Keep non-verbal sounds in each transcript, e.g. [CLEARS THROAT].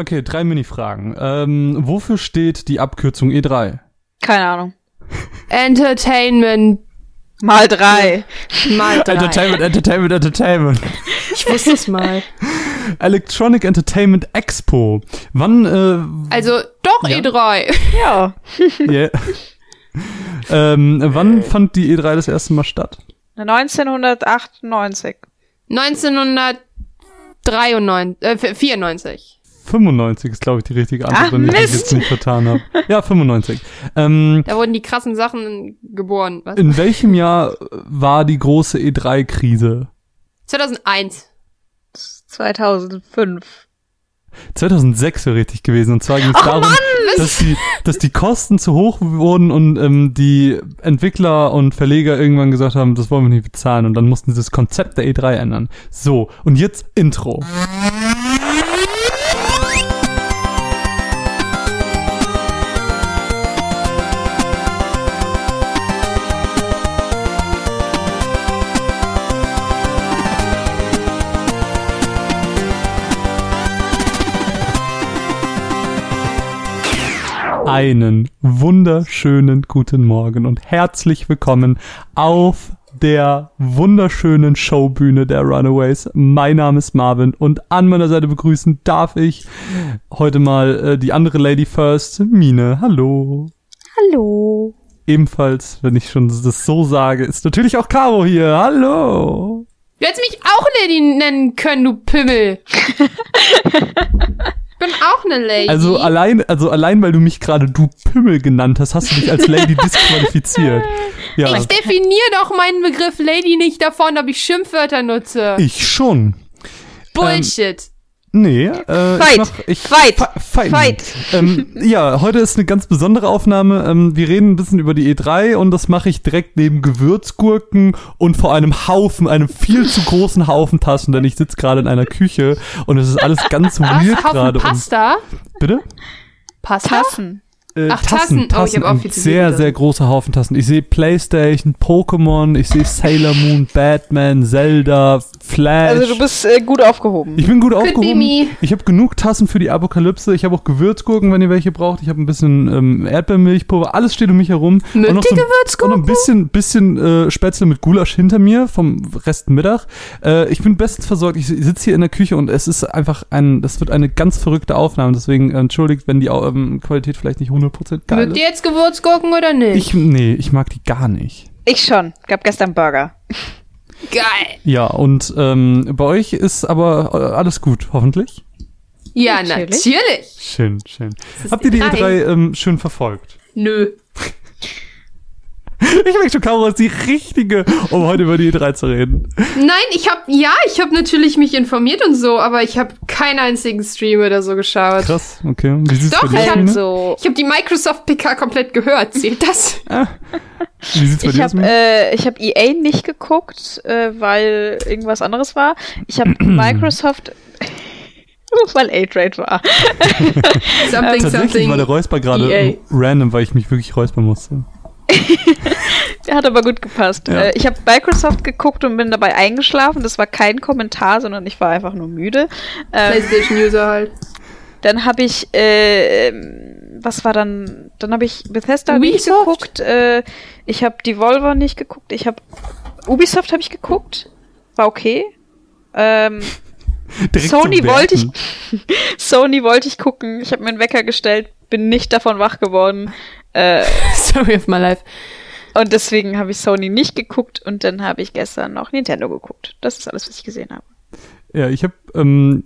Okay, drei Mini-Fragen. Ähm, wofür steht die Abkürzung E E3? Keine Ahnung. [LAUGHS] Entertainment Mal drei. mal drei. Entertainment, Entertainment, Entertainment. Ich wusste es mal. [LAUGHS] Electronic Entertainment Expo. Wann, äh, Also doch Ja. E3. Ja. [LAUGHS] yeah. ähm, wann fand die E3 das erste Mal statt? 1998. 1993, äh, 94. 95 ist, glaube ich, die richtige Antwort, Ach, wenn ich mich Mist. jetzt nicht vertan habe. Ja, 95. Ähm, Da wurden die krassen Sachen geboren. Was? in welchem Jahr war die große E3-Krise? 2001. 2005. 2006 wäre richtig gewesen. Und zwar ging es darum, dass die, dass die Kosten zu hoch wurden und ähm, die Entwickler und Verleger irgendwann gesagt haben, das wollen wir nicht bezahlen. Und dann mussten sie das Konzept der E3 ändern. So, und jetzt Intro. Einen wunderschönen guten Morgen und herzlich willkommen auf der wunderschönen Showbühne der Runaways. Mein Name ist Marvin und an meiner Seite begrüßen darf ich heute mal äh, die andere Lady First, Mine. Hallo. Hallo. Ebenfalls, wenn ich schon das so sage, ist natürlich auch Caro hier. Hallo. Du hättest mich auch Lady nennen können, du Pimmel. [LAUGHS] ich bin auch eine Lady. Also allein, also allein, weil du mich gerade du Pimmel genannt hast, hast du dich als Lady [LAUGHS] disqualifiziert. Ja, ich definiere doch meinen Begriff Lady nicht davon, ob ich Schimpfwörter nutze. ich schon. Bullshit. Nee, äh, Fight. ich mach, ich, Fight. Fi- fight. Fight. Ähm, ja, heute ist eine ganz besondere Aufnahme. Ähm, wir reden ein bisschen über die E3 und das mache ich direkt neben Gewürzgurken und vor einem Haufen, einem viel zu großen Haufen Taschen, denn ich sitze gerade in einer Küche und es ist alles ganz weird Haufen gerade. und- Pasta? Bitte? Pasta? Tassen. Äh, Ach, Tassen. Oh, ich hab auch viel zu sehr, sehr große Haufen Tassen. Ich sehe Playstation, Pokémon, ich sehe Sailor Moon, Batman, Zelda, Flash. Also du bist äh, gut aufgehoben. Ich bin gut Could be aufgehoben. Ich habe genug Tassen für die Apokalypse. Ich habe auch Gewürzgurken, wenn ihr welche braucht. Ich habe ein bisschen ähm, Erdbeermilchpulver. Alles steht um mich herum. Mögt und noch so, ein- Gewürzgurken? Und ein bisschen, bisschen äh, Spätzle mit Gulasch hinter mir vom Rest Mittag. Äh, ich bin bestens versorgt. Ich sitze hier in der Küche und es ist einfach ein, das wird eine ganz verrückte Aufnahme. Deswegen äh, entschuldigt, wenn die ähm, Qualität vielleicht nicht 100% geil Mögt ihr jetzt Gewürzgurken oder nicht? Ich, nee, ich mag die gar nicht. Ich schon. Gab gestern Burger. [LAUGHS] Geil. Ja, und ähm, bei euch ist aber äh, alles gut, hoffentlich. Ja, Natürlich. natürlich. Schön, schön. Habt ihr die E3. E3 ähm, schön verfolgt? Nö. Ich merke schon, Caro ist die richtige, um heute über die E3 zu reden. Nein, ich hab, ja, ich hab natürlich mich informiert und so, aber ich hab keinen einzigen Stream oder so geschaut. Krass, okay. Wie sieht's Doch, bei dir ich? Also, Ich hab die Microsoft PK komplett gehört. Zählt das? Wie sieht's bei ich habe äh, ich hab EA nicht geguckt, äh, weil irgendwas anderes war. Ich habe [CLEARS THROAT] Microsoft, [LAUGHS] weil A-Trade war. Something, Tatsächlich something. war der Räusper gerade ähm, random, weil ich mich wirklich räuspern musste. [LAUGHS] Der hat aber gut gepasst. Ja. Äh, ich habe Microsoft geguckt und bin dabei eingeschlafen. Das war kein Kommentar, sondern ich war einfach nur müde. Ähm, PlayStation-User halt. Dann habe ich, äh, ähm, was war dann? Dann habe ich Bethesda nicht Ubisoft? geguckt. Äh, ich habe Devolver nicht geguckt. Ich habe Ubisoft habe ich geguckt. War okay. Ähm, [LAUGHS] Sony wollte ich. [LAUGHS] Sony wollte ich gucken. Ich habe mir einen Wecker gestellt, bin nicht davon wach geworden. Äh, [LAUGHS] Story of my life. und deswegen habe ich Sony nicht geguckt und dann habe ich gestern noch Nintendo geguckt. Das ist alles, was ich gesehen habe. Ja, ich habe ähm,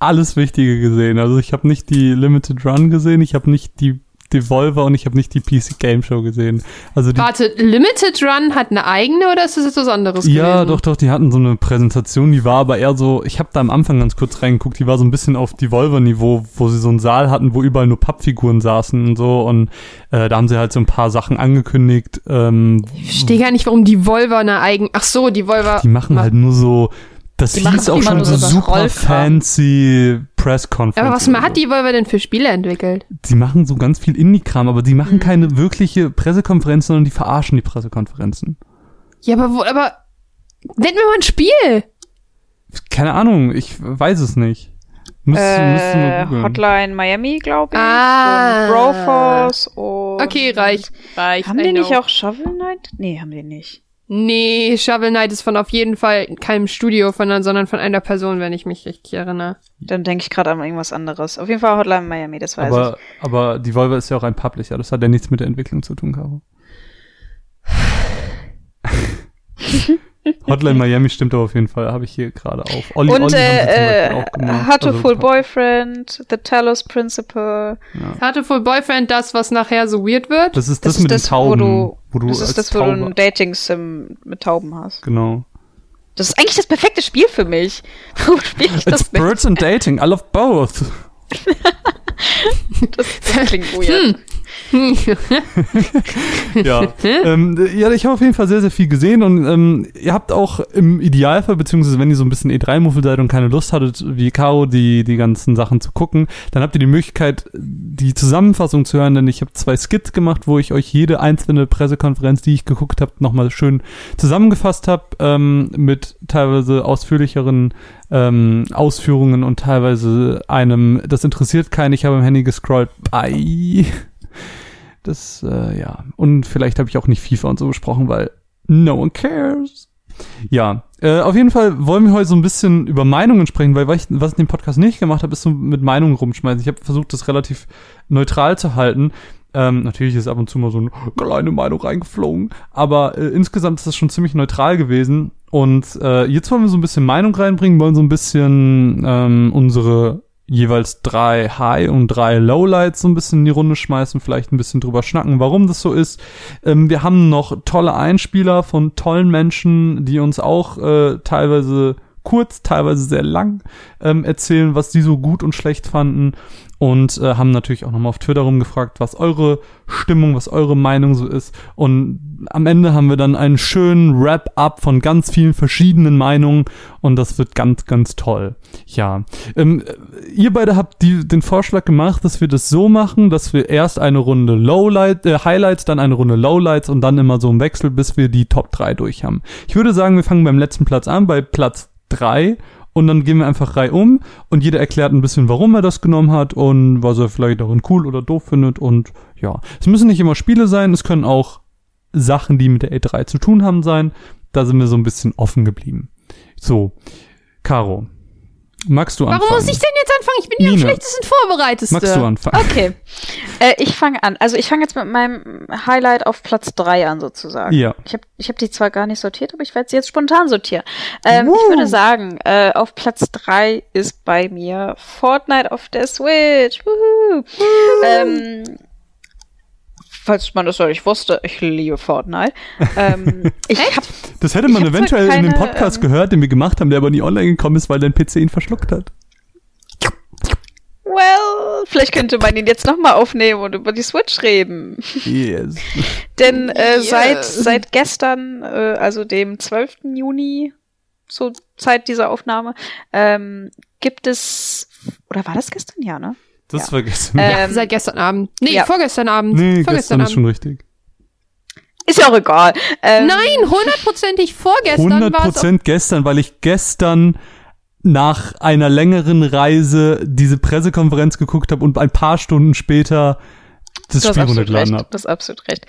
alles Wichtige gesehen. Also ich habe nicht die Limited Run gesehen, ich habe nicht die Devolver und ich habe nicht die PC Game Show gesehen. Also die Warte, Limited Run hat eine eigene oder ist das jetzt was anderes Ja, gewesen? doch, doch, die hatten so eine Präsentation, die war aber eher so, ich habe da am Anfang ganz kurz reingeguckt, die war so ein bisschen auf Devolver-Niveau, wo sie so einen Saal hatten, wo überall nur Pappfiguren saßen und so und äh, da haben sie halt so ein paar Sachen angekündigt. Ähm, Ich verstehe gar nicht, warum die Volver eine eigen... Ach so, die Volver... die machen halt nur so, das Die hieß auch schon so super Rollkram. Fancy Press-Conference. Aber was so. die Volver denn für Spiele entwickelt? Die machen so ganz viel Indie-Kram, aber die Mhm. machen keine wirkliche Pressekonferenz, sondern die verarschen die Pressekonferenzen. Ja, aber wo... Aber... Nenn mir mal ein Spiel! Keine Ahnung, ich weiß es nicht. Mal Äh. Hotline Miami, glaube ich. Ah. Und Broforce und. Okay, reicht. Reicht. Haben I die nicht auch Shovel Knight? Nee, haben die nicht. Nee, Shovel Knight ist von auf jeden Fall keinem Studio, von, sondern von einer Person, wenn ich mich richtig erinnere. Dann denke ich gerade an irgendwas anderes. Auf jeden Fall Hotline Miami, das weiß Aber, aber die Volvo ist ja auch ein Publisher. Das hat ja nichts mit der Entwicklung zu tun, Caro. [LAUGHS] [LAUGHS] [LAUGHS] Hotline Miami stimmt aber auf jeden Fall. Habe ich hier gerade auf. Olli. Und Olli äh, äh. Heartful Also, Boyfriend, The Talos Principle. Heartful Boyfriend, das, was nachher so weird wird? Das ist das, Das, mit ist den das, wo Tauben. du, wo du das ist das, wo du Taube, ein Dating-Sim mit Tauben hast. Genau. Das ist eigentlich das perfekte Spiel für mich. [LAUGHS] Warum spiele ich It's das nicht? birds and dating. I love both. [LAUGHS] Das, das klingt weird. [LAUGHS] ja. ähm, ja, ich habe auf jeden Fall sehr, sehr viel gesehen und ähm, ihr habt auch im Idealfall, beziehungsweise wenn ihr so ein bisschen E3-Muffel seid und keine Lust hattet, wie Caro, die, die ganzen Sachen zu gucken, dann habt ihr die Möglichkeit, die Zusammenfassung zu hören, denn ich habe zwei Skits gemacht, wo ich euch jede einzelne Pressekonferenz, die ich geguckt habe, nochmal schön zusammengefasst habe, ähm, mit teilweise ausführlicheren ähm, Ausführungen und teilweise einem, das interessiert keinen, ich habe im Handy gescrollt, bye. Das, äh, ja. Und vielleicht habe ich auch nicht FIFA und so besprochen, weil no one cares. Ja, äh, auf jeden Fall wollen wir heute so ein bisschen über Meinungen sprechen, weil was ich, was in dem Podcast nicht gemacht habe, ist so mit Meinungen rumschmeißen. Ich habe versucht, das relativ neutral zu halten. Ähm, natürlich ist ab und zu mal so eine kleine Meinung reingeflogen, aber äh, insgesamt ist das schon ziemlich neutral gewesen. Und äh, jetzt wollen wir so ein bisschen Meinung reinbringen, wollen so ein bisschen ähm, unsere jeweils drei High- und drei Lowlights so ein bisschen in die Runde schmeißen, vielleicht ein bisschen drüber schnacken, warum das so ist. Ähm, wir haben noch tolle Einspieler von tollen Menschen, die uns auch äh, teilweise kurz, teilweise sehr lang ähm, erzählen, was die so gut und schlecht fanden und äh, haben natürlich auch nochmal auf Twitter rumgefragt, was eure Stimmung, was eure Meinung so ist. Und am Ende haben wir dann einen schönen Wrap-up von ganz vielen verschiedenen Meinungen und das wird ganz, ganz toll. Ja, ähm, ihr beide habt die, den Vorschlag gemacht, dass wir das so machen, dass wir erst eine Runde Lowlight, äh, Highlights, dann eine Runde Lowlights und dann immer so im Wechsel, bis wir die Top 3 durch haben. Ich würde sagen, wir fangen beim letzten Platz an, bei Platz 3 und dann gehen wir einfach reihum und jeder erklärt ein bisschen, warum er das genommen hat und was er vielleicht darin cool oder doof findet und ja. Es müssen nicht immer Spiele sein, es können auch Sachen, die mit der E3 zu tun haben, sein. Da sind wir so ein bisschen offen geblieben. So, Caro, magst du anfangen? Warum muss ich denn jetzt anfangen? Ich bin ja am schlechtesten Vorbereiteste. Magst du anfangen? Okay. äh, ich fange an. Also ich fange jetzt mit meinem Highlight auf Platz drei an, sozusagen. Ja. Ich habe ich hab die zwar gar nicht sortiert, aber ich werde sie jetzt spontan sortieren. Ähm, ich würde sagen, äh, auf Platz drei ist bei mir Fortnite auf der Switch. Woohoo. Ähm, falls man das noch nicht wusste, ich liebe Fortnite. [LAUGHS] Ähm, ich hab, Das hätte man eventuell in dem keine, Podcast ähm, gehört, den wir gemacht haben, der aber nie online gekommen ist, weil dein PC ihn verschluckt hat. well, vielleicht könnte man ihn jetzt nochmal aufnehmen und über die Switch reden. Yes. [LAUGHS] Denn äh, Yes. seit, seit gestern, äh, also dem 12. Juni, zur Zeit dieser Aufnahme, ähm, gibt es, oder war das gestern? Ja, ne? Das Ja. war gestern. Ähm, Seit gestern Abend. Nee, ja. vorgestern Abend. nee, vorgestern gestern ist Abend. schon richtig. Ist ja auch egal. Ähm, Nein, hundertprozentig vorgestern war es. 100% gestern, weil ich gestern nach einer längeren Reise diese Pressekonferenz geguckt habe und ein paar Stunden später das Du Spiel absolut recht. runtergeladen habe. Du hast absolut recht.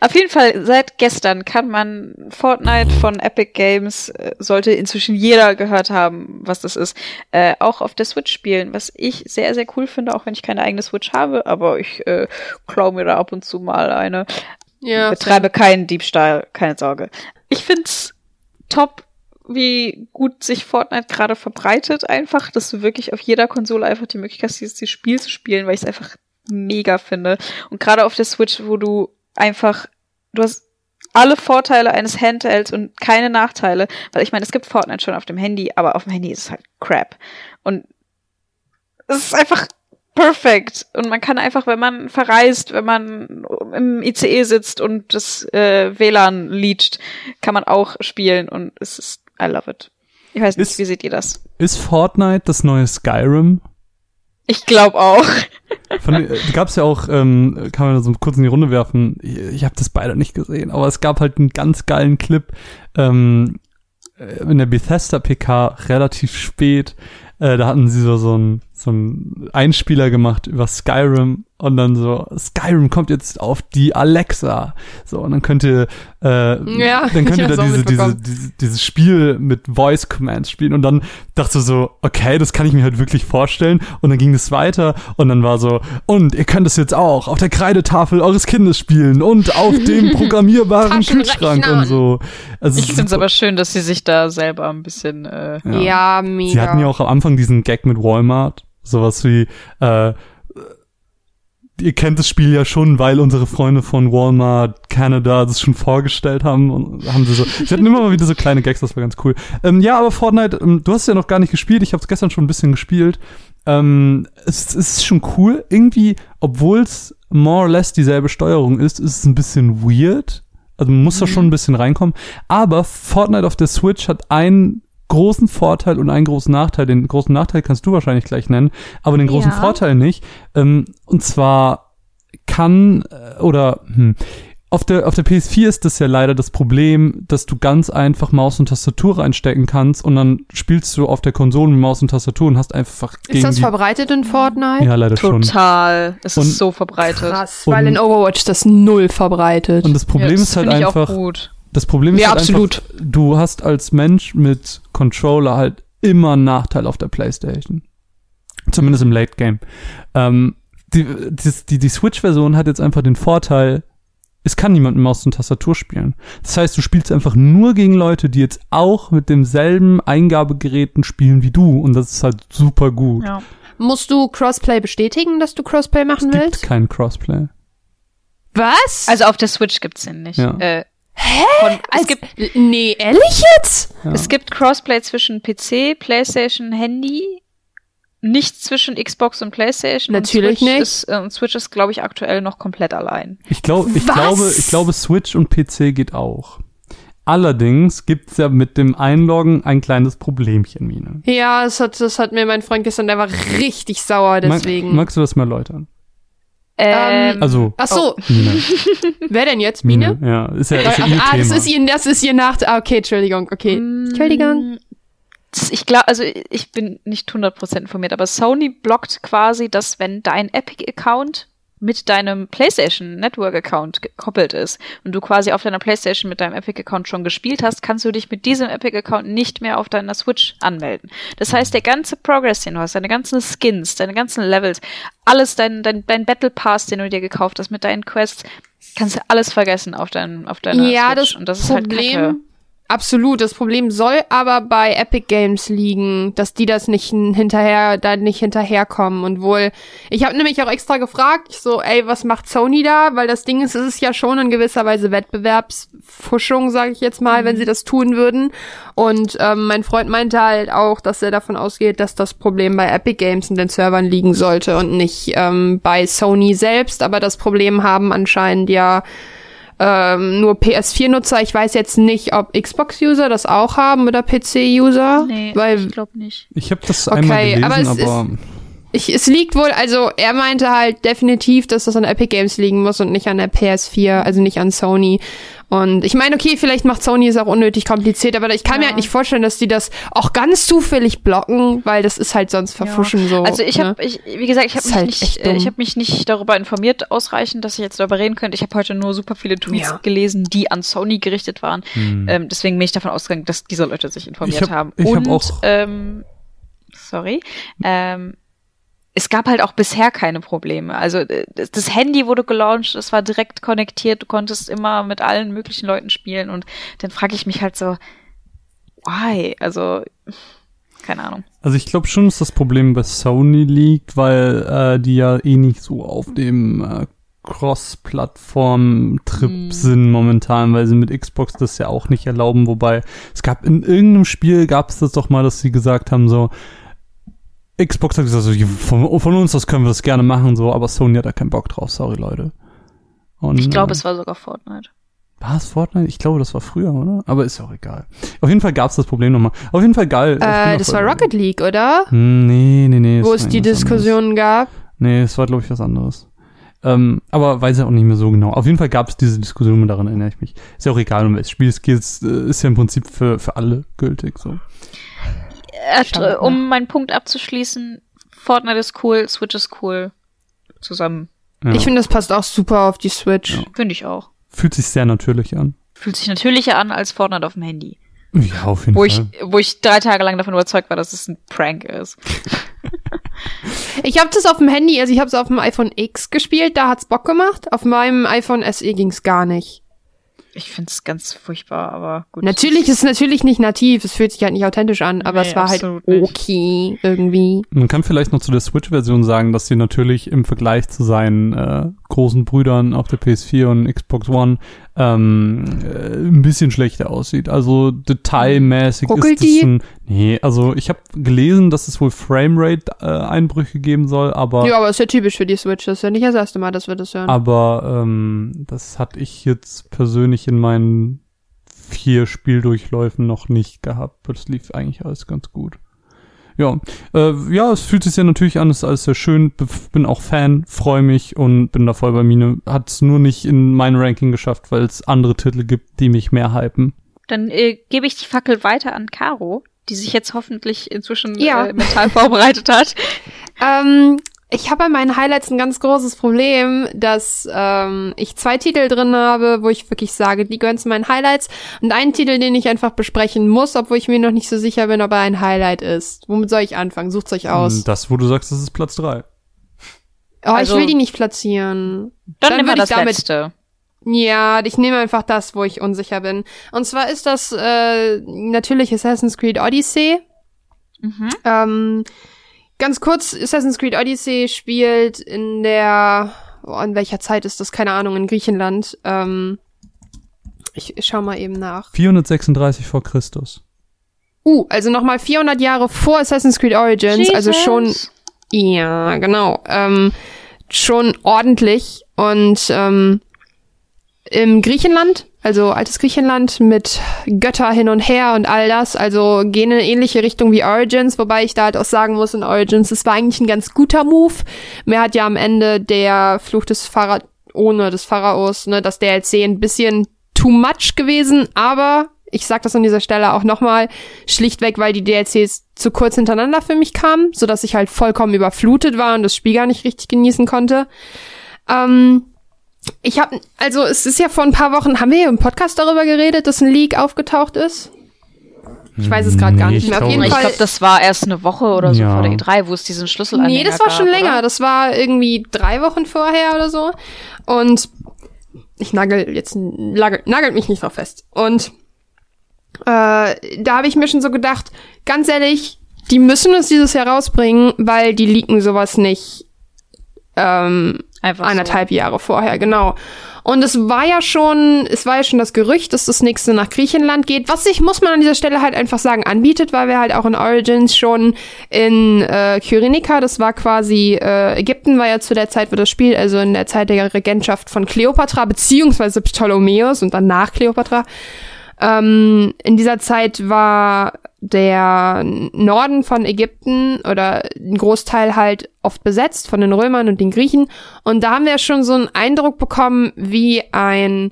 Auf jeden Fall, seit gestern kann man Fortnite von Epic Games, äh, sollte inzwischen jeder gehört haben, was das ist, äh, auch auf der Switch spielen, was ich sehr, sehr cool finde, auch wenn ich keine eigene Switch habe, aber ich äh, klau mir da ab und zu mal eine. ja, betreibe keinen Diebstahl, keine Sorge. Ich find's top, wie gut sich Fortnite gerade verbreitet, einfach, dass du wirklich auf jeder Konsole einfach die Möglichkeit hast, dieses Spiel zu spielen, weil ich es einfach mega finde. Und gerade auf der Switch, wo du einfach, du hast alle Vorteile eines Handhelds und keine Nachteile, weil ich meine, es gibt Fortnite schon auf dem Handy, aber auf dem Handy ist es halt crap. Und es ist einfach perfekt. Und man kann einfach, wenn man verreist, wenn man im ICE sitzt und das äh, WLAN leacht, kann man auch spielen und es ist, I love it. Ich weiß nicht, Ist- wie seht ihr das? Ist Fortnite das neue Skyrim? Ich glaube auch. Von, äh, gab's ja auch, ähm, kann man so kurz in die Runde werfen. Ich, ich habe das beide nicht gesehen, aber es gab halt einen ganz geilen Clip ähm, äh, in der Bethesda PK relativ spät, äh, da hatten sie so, so ein so ein Einspieler gemacht über Skyrim und dann so, Skyrim kommt jetzt auf die Alexa. So, und dann könnt ihr, äh, Ja, dann könnt ihr da diese, diese, diese, dieses Spiel mit Voice Commands spielen. Und dann dachte ich so, okay, das kann ich mir halt wirklich vorstellen. Und dann ging es weiter und dann war so, und ihr könnt es jetzt auch auf der Kreidetafel eures Kindes spielen und auf dem [LAUGHS] programmierbaren Kühlschrank und so. Also Ich es ist finde es aber schön, dass sie sich da selber ein bisschen äh, Ja, mega. Sie hatten ja auch am Anfang diesen Gag mit Walmart. Sowas wie, äh, ihr kennt das Spiel ja schon, weil unsere Freunde von Walmart Canada das schon vorgestellt haben und haben sie so. Sie hatten immer mal wieder so kleine Gags, das war ganz cool. Ähm, ja, aber Fortnite, ähm, du hast es ja noch gar nicht gespielt, ich habe es gestern schon ein bisschen gespielt. Ähm, es, es ist schon cool. Irgendwie, obwohl es more or less dieselbe Steuerung ist, ist es ein bisschen weird. Also man muss da schon ein bisschen reinkommen. Aber Fortnite auf der Switch hat einen großen Vorteil und einen großen Nachteil. Den großen Nachteil kannst du wahrscheinlich gleich nennen, aber den großen Ja. Vorteil nicht. Ähm, und zwar kann äh, oder hm, auf der, auf der PS4 ist das ja leider das Problem, dass du ganz einfach Maus und Tastatur reinstecken kannst und dann spielst du auf der Konsole mit Maus und Tastatur und hast einfach Ist das die, verbreitet in Fortnite? Ja, leider schon. total. Es Und- ist so verbreitet. Krass, weil in Overwatch das null verbreitet. Und das Problem ja, das ist halt einfach, Auch gut. Das Problem ist Ja, halt absolut. einfach, du hast als Mensch mit Controller halt immer einen Nachteil auf der Playstation. Zumindest im Late Game. Ähm, die, die, die, die Switch-Version hat jetzt einfach den Vorteil, es kann niemand mit Maus und Tastatur spielen. Das heißt, du spielst einfach nur gegen Leute, die jetzt auch mit demselben Eingabegeräten spielen wie du. Und das ist halt super gut. Ja. Musst du Crossplay bestätigen, dass du Crossplay machen es gibt willst? kein Crossplay. Was? Also auf der Switch gibt's den nicht. Ja. Äh, Hä? von, es, Als, gibt, nee, ehrlich jetzt? Ja. es gibt Crossplay zwischen PC, PlayStation, Handy, nicht zwischen Xbox und PlayStation. Natürlich und Switch nicht. Ist, äh, und Switch ist, glaube ich, aktuell noch komplett allein. Ich, glaub, ich Was? glaube, ich glaube, Switch und PC geht auch. Allerdings gibt's ja mit dem Einloggen ein kleines Problemchen, Mine. Ja, das hat, das hat mir mein Freund gestern, der war richtig sauer deswegen. Mag, magst du das mal erläutern? Ähm, Also, Ach so, Mine. [LAUGHS] wer denn jetzt? Mine? Ja, ist ja, ist ja Ach, ihr ah, Thema. das ist ihr, das ist ihr Nach... Ah, okay, Entschuldigung, okay. Entschuldigung. Das- Ich glaube, also ich bin nicht 100% informiert, aber Sony blockt quasi, dass wenn dein Epic-Account mit deinem PlayStation Network-Account gekoppelt ist und du quasi auf deiner PlayStation mit deinem Epic-Account schon gespielt hast, kannst du dich mit diesem Epic-Account nicht mehr auf deiner Switch anmelden. Das heißt, der ganze Progress, den du hast, deine ganzen Skins, deine ganzen Levels, alles, dein, dein, dein Battle Pass, den du dir gekauft hast mit deinen Quests, kannst du alles vergessen auf, dein, auf deiner Ja, Switch. das und das ist halt Kacke. Absolut, das Problem soll aber bei Epic Games liegen, dass die das nicht hinterher, da nicht hinterherkommen und wohl, ich habe nämlich auch extra gefragt, ich so, ey, was macht Sony da? Weil das Ding ist, es ist ja schon in gewisser Weise Wettbewerbsfuschung, sage ich jetzt mal, wenn Mhm. sie das tun würden. Und ähm, mein Freund meinte halt auch, dass er davon ausgeht, dass das Problem bei Epic Games und den Servern liegen sollte und nicht ähm, bei Sony selbst. Aber das Problem haben anscheinend ja ähm, nur PS4-Nutzer. Ich weiß jetzt nicht, ob Xbox-User das auch haben oder PC-User. Nee, weil ich glaube nicht. Ich habe das Okay, einmal gelesen, aber es aber, ich, es liegt wohl, also er meinte halt definitiv, dass das an Epic Games liegen muss und nicht an der PS4, also nicht an Sony. Und ich meine, okay, vielleicht macht Sony es auch unnötig kompliziert, aber ich kann mir Ja. halt nicht vorstellen, dass die das auch ganz zufällig blocken, weil das ist halt sonst verfuschen so. Also ich ne? habe, ich, wie gesagt, ich habe mich halt nicht, äh, ich habe mich nicht darüber informiert ausreichend, dass ich jetzt darüber reden könnte. Ich habe heute nur super viele Tweets Ja. gelesen, die an Sony gerichtet waren. Ähm, deswegen bin ich davon ausgegangen, dass diese Leute sich informiert Ich hab- haben. ich hab Und auch- ähm, sorry. Ähm, es gab halt auch bisher keine Probleme. Also äh, das Handy wurde gelauncht, es war direkt konnektiert, du konntest immer mit allen möglichen Leuten spielen und dann frage ich mich halt so, why? Also keine Ahnung. also ich glaube schon, dass das Problem bei Sony liegt, weil äh, die ja eh nicht so auf dem äh, Cross-Plattform-Trip Hm. sind momentan, weil sie mit Xbox das ja auch nicht erlauben. Wobei es gab in irgendeinem Spiel gab es das doch mal, dass sie gesagt haben so Xbox hat gesagt, von, von uns das können wir das gerne machen, so, aber Sony hat da keinen Bock drauf, sorry Leute. Und, Ich glaube, äh, es war sogar Fortnite. War es Fortnite? Ich glaube, das war früher, oder? Aber ist ja auch egal. Auf jeden Fall gab's das Problem nochmal. Auf jeden Fall geil. Ich äh, das war. Rocket League, oder? Hm, Nee, nee, nee. Wo es die Diskussionen gab. Nee, es war, glaube ich, was anderes. Ähm, aber weiß ja auch nicht mehr so genau. Auf jeden Fall gab's diese Diskussion, daran erinnere ich mich. Ist ja auch egal, um welches Spiel es geht. Es, äh, Ist ja im Prinzip für, für alle gültig, so. Äh, mal. um meinen Punkt abzuschließen, Fortnite ist cool, Switch ist cool. Zusammen. Ja. Ich finde, das passt auch super auf die Switch. Ja. Finde ich auch. Fühlt sich sehr natürlich an. Fühlt sich natürlicher an als Fortnite auf dem Handy. Ja, auf jeden Wo ich, Fall. wo ich drei Tage lang davon überzeugt war, dass es ein Prank ist. [LAUGHS] Ich habe das auf dem Handy, also ich habe es auf dem iPhone X gespielt, da hat's Bock gemacht. Auf meinem iPhone SE ging's gar nicht. Ich finde es ganz furchtbar, aber gut. Natürlich ist es natürlich nicht nativ, es fühlt sich halt nicht authentisch an, aber Nee, es war halt absolut nicht. okay irgendwie. Man kann vielleicht noch zu der Switch-Version sagen, dass sie natürlich im Vergleich zu seinen äh, großen Brüdern auf der PS4 und Xbox One ähm, äh, ein bisschen schlechter aussieht. Also detailmäßig Ruckelt ist die? ein, Nee, also ich habe gelesen, dass es wohl Framerate-Einbrüche geben soll, aber Ja, aber ist ja typisch für die Switch, das ist ja nicht das erste Mal, dass wir das hören. aber ähm, das hatte ich jetzt persönlich in meinen vier Spieldurchläufen noch nicht gehabt. Das lief eigentlich alles ganz gut. Ja, äh, ja, es fühlt sich ja natürlich an, es ist alles sehr schön. Bin auch Fan, freue mich und bin da voll bei Mine. Hat es nur nicht in mein Ranking geschafft, weil es andere Titel gibt, die mich mehr hypen. Dann äh, gebe ich die Fackel weiter an Caro, die sich jetzt hoffentlich inzwischen Ja. äh, mental [LAUGHS] vorbereitet hat. Ähm, ich habe bei meinen Highlights ein ganz großes Problem, dass ähm, ich zwei Titel drin habe, wo ich wirklich sage, die gehören zu meinen Highlights und einen Titel, den ich einfach besprechen muss, obwohl ich mir noch nicht so sicher bin, ob er ein Highlight ist. Womit soll ich anfangen? Sucht's euch aus. Das, wo du sagst, das ist Platz drei. Oh, Also- ich will die nicht platzieren. Dann, Dann nehmen wir würd das damit- letzte. Ja, ich nehme einfach das, wo ich unsicher bin. Und zwar ist das äh, natürlich Assassin's Creed Odyssey. Mhm. Ähm, ganz kurz, Assassin's Creed Odyssey spielt in der, oh, in welcher Zeit ist das? Keine Ahnung, in Griechenland. Ähm, ich, ich schau mal eben nach. 436 vor Christus. Uh, also nochmal 400 Jahre vor Assassin's Creed Origins, also schon, ja, genau, ähm, schon ordentlich und ähm, im Griechenland, also altes Griechenland mit Götter hin und her und all das, also gehen in eine ähnliche Richtung wie Origins, wobei ich da halt auch sagen muss, in Origins, das war eigentlich ein ganz guter Move. Mir hat ja am Ende der Fluch des Phara ohne des Pharaos, ne, das DLC ein bisschen too much gewesen, aber ich sag das an dieser Stelle auch nochmal, schlichtweg, weil die DLCs zu kurz hintereinander für mich kamen, so dass ich halt vollkommen überflutet war und das Spiel gar nicht richtig genießen konnte. Ähm, ich habe, also es ist ja vor ein paar Wochen, haben wir hier im Podcast darüber geredet, dass ein Leak aufgetaucht ist? Ich weiß es gerade gar Nee, nicht ich mehr. Auf glaube jeden Ich Fall. glaube, das war erst eine Woche oder so Ja. vor der E3, wo es diesen Schlüsselanhänger Nee, das war schon gab, länger. Oder? Das war irgendwie drei Wochen vorher oder so. Und ich nagel jetzt nagel, nagelt mich nicht drauf fest. Und äh, da habe ich mir schon so gedacht, ganz ehrlich, die müssen es dieses Jahr rausbringen, weil die leaken sowas nicht ähm, Einfach anderthalb Jahre vorher, genau. Und es war ja schon, es war ja schon das Gerücht, dass das nächste nach Griechenland geht, was sich, muss man an dieser Stelle halt einfach sagen, anbietet, weil wir halt auch in Origins schon in äh, Kyrenika, das war quasi, äh, Ägypten war ja zu der Zeit, wo das Spiel, also in der Zeit der Regentschaft von Kleopatra, beziehungsweise Ptolemäus und dann nach Kleopatra, ähm, in dieser Zeit war der Norden von Ägypten oder ein Großteil halt oft besetzt von den Römern und den Griechen. Und da haben wir schon so einen Eindruck bekommen, wie ein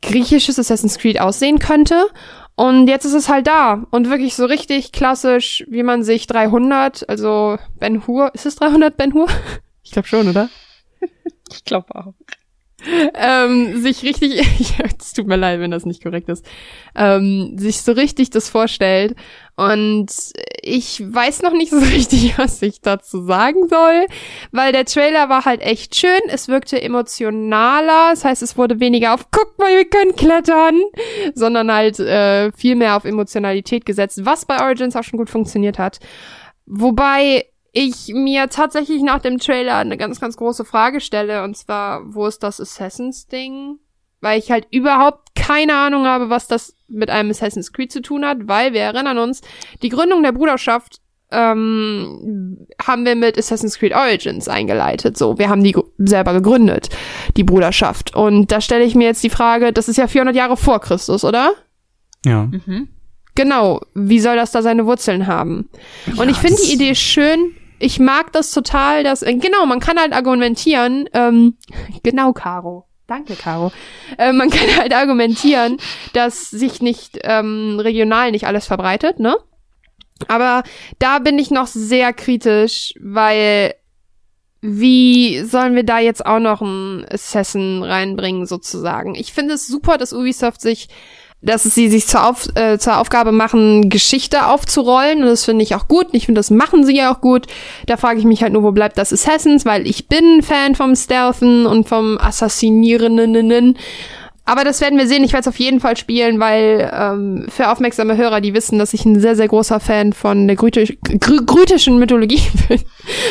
griechisches Assassin's Creed aussehen könnte. Und jetzt ist es halt da. Und wirklich so richtig klassisch, wie man sich 300, also Ben Hur, ist es 300 Ben Hur? [LAUGHS] Ich glaube schon, oder? Ich glaube auch. Ähm, sich richtig, [LAUGHS] es tut mir leid, wenn das nicht korrekt ist, ähm, sich so richtig das vorstellt. Und ich weiß noch nicht [LAUGHS] so richtig, was ich dazu sagen soll, weil der Trailer war halt echt schön. Es wirkte emotionaler, das heißt, es wurde weniger auf guck mal, wir können klettern, sondern halt äh, viel mehr auf Emotionalität gesetzt, was bei Origins auch schon gut funktioniert hat. Wobei ich mir tatsächlich nach dem Trailer eine ganz, ganz große Frage stelle, und zwar, wo ist das Assassins-Ding? Weil ich halt überhaupt keine Ahnung habe, was das mit einem Assassin's Creed zu tun hat, weil wir erinnern uns, die Gründung der Bruderschaft ähm, haben wir mit Assassin's Creed Origins eingeleitet. So, wir haben die selber gegründet, die Bruderschaft. Und da stelle ich mir jetzt die Frage, das ist ja 400 Jahre vor Christus, oder? Ja. Mhm. Genau, wie soll das da seine Wurzeln haben? Und ich finde die Idee schön. Ich mag das total, dass, äh, genau, man kann halt argumentieren, ähm, [LAUGHS] genau, Caro. Danke, Caro. Äh, man [LAUGHS] kann halt argumentieren, dass sich nicht ähm, regional nicht alles verbreitet, ne? Aber da bin ich noch sehr kritisch, weil wie sollen wir da jetzt auch noch einen Assassin reinbringen, sozusagen? Ich finde es super, dass Ubisoft sich, dass sie sich zur, Auf, äh, zur Aufgabe machen, Geschichte aufzurollen. Und das finde ich auch gut. Ich finde, das machen sie ja auch gut. Da frage ich mich halt nur, wo bleibt das Assassins? Weil ich bin Fan vom Stealthen und vom Assassinierenden. Aber das werden wir sehen. Ich werde es auf jeden Fall spielen, weil ähm, für aufmerksame Hörer, die wissen, dass ich ein sehr, sehr großer Fan von der grütisch, grü grütischen Mythologie [LAUGHS] bin.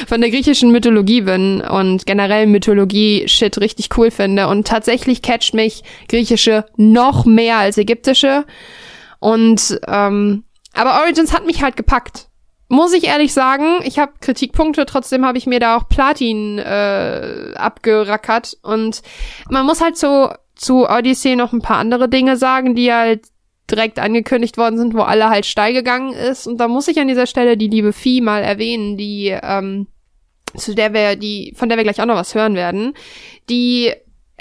von der griechischen Mythologie bin und generell Mythologie-Shit richtig cool finde. Und tatsächlich catcht mich griechische noch mehr als ägyptische. Und ähm, aber Origins hat mich halt gepackt. Muss ich ehrlich sagen, ich habe Kritikpunkte, trotzdem habe ich mir da auch Platin äh, abgerackert. Und man muss halt so zu Odyssey noch ein paar andere Dinge sagen, die halt direkt angekündigt worden sind, wo alle halt steil gegangen ist. Und da muss ich an dieser Stelle die liebe Vieh mal erwähnen, die, ähm, zu der wir, die, von der wir gleich auch noch was hören werden, die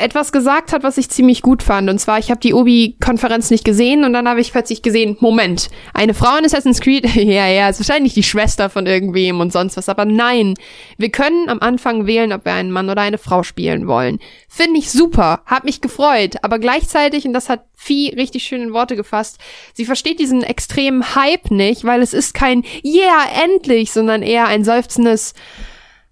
etwas gesagt hat, was ich ziemlich gut fand. Und zwar, ich habe die Obi-Konferenz nicht gesehen und dann habe ich plötzlich gesehen, Moment, eine Frau in Assassin's Creed, [LAUGHS] ja, ja, ist wahrscheinlich die Schwester von irgendwem und sonst was. Aber nein, wir können am Anfang wählen, ob wir einen Mann oder eine Frau spielen wollen. Finde ich super, hat mich gefreut. Aber gleichzeitig, und das hat Vieh richtig schön in Worte gefasst, sie versteht diesen extremen Hype nicht, weil es ist kein Yeah, endlich, sondern eher ein seufzendes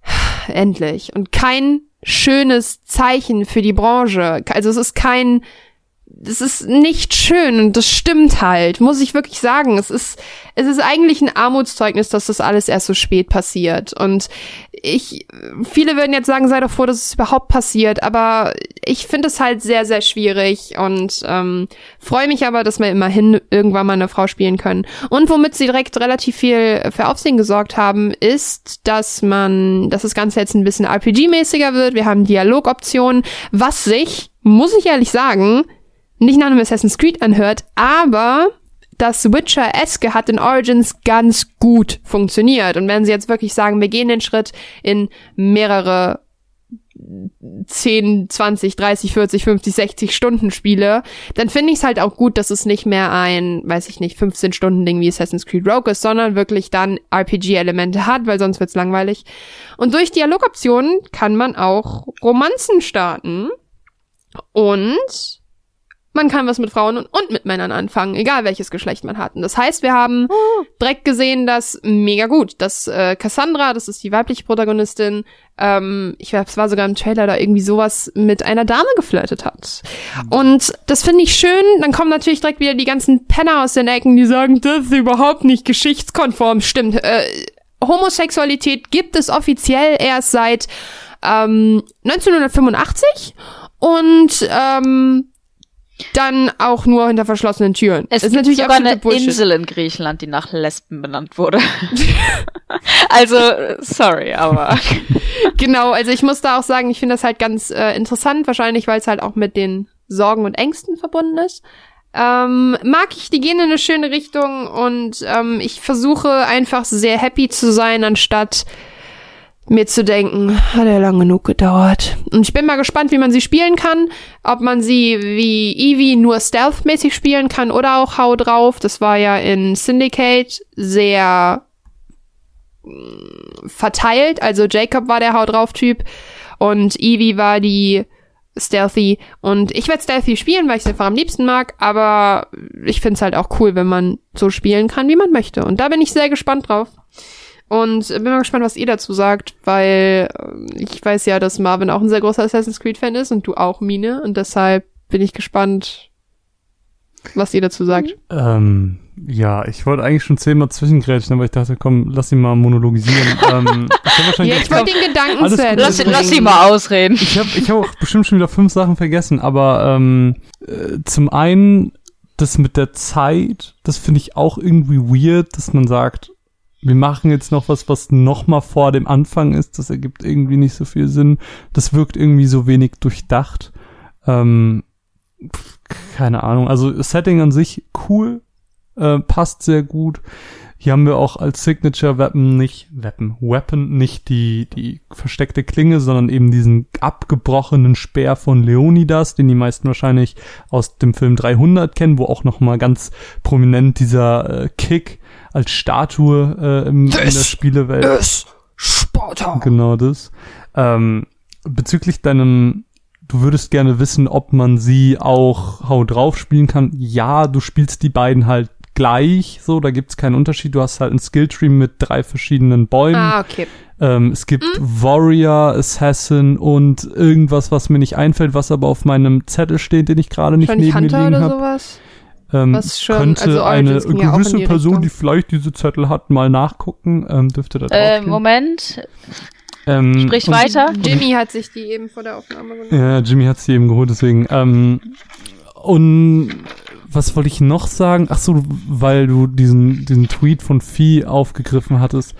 [SIGHS] endlich und kein schönes Zeichen für die Branche. Also es ist kein, es ist nicht schön und das stimmt halt, muss ich wirklich sagen. Es ist, es ist eigentlich ein Armutszeugnis, dass das alles erst so spät passiert. Und ich, viele würden jetzt sagen, sei doch froh, dass es überhaupt passiert, aber ich finde es halt sehr, sehr schwierig und ähm, freue mich aber, dass wir immerhin irgendwann mal eine Frau spielen können. Und womit sie direkt relativ viel für Aufsehen gesorgt haben, ist, dass man, dass das Ganze jetzt ein bisschen RPG-mäßiger wird. Wir haben Dialogoptionen, was sich, muss ich ehrlich sagen, nicht nach einem Assassin's Creed anhört, aber das Witcher-eske hat in Origins ganz gut funktioniert. Und wenn sie jetzt wirklich sagen, wir gehen den Schritt in mehrere 10, 20, 30, 40, 50, 60 Stunden Spiele, dann finde ich es halt auch gut, dass es nicht mehr ein, weiß ich nicht, 15 Stunden Ding wie Assassin's Creed Rogue ist, sondern wirklich dann RPG-Elemente hat, weil sonst wird's langweilig. Und durch Dialogoptionen kann man auch Romanzen starten. Und man kann was mit Frauen und, und, mit Männern anfangen, egal welches Geschlecht man hat. Und das heißt, wir haben oh. direkt gesehen, dass mega gut, dass äh, Cassandra, das ist die weibliche Protagonistin, ähm, ich weiß, es war sogar im Trailer da irgendwie sowas mit einer Dame geflirtet hat. Und das finde ich schön. Dann kommen natürlich direkt wieder die ganzen Penner aus den Ecken, die sagen, das ist überhaupt nicht geschichtskonform. Stimmt. Äh, Homosexualität gibt es offiziell erst seit ähm, 1985 und ähm, dann auch nur hinter verschlossenen Türen. Es ist natürlich sogar eine Bullshit. Insel in Griechenland, die nach Lesben benannt wurde. [LAUGHS] also, sorry, aber. genau, also ich muss da auch sagen, ich finde das halt ganz äh, interessant, wahrscheinlich, weil es halt auch mit den Sorgen und Ängsten verbunden ist. Ähm, mag ich, die gehen in eine schöne Richtung und ähm, ich versuche einfach sehr happy zu sein, anstatt mir zu denken, hat ja lang genug gedauert. Und ich bin mal gespannt, wie man sie spielen kann. Ob man sie wie Eevee nur stealth-mäßig spielen kann oder auch Hau drauf. Das war ja in Syndicate sehr mm, verteilt. Also Jacob war der Hau drauf Typ und Eevee war die Stealthy. Und ich werde Stealthy spielen, weil ich es einfach am liebsten mag. Aber ich finde es halt auch cool, wenn man so spielen kann, wie man möchte. Und da bin ich sehr gespannt drauf. Und bin mal gespannt, was ihr dazu sagt, weil äh, ich weiß ja, dass Marvin auch ein sehr großer Assassin's Creed-Fan ist und du auch, Mine. Und deshalb bin ich gespannt, was ihr dazu sagt. Ähm, ja, ich wollte eigentlich schon zehnmal zwischengrätschen, aber ich dachte, komm, lass ihn mal monologisieren. [LAUGHS] ähm, ich ja, ich wollte den Gedanken lass, lass ihn mal ausreden. Ich habe ich hab auch bestimmt schon wieder fünf Sachen vergessen, aber ähm, äh, zum einen das mit der Zeit, das finde ich auch irgendwie weird, dass man sagt, wir machen jetzt noch was, was noch mal vor dem Anfang ist. Das ergibt irgendwie nicht so viel Sinn. Das wirkt irgendwie so wenig durchdacht. Ähm, keine Ahnung. Also Setting an sich cool, äh, passt sehr gut. Hier haben wir auch als Signature Weapon nicht, Weapon, Weapon nicht die, die versteckte Klinge, sondern eben diesen abgebrochenen Speer von Leonidas, den die meisten wahrscheinlich aus dem Film 300 kennen, wo auch nochmal ganz prominent dieser äh, Kick als Statue äh, im, in der Spielewelt. Ist Sparta. Genau das. Ähm, bezüglich deinem, du würdest gerne wissen, ob man sie auch Hau drauf spielen kann. Ja, du spielst die beiden halt gleich, so, da gibt's keinen Unterschied. Du hast halt ein Skilltree mit drei verschiedenen Bäumen. Ah, okay. Ähm, es gibt Warrior, Assassin und irgendwas, was mir nicht einfällt, was aber auf meinem Zettel steht, den ich gerade nicht Wahrscheinlich neben mir Hunter liegen oder habe. Ähm, Was schon- könnte also eine ja gewisse die Person, Richtung. die vielleicht diese Zettel hat, mal nachgucken, ähm, dürfte da Äh, draufstehen. Moment, Ähm, sprich und- weiter. Jimmy hat sich die eben vor der Aufnahme genommen. Ja, Jimmy hat sie eben geholt, deswegen. Ähm, und was wollte ich noch sagen? Ach so, weil du diesen, diesen Tweet von Vieh aufgegriffen hattest.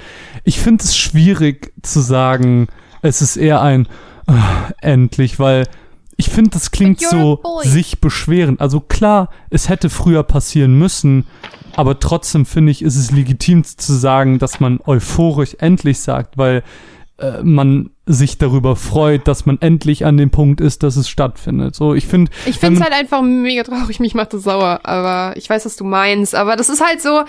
Ich finde es schwierig zu sagen, es ist eher ein äh, endlich, weil ich finde, das klingt so sich beschweren. Also klar, es hätte früher passieren müssen, aber trotzdem finde ich, ist es legitim zu sagen, dass man euphorisch endlich sagt, weil äh, man sich darüber freut, dass man endlich an dem Punkt ist, dass es stattfindet. So, ich finde, Ich finde es halt einfach mega traurig, mich macht das sauer, aber ich weiß, was du meinst. Aber das ist halt so,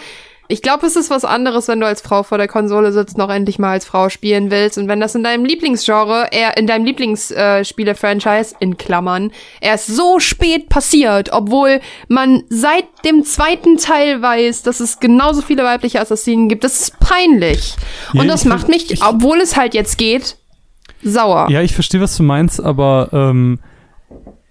ich glaube, es ist was anderes, wenn du als Frau vor der Konsole sitzt, noch endlich mal als Frau spielen willst. Und wenn das in deinem Lieblingsgenre, eher in deinem Lieblingsspiele-Franchise, in Klammern, erst so spät passiert, obwohl man seit dem zweiten Teil weiß, dass es genauso viele weibliche Assassinen gibt, das ist peinlich. Ja, Und das macht mich, ich- obwohl es halt jetzt geht, sauer. ja, ich verstehe, was du meinst, aber ähm,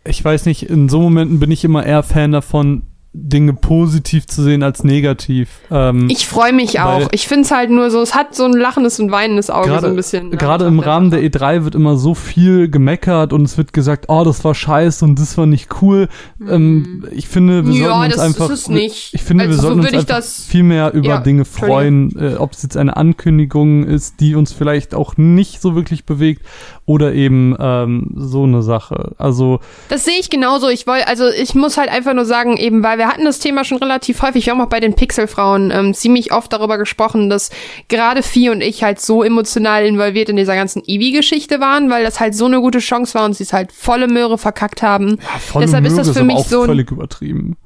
ich weiß nicht, in so Momenten bin ich immer eher Fan davon, Dinge positiv zu sehen als negativ. Ähm, Ich freue mich auch. Ich find's halt nur so, es hat so ein lachendes und weinendes Auge so ein bisschen. Gerade Ja, im Rahmen der E3 wird immer so viel gemeckert und es wird gesagt, oh, das war scheiße und das war nicht cool. Ähm, ich finde, wir Mhm. Ja, sollten uns das einfach. ist es nicht. Ich finde, Also wir so sollten uns ich einfach das- viel mehr über Ja, Dinge freuen, äh, ob es jetzt eine Ankündigung ist, die uns vielleicht auch nicht so wirklich bewegt oder eben ähm, so eine Sache. Also Das sehe ich genauso. Ich wollte, also ich muss halt einfach nur sagen, eben, weil wir hatten das Thema schon relativ häufig, wir haben auch bei den Pixelfrauen ähm, ziemlich oft darüber gesprochen, dass gerade Vieh und ich halt so emotional involviert in dieser ganzen Eevee-Geschichte waren, weil das halt so eine gute Chance war und sie es halt volle Möhre verkackt haben. volle Deshalb ist Möhre das für aber mich so völlig übertrieben.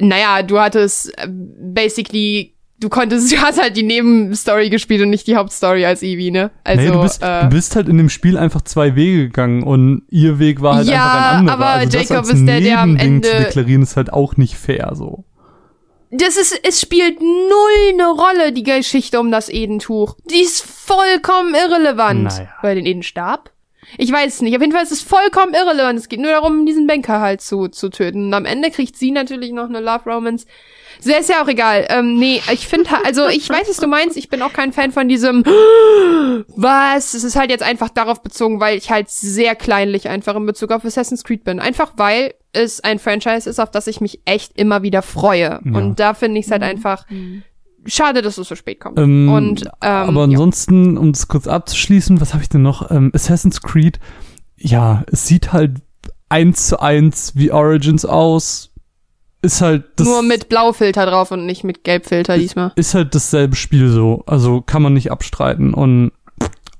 naja, du hattest äh, basically, du konntest, [LAUGHS] du hast halt die Nebenstory gespielt und nicht die Hauptstory als Eevee, ne? Also, naja, du, bist, äh, du bist halt in dem Spiel einfach zwei Wege gegann und ihr Weg war halt Ja, einfach ein anderer. aber also das Jacob ist der, der am Nebending zu Ende- deklarieren ist halt auch nicht fair so. das ist, es spielt null eine Rolle, die Geschichte um das Edentuch. Die ist vollkommen irrelevant. Naja. Bei den Edenstab? Ich weiß es nicht. Auf jeden Fall ist es vollkommen irrelevant. Es geht nur darum, diesen Banker halt zu, zu töten. Und am Ende kriegt sie natürlich noch eine Love Romance. So ist ja auch egal. Ähm, nee, ich finde, also ich weiß, was du meinst. Ich bin auch kein Fan von diesem was. Es ist halt jetzt einfach darauf bezogen, weil ich halt sehr kleinlich einfach in Bezug auf Assassin's Creed bin. Einfach weil es ein Franchise ist, auf das ich mich echt immer wieder freue. Ja. Und da finde ich es halt einfach schade, dass es so spät kommt. Ähm, Und ähm, aber ja. ansonsten, um es kurz abzuschließen, was habe ich denn noch? Ähm, Assassin's Creed, ja, es sieht halt eins zu eins wie Origins aus. Ist halt das, nur mit Blaufilter drauf und nicht mit Gelbfilter diesmal. ist halt dasselbe Spiel so. Also kann man nicht abstreiten. Und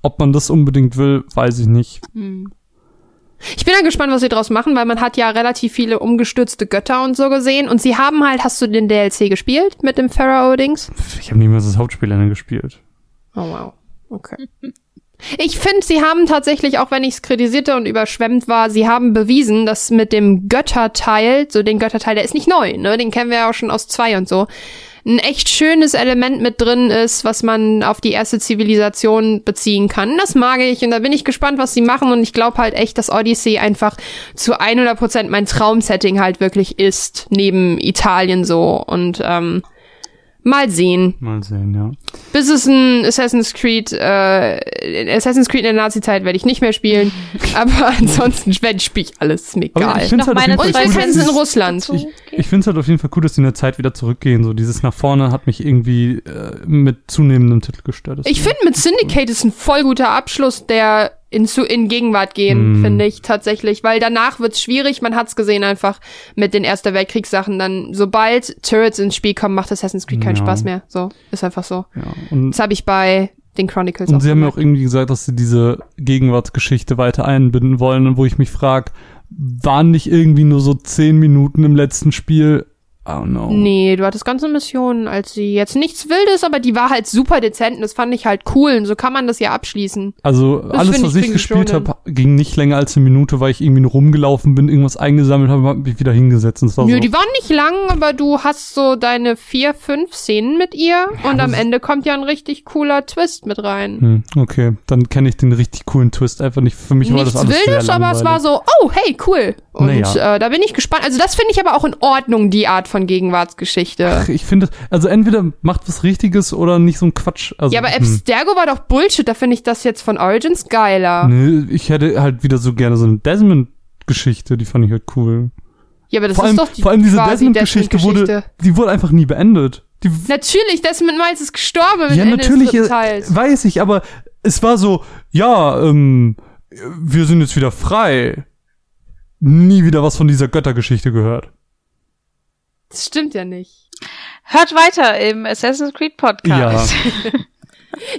ob man das unbedingt will, weiß ich nicht. Ich bin ja gespannt, was sie draus machen, weil man hat ja relativ viele umgestürzte Götter und so gesehen. Und sie haben halt, hast du den DLC gespielt mit dem Pharaoh-Dings? Ich habe niemals das Hauptspiel gespielt. Oh wow. Okay. [LAUGHS] Ich finde, sie haben tatsächlich, auch wenn ich es kritisierte und überschwemmt war, sie haben bewiesen, dass mit dem Götterteil, so den Götterteil, der ist nicht neu, ne? Den kennen wir ja auch schon aus zwei und so. Ein echt schönes Element mit drin ist, was man auf die erste Zivilisation beziehen kann. Das mag ich und da bin ich gespannt, was sie machen und ich glaube halt echt, dass Odyssey einfach zu 100% mein Traumsetting halt wirklich ist, neben Italien so und ähm, mal sehen. Mal sehen, ja. Bis es ein Assassin's Creed, äh, Assassin's Creed in der Nazi-Zeit werde ich nicht mehr spielen. [LAUGHS] aber ansonsten werde ich spiele ich alles, ist mir egal. ich finde Noch halt auf meine jeden Und Fall wir cool, kennen dass es in sie- Russland. Ich, ich finde es halt auf jeden Fall cool, dass die in der Zeit wieder zurückgehen. So dieses nach vorne hat mich irgendwie äh, mit zunehmendem Titel gestört. Ich finde, mit Syndicate ist ein voll guter Abschluss, der in, zu, in Gegenwart gehen, Hm. finde ich tatsächlich. Weil danach wird's schwierig, man hat's gesehen einfach mit den Erster Weltkriegssachen. Dann, sobald Turrets ins Spiel kommen, macht Assassin's Creed keinen Ja. Spaß mehr. So, ist einfach so. Ja, und, Das habe ich bei den Chronicles und sie haben ja auch irgendwie gesagt, dass sie diese Gegenwartsgeschichte weiter einbinden wollen und wo ich mich frage, waren nicht irgendwie nur so zehn Minuten im letzten Spiel? Don't know. Nee, du hattest ganze Missionen, als sie jetzt nichts Wildes, aber die war halt super dezent und das fand ich halt cool und so kann man das ja abschließen. Also Das alles, was ich ich gespielt habe, ging nicht länger als eine Minute, weil ich irgendwie nur rumgelaufen bin, irgendwas eingesammelt habe, hab mich wieder hingesetzt. Und war Nö, so, die waren nicht lang, aber du hast so deine vier, fünf Szenen mit ihr und am Ende kommt ja ein richtig cooler Twist mit rein. hm, okay, dann kenne ich den richtig coolen Twist einfach nicht. Für mich war Nichts das alles Wildes, sehr aber es war so, oh, hey, cool. Und Naja. äh, da bin ich gespannt. Also das finde ich aber auch in Ordnung, die Art von Gegenwartsgeschichte. Ach, ich finde, also entweder macht was Richtiges oder nicht so ein Quatsch. Also, ja, aber hm. Abstergo war doch Bullshit, da finde ich das jetzt von Origins geiler. Nee, ich hätte halt wieder so gerne so eine Desmond-Geschichte, die fand ich halt cool. Ja, aber das vor, ist allem, doch die vor allem diese Desmond-Geschichte wurde, Desmond-Geschichte. die wurde einfach nie beendet. Die, Natürlich, Desmond Miles ist gestorben mit ja, Ende natürlich, des äh, Teils. weiß ich, aber es war so, ja, ähm, wir sind jetzt wieder frei. Nie wieder was von dieser Göttergeschichte gehört. Das stimmt ja nicht. Hört weiter im Assassin's Creed Podcast. [LAUGHS]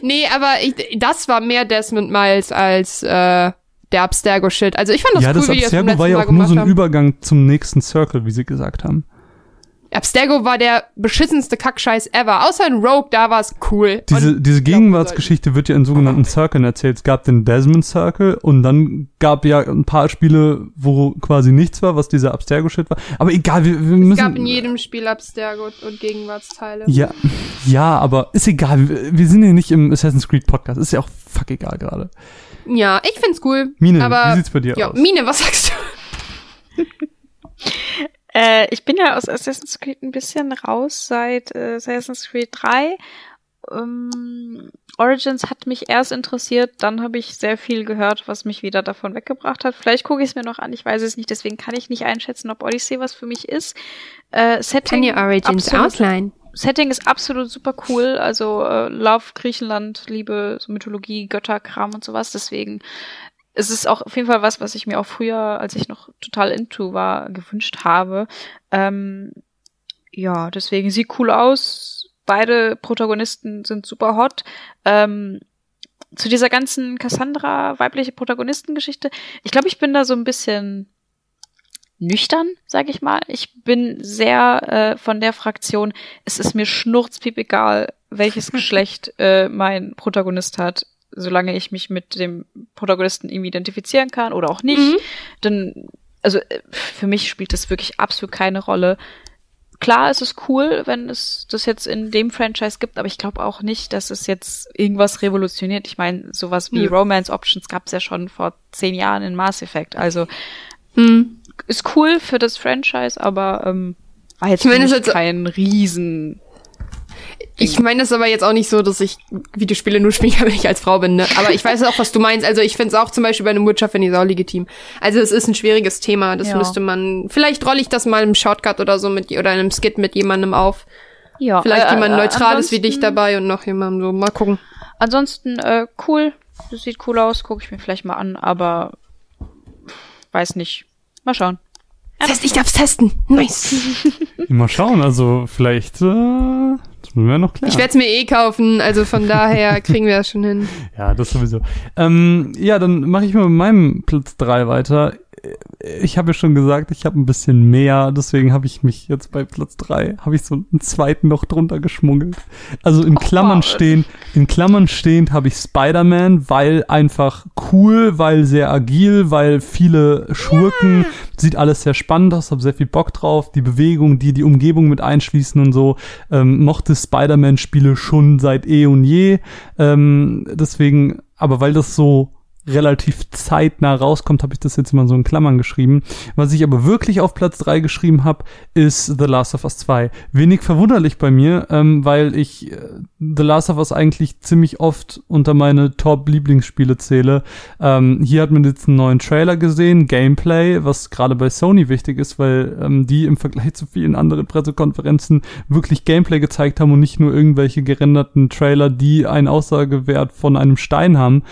Nee, aber ich, das war mehr Desmond Miles als äh, der Abstergo-Shit. Also ich fand das ja, cool, das wie die das Abstergo war ja auch nur so ein haben. Übergang zum nächsten Circle, wie sie gesagt haben. Abstergo war der beschissenste Kackscheiß ever. Außer in Rogue, da war es cool. Diese, diese Gegenwartsgeschichte wird ja in sogenannten Circles erzählt. Es gab den Desmond Circle und dann gab ja ein paar Spiele, wo quasi nichts war, was dieser Abstergo-Shit war. Aber egal, wir, wir müssen. Es gab in jedem Spiel Abstergo und Gegenwartsteile. ja, ja, aber ist egal. Wir, wir sind ja nicht im Assassin's Creed Podcast. Ist ja auch fuck egal gerade. Ja, ich find's cool. Mine, aber, wie sieht's bei dir ja, aus? Mine, was sagst du? [LAUGHS] Äh, ich bin ja aus Assassin's Creed ein bisschen raus seit äh, Assassin's Creed 3. Ähm, Origins hat mich erst interessiert, dann habe ich sehr viel gehört, was mich wieder davon weggebracht hat. Vielleicht gucke ich es mir noch an, ich weiß es nicht, deswegen kann ich nicht einschätzen, ob Odyssey was für mich ist. Äh, Setting, absolut- outline? Setting ist absolut super cool. Also äh, Love, Griechenland, Liebe, so Mythologie, Götterkram und sowas. Deswegen es ist auch auf jeden Fall was, was ich mir auch früher, als ich noch total into war, gewünscht habe. Ähm, ja, deswegen sieht cool aus. Beide Protagonisten sind super hot. Ähm, zu dieser ganzen Cassandra weibliche Protagonistengeschichte. Ich glaube, ich bin da so ein bisschen nüchtern, sag ich mal. Ich bin sehr äh, von der Fraktion, es ist mir schnurzpiep egal, welches [LAUGHS] Geschlecht äh, mein Protagonist hat, solange ich mich mit dem Protagonisten irgendwie identifizieren kann oder auch nicht. Mhm. Dann, also äh, für mich spielt das wirklich absolut keine Rolle. Klar, es ist cool, wenn es das jetzt in dem Franchise gibt, aber ich glaube auch nicht, dass es jetzt irgendwas revolutioniert. Ich meine, sowas wie Nö. Romance Options gab es ja schon vor zehn Jahren in Mass Effect. Also Hm. ist cool für das Franchise, aber ähm, war jetzt Ich es jetzt- kein Riesen. Ich meine es aber jetzt auch nicht so, dass ich Videospiele nur spielen kann, wenn ich als Frau bin, ne? Aber ich weiß auch, was du meinst. Also ich finde es auch zum Beispiel bei einem Witcher finde ich es auch legitim. Also es ist ein schwieriges Thema. Das Ja. müsste man. Vielleicht rolle ich das mal im Shortcut oder so mit oder in einem Skit mit jemandem auf. Ja, Vielleicht äh, jemand äh, Neutrales wie dich dabei und noch jemand so. Mal gucken. Ansonsten äh, cool. Das sieht cool aus, gucke ich mir vielleicht mal an, aber weiß nicht. Mal schauen. Das heißt, ich darf's testen. Nice. Mal schauen, also vielleicht, äh, das müssen wir noch klären. Ich werde es mir eh kaufen. Also von daher [LAUGHS] kriegen wir das schon hin. Ja, das sowieso. Ähm, ja, dann mache ich mal mit meinem Platz 3 weiter. Ich habe ja schon gesagt, ich habe ein bisschen mehr, deswegen habe ich mich jetzt bei Platz 3, habe ich so einen zweiten noch drunter geschmuggelt. Also in Klammern stehen, in Klammern stehend habe ich Spider-Man, weil einfach cool, weil sehr agil, weil viele Schurken, sieht alles sehr spannend aus, habe sehr viel Bock drauf, die Bewegung, die die Umgebung mit einschließen und so, ähm, mochte Spider-Man-Spiele schon seit eh und je, ähm, deswegen, aber weil das so relativ zeitnah rauskommt, habe ich das jetzt mal so in Klammern geschrieben. Was ich aber wirklich auf Platz 3 geschrieben habe, ist The Last of Us 2. Wenig verwunderlich bei mir, ähm, weil ich äh, The Last of Us eigentlich ziemlich oft unter meine Top-Lieblingsspiele zähle. Ähm, hier hat man jetzt einen neuen Trailer gesehen, Gameplay, was gerade bei Sony wichtig ist, weil ähm, die im Vergleich zu vielen anderen Pressekonferenzen wirklich Gameplay gezeigt haben und nicht nur irgendwelche gerenderten Trailer, die einen Aussagewert von einem Stein haben.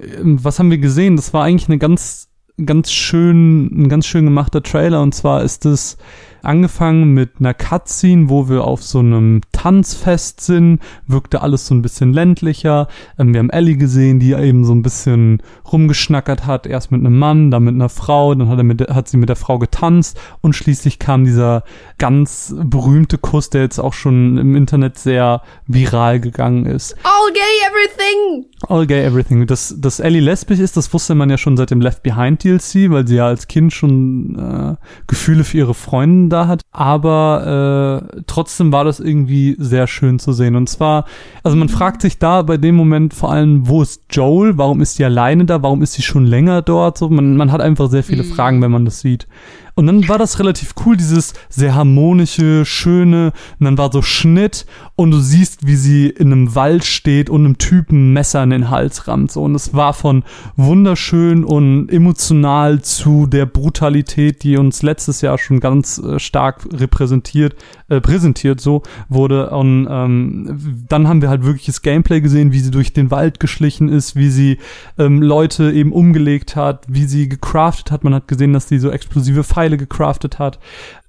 Ähm, was haben wir gesehen? Das war eigentlich eine ganz, ganz schön, ein ganz schön gemachter Trailer. Und zwar ist es angefangen mit einer Cutscene, wo wir auf so einem Tanzfest sind, wirkte alles so ein bisschen ländlicher. Ähm, wir haben Ellie gesehen, die eben so ein bisschen rumgeschnackert hat, erst mit einem Mann, dann mit einer Frau, dann hat, er mit, hat sie mit der Frau getanzt und schließlich kam dieser ganz berühmte Kuss, der jetzt auch schon im Internet sehr viral gegangen ist. All gay everything! All gay everything. Dass, dass Ellie lesbisch ist, das wusste man ja schon seit dem Left Behind DLC, weil sie ja als Kind schon äh, Gefühle für ihre Freundin da hat. Aber äh, trotzdem war das irgendwie sehr schön zu sehen. Und zwar, also man fragt sich da bei dem Moment vor allem, wo ist Joel? Warum ist sie alleine da? Warum ist sie schon länger dort? So, man, man hat einfach sehr viele Mhm. Fragen, wenn man das sieht. Und dann war das relativ cool, dieses sehr harmonische, schöne, und dann war so Schnitt und du siehst, wie sie in einem Wald steht und einem Typen Messer in den Hals rammt. So. Und es war von wunderschön und emotional zu der Brutalität, die uns letztes Jahr schon ganz äh, stark repräsentiert, äh, präsentiert so wurde. Und ähm, dann haben wir halt wirkliches Gameplay gesehen, wie sie durch den Wald geschlichen ist, wie sie ähm, Leute eben umgelegt hat, wie sie gecraftet hat. Man hat gesehen, dass sie so explosive Pfeile gecraftet hat.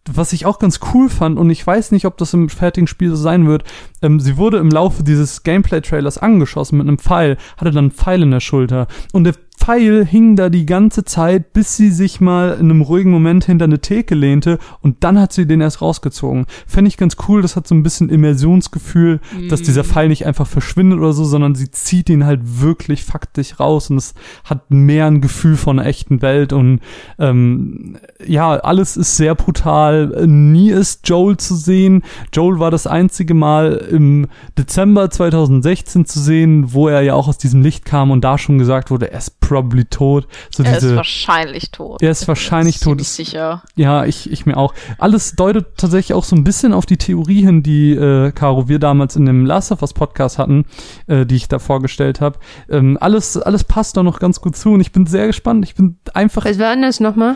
Was ich auch ganz cool fand, und ich weiß nicht, ob das im fertigen Spiel so sein wird, ähm, sie wurde im Laufe dieses Gameplay-Trailers angeschossen mit einem Pfeil, hatte dann einen Pfeil in der Schulter. Und der Pfeil hing da die ganze Zeit, bis sie sich mal in einem ruhigen Moment hinter eine Theke lehnte und dann hat sie den erst rausgezogen. Fände ich ganz cool, das hat so ein bisschen Immersionsgefühl, dass dieser Pfeil nicht einfach verschwindet oder so, sondern sie zieht ihn halt wirklich faktisch raus und es hat mehr ein Gefühl von einer echten Welt und ähm, ja, alles ist sehr brutal. Nie ist Joel zu sehen. Joel war das einzige Mal im Dezember 2016 zu sehen, wo er ja auch aus diesem Licht kam und da schon gesagt wurde, er ist probably tot. So Er diese, ist wahrscheinlich tot. Er ist wahrscheinlich Ich bin tot. ziemlich sicher. ja, ich, ich mir auch. Alles deutet tatsächlich auch so ein bisschen auf die Theorie hin, die äh, Caro wir damals in dem Last of Us Podcast hatten, äh, die ich da vorgestellt habe. Ähm, alles, alles passt da noch ganz gut zu und ich bin sehr gespannt. Ich bin einfach, Was war denn das nochmal?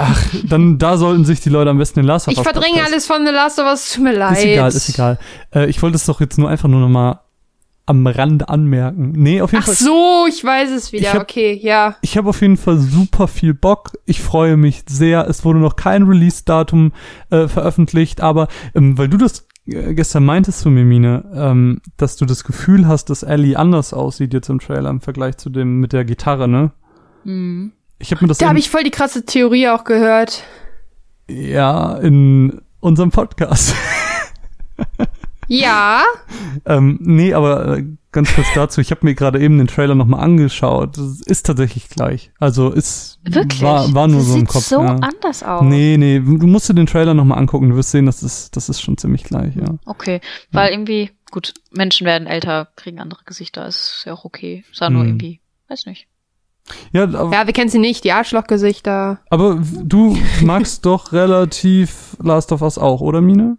ach, dann da sollten sich die Leute am besten den Last of Ich Us verdränge Podcast- alles von The Last of Us, tut mir leid. Ist egal, ist egal. Äh, ich wollte es doch jetzt nur einfach nur noch mal am Rand anmerken. Nee, auf jeden Ach Fall. so, ich weiß es wieder. hab- okay, ja. Ich habe auf jeden Fall super viel Bock. Ich freue mich sehr. Es wurde noch kein Release-Datum äh, veröffentlicht, aber ähm, weil du das äh, gestern meintest zu mir, Mine, ähm, dass du das Gefühl hast, dass Ellie anders aussieht jetzt im Trailer im Vergleich zu dem mit der Gitarre, ne? Mhm. Ich habe mir das Da habe ich voll die krasse Theorie auch gehört. ja in unserem Podcast. [LAUGHS] Ja. ähm, nee, aber äh, ganz kurz dazu, ich habe mir gerade eben den Trailer nochmal angeschaut. Das ist tatsächlich gleich. Also ist Wirklich? war, war nur das so im sieht Kopf. so ja. anders aus. Nee, nee, du musst dir den Trailer nochmal angucken, du wirst sehen, das ist, das ist schon ziemlich gleich, ja. Okay, weil irgendwie, gut, Menschen werden älter, kriegen andere Gesichter, ist ja auch okay. Ist ja nur Mhm. irgendwie, weiß nicht. Ja, aber, Ja, wir kennen sie nicht, die Arschlochgesichter. aber du magst doch relativ Last of Us auch, oder Mine?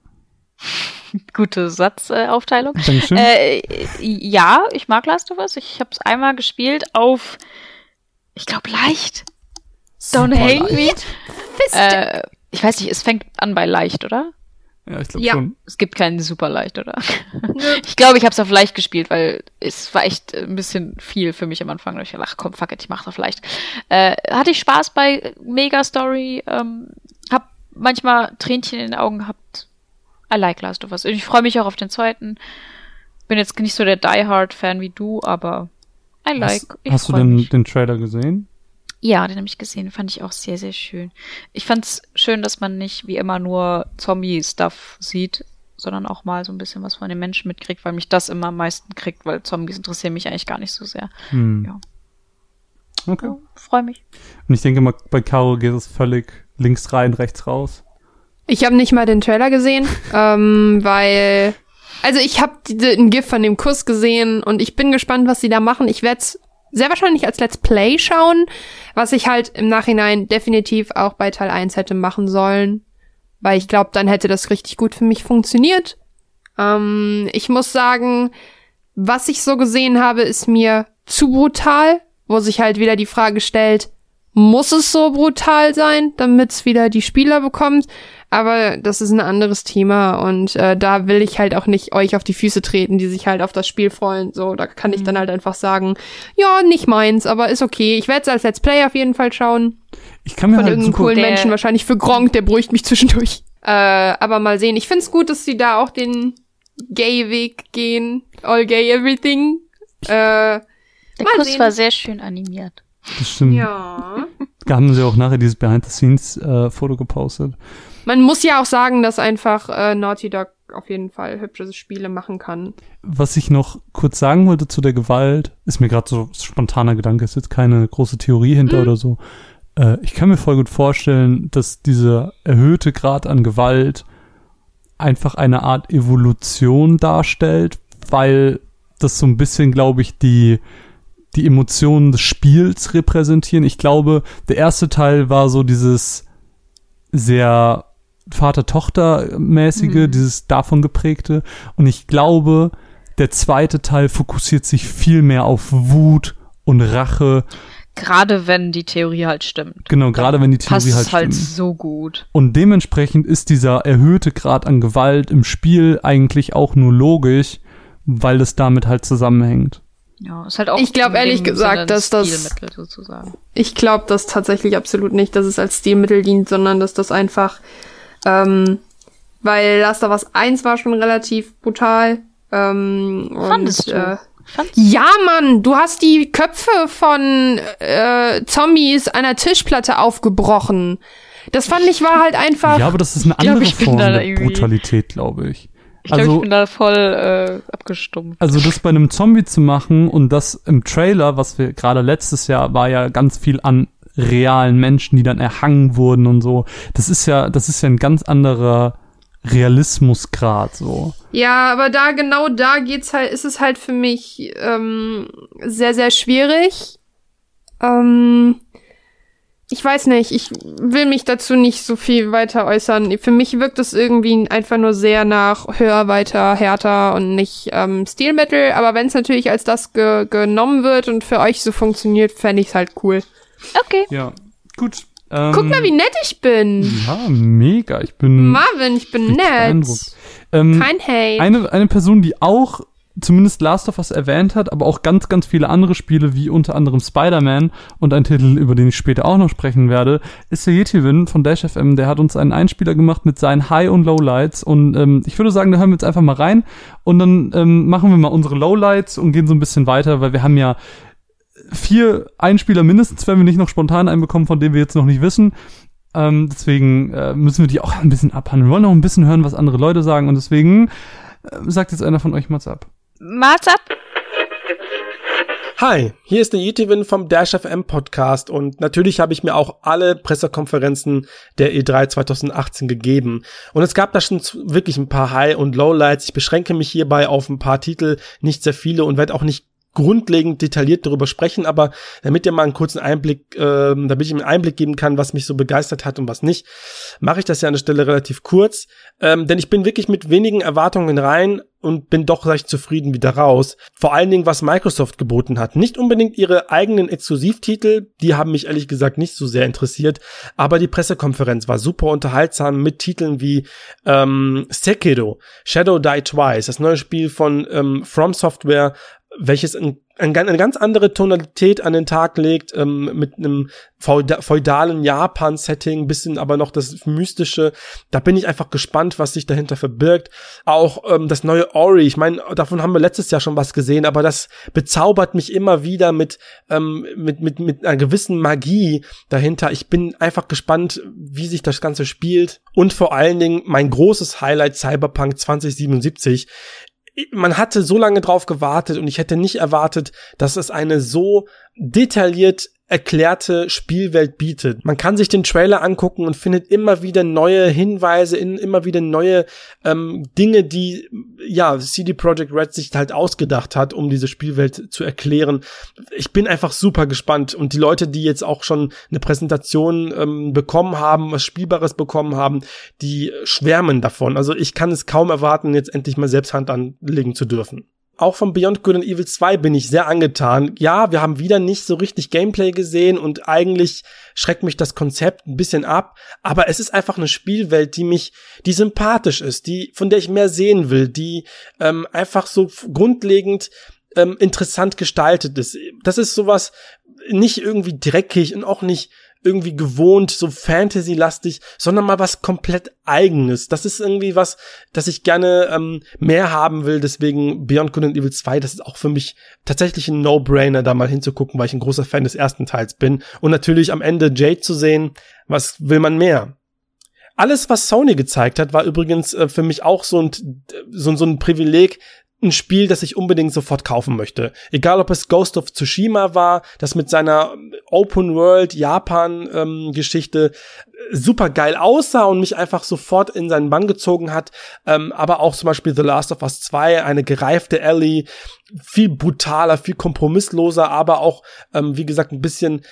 [LAUGHS] [LAUGHS] Gute Satzaufteilung. Äh. Dankeschön. äh, ja, ich mag Last of Us. Ich habe es einmal gespielt auf, ich glaube, leicht. Don't Super hate me. Fist. Äh, ich weiß nicht, es fängt an bei leicht, oder? ja, ich glaube ja. schon. Es gibt keinen super leicht, oder? [LAUGHS] Ich glaube, ich habe es auf leicht gespielt, weil es war echt ein bisschen viel für mich am Anfang. Und ich dachte, ach komm, fuck it, ich mach's auf leicht. Äh, hatte ich Spaß bei Mega Story, ähm, hab manchmal Tränchen in den Augen gehabt. I like Last of Us. Ich freue mich auch auf den zweiten. Bin jetzt nicht so der Die Hard Fan wie du, aber I like. Hast, ich hast du denn mich. den Trailer gesehen? Ja, den habe ich gesehen. Fand ich auch sehr, sehr schön. Ich fand's schön, dass man nicht wie immer nur Zombie-Stuff sieht, sondern auch mal so ein bisschen was von den Menschen mitkriegt, weil mich das immer am meisten kriegt, weil Zombies interessieren mich eigentlich gar nicht so sehr. Hm. Ja. Okay. Ja, Freue mich. Und ich denke mal, bei Caro geht es völlig links rein, rechts raus. Ich habe nicht mal den Trailer gesehen, [LAUGHS] ähm, weil also ich habe ein GIF von dem Kuss gesehen und ich bin gespannt, was sie da machen. Ich werde es sehr wahrscheinlich als Let's Play schauen, was ich halt im Nachhinein definitiv auch bei Teil 1 hätte machen sollen, weil ich glaube, dann hätte das richtig gut für mich funktioniert. Ähm, ich muss sagen, was ich so gesehen habe, ist mir zu brutal, wo sich halt wieder die Frage stellt, muss es so brutal sein, damit es wieder die Spieler bekommt? Aber das ist ein anderes Thema und äh, da will ich halt auch nicht euch auf die Füße treten, die sich halt auf das Spiel freuen. So, da kann ich dann halt einfach sagen, ja, nicht meins, aber ist okay. Ich werde es als Let's Play auf jeden Fall schauen. Ich kann mir Von halt irgendeinem super, coolen Der- Menschen, wahrscheinlich für Gronk, der beruhigt mich zwischendurch. [LAUGHS] Äh, aber mal sehen. Ich find's gut, dass sie da auch den Gay-Weg gehen. All gay everything. Äh, Der Mal Kuss sehen. war sehr schön animiert. das stimmt. ja. Da haben sie auch nachher dieses Behind-the-Scenes-Foto gepostet. Man muss ja auch sagen, dass einfach äh, Naughty Dog auf jeden Fall hübsche Spiele machen kann. Was ich noch kurz sagen wollte zu der Gewalt, ist mir gerade so spontaner Gedanke, ist jetzt keine große Theorie hinter Mhm. oder so. Äh, ich kann mir voll gut vorstellen, dass dieser erhöhte Grad an Gewalt einfach eine Art Evolution darstellt, weil das so ein bisschen, glaube ich, die die Emotionen des Spiels repräsentieren. Ich glaube, der erste Teil war so dieses sehr Vater-Tochter-mäßige, Mhm. dieses davon geprägte. Und ich glaube, der zweite Teil fokussiert sich viel mehr auf Wut und Rache. Gerade wenn die Theorie halt stimmt. Genau, gerade wenn die Passt Theorie halt halt stimmt. so gut. Und dementsprechend ist dieser erhöhte Grad an Gewalt im Spiel eigentlich auch nur logisch, weil es damit halt zusammenhängt. Ja, ist halt auch Ich glaub in ehrlich gesagt, dass das- Stilmittel sozusagen. Ich glaube das tatsächlich absolut nicht, dass es als Stilmittel dient, sondern dass das einfach, ähm, weil Last of Us 1 war schon relativ brutal. Ähm, Fandest und, du? Äh, Fandst ja, Mann, du hast die Köpfe von äh, Zombies einer Tischplatte aufgebrochen. Das fand ich war halt einfach. Ja, aber das ist eine glaub, andere ich bin Form der Brutalität, glaube ich. Ich glaube, Also- ich bin da voll äh, abgestumpft. Also das bei einem Zombie zu machen und das im Trailer, was wir gerade letztes Jahr, war ja ganz viel an realen Menschen, die dann erhangen wurden und so. Das ist ja, das ist ja ein ganz anderer Realismusgrad so. Ja, aber da genau da geht's halt, ist es halt für mich ähm, sehr, sehr schwierig. Ähm, ich weiß nicht, ich will mich dazu nicht so viel weiter äußern. Für mich wirkt es irgendwie einfach nur sehr nach höher, weiter, härter und nicht ähm, Stilmittel. Aber wenn es natürlich als das ge genommen wird und für euch so funktioniert, fände ich's halt cool. Okay. Ja, gut. Ähm, Guck mal, wie nett ich bin. Ja, mega. Ich bin Marvin, ich bin nett. Ähm, Kein Hate. eine, eine Person, die auch zumindest Last of Us erwähnt hat, aber auch ganz, ganz viele andere Spiele, wie unter anderem Spider-Man und ein Titel, über den ich später auch noch sprechen werde, ist der Yetivin von Dash FM. Der hat uns einen Einspieler gemacht mit seinen High- und Lowlights und ähm, ich würde sagen, da hören wir jetzt einfach mal rein und dann ähm, machen wir mal unsere Lowlights und gehen so ein bisschen weiter, weil wir haben ja vier Einspieler mindestens, wenn wir nicht noch spontan einbekommen, von denen wir jetzt noch nicht wissen. Ähm, deswegen äh, müssen wir die auch ein bisschen abhandeln. Wir wollen auch ein bisschen hören, was andere Leute sagen und deswegen äh, sagt jetzt einer von euch mal ab. Mats ab. Hi, hier ist der Yetivin vom Dash FM Podcast und natürlich habe ich mir auch alle Pressekonferenzen der E3 2018 gegeben. Und es gab da schon wirklich ein paar High- und Lowlights. Ich beschränke mich hierbei auf ein paar Titel, nicht sehr viele und werde auch nicht grundlegend detailliert darüber sprechen, aber damit ihr mal einen kurzen Einblick, ähm, damit ich einen Einblick geben kann, was mich so begeistert hat und was nicht, mache ich das ja an der Stelle relativ kurz, ähm, denn ich bin wirklich mit wenigen Erwartungen rein und bin doch recht zufrieden wieder raus. Vor allen Dingen, was Microsoft geboten hat. Nicht unbedingt ihre eigenen Exklusivtitel, die haben mich ehrlich gesagt nicht so sehr interessiert, aber die Pressekonferenz war super unterhaltsam mit Titeln wie ähm, Sekiro, Shadow Die Twice, das neue Spiel von ähm, From Software, welches ein, ein, eine ganz andere Tonalität an den Tag legt, ähm, mit einem feuda feudalen Japan-Setting, bisschen aber noch das Mystische. Da bin ich einfach gespannt, was sich dahinter verbirgt. Auch ähm, das neue Ori, ich meine, davon haben wir letztes Jahr schon was gesehen, aber das bezaubert mich immer wieder mit, ähm, mit, mit, mit einer gewissen Magie dahinter. Ich bin einfach gespannt, wie sich das Ganze spielt. Und vor allen Dingen mein großes Highlight Cyberpunk 2077 man hatte so lange drauf gewartet und ich hätte nicht erwartet, dass es eine so detailliert erklärte Spielwelt bietet. Man kann sich den Trailer angucken und findet immer wieder neue Hinweise, in, immer wieder neue ähm, Dinge, die ja CD Projekt Red sich halt ausgedacht hat, um diese Spielwelt zu erklären. Ich bin einfach super gespannt und die Leute, die jetzt auch schon eine Präsentation ähm, bekommen haben, was Spielbares bekommen haben, die schwärmen davon. Also ich kann es kaum erwarten, jetzt endlich mal selbst Hand anlegen zu dürfen. Auch von Beyond Good and Evil 2 bin ich sehr angetan. Ja, wir haben wieder nicht so richtig Gameplay gesehen und eigentlich schreckt mich das Konzept ein bisschen ab, aber es ist einfach eine Spielwelt, die mich, die sympathisch ist, die, von der ich mehr sehen will, die ähm, einfach so grundlegend ähm, interessant gestaltet ist. Das ist sowas nicht irgendwie dreckig und auch nicht irgendwie gewohnt, so Fantasy-lastig, sondern mal was komplett eigenes. Das ist irgendwie was, das ich gerne ähm, mehr haben will. Deswegen Beyond Good and Evil 2, das ist auch für mich tatsächlich ein No-Brainer, da mal hinzugucken, weil ich ein großer Fan des ersten Teils bin. Und natürlich am Ende Jade zu sehen, was will man mehr? Alles, was Sony gezeigt hat, war übrigens äh, für mich auch so ein, so, so ein Privileg, ein Spiel, das ich unbedingt sofort kaufen möchte. Egal, ob es Ghost of Tsushima war, das mit seiner Open World Japan ähm, Geschichte äh, super geil aussah und mich einfach sofort in seinen Bann gezogen hat. Ähm, aber auch zum Beispiel The Last of Us 2, eine gereifte Ellie, viel brutaler, viel kompromissloser, aber auch, ähm, wie gesagt, ein bisschen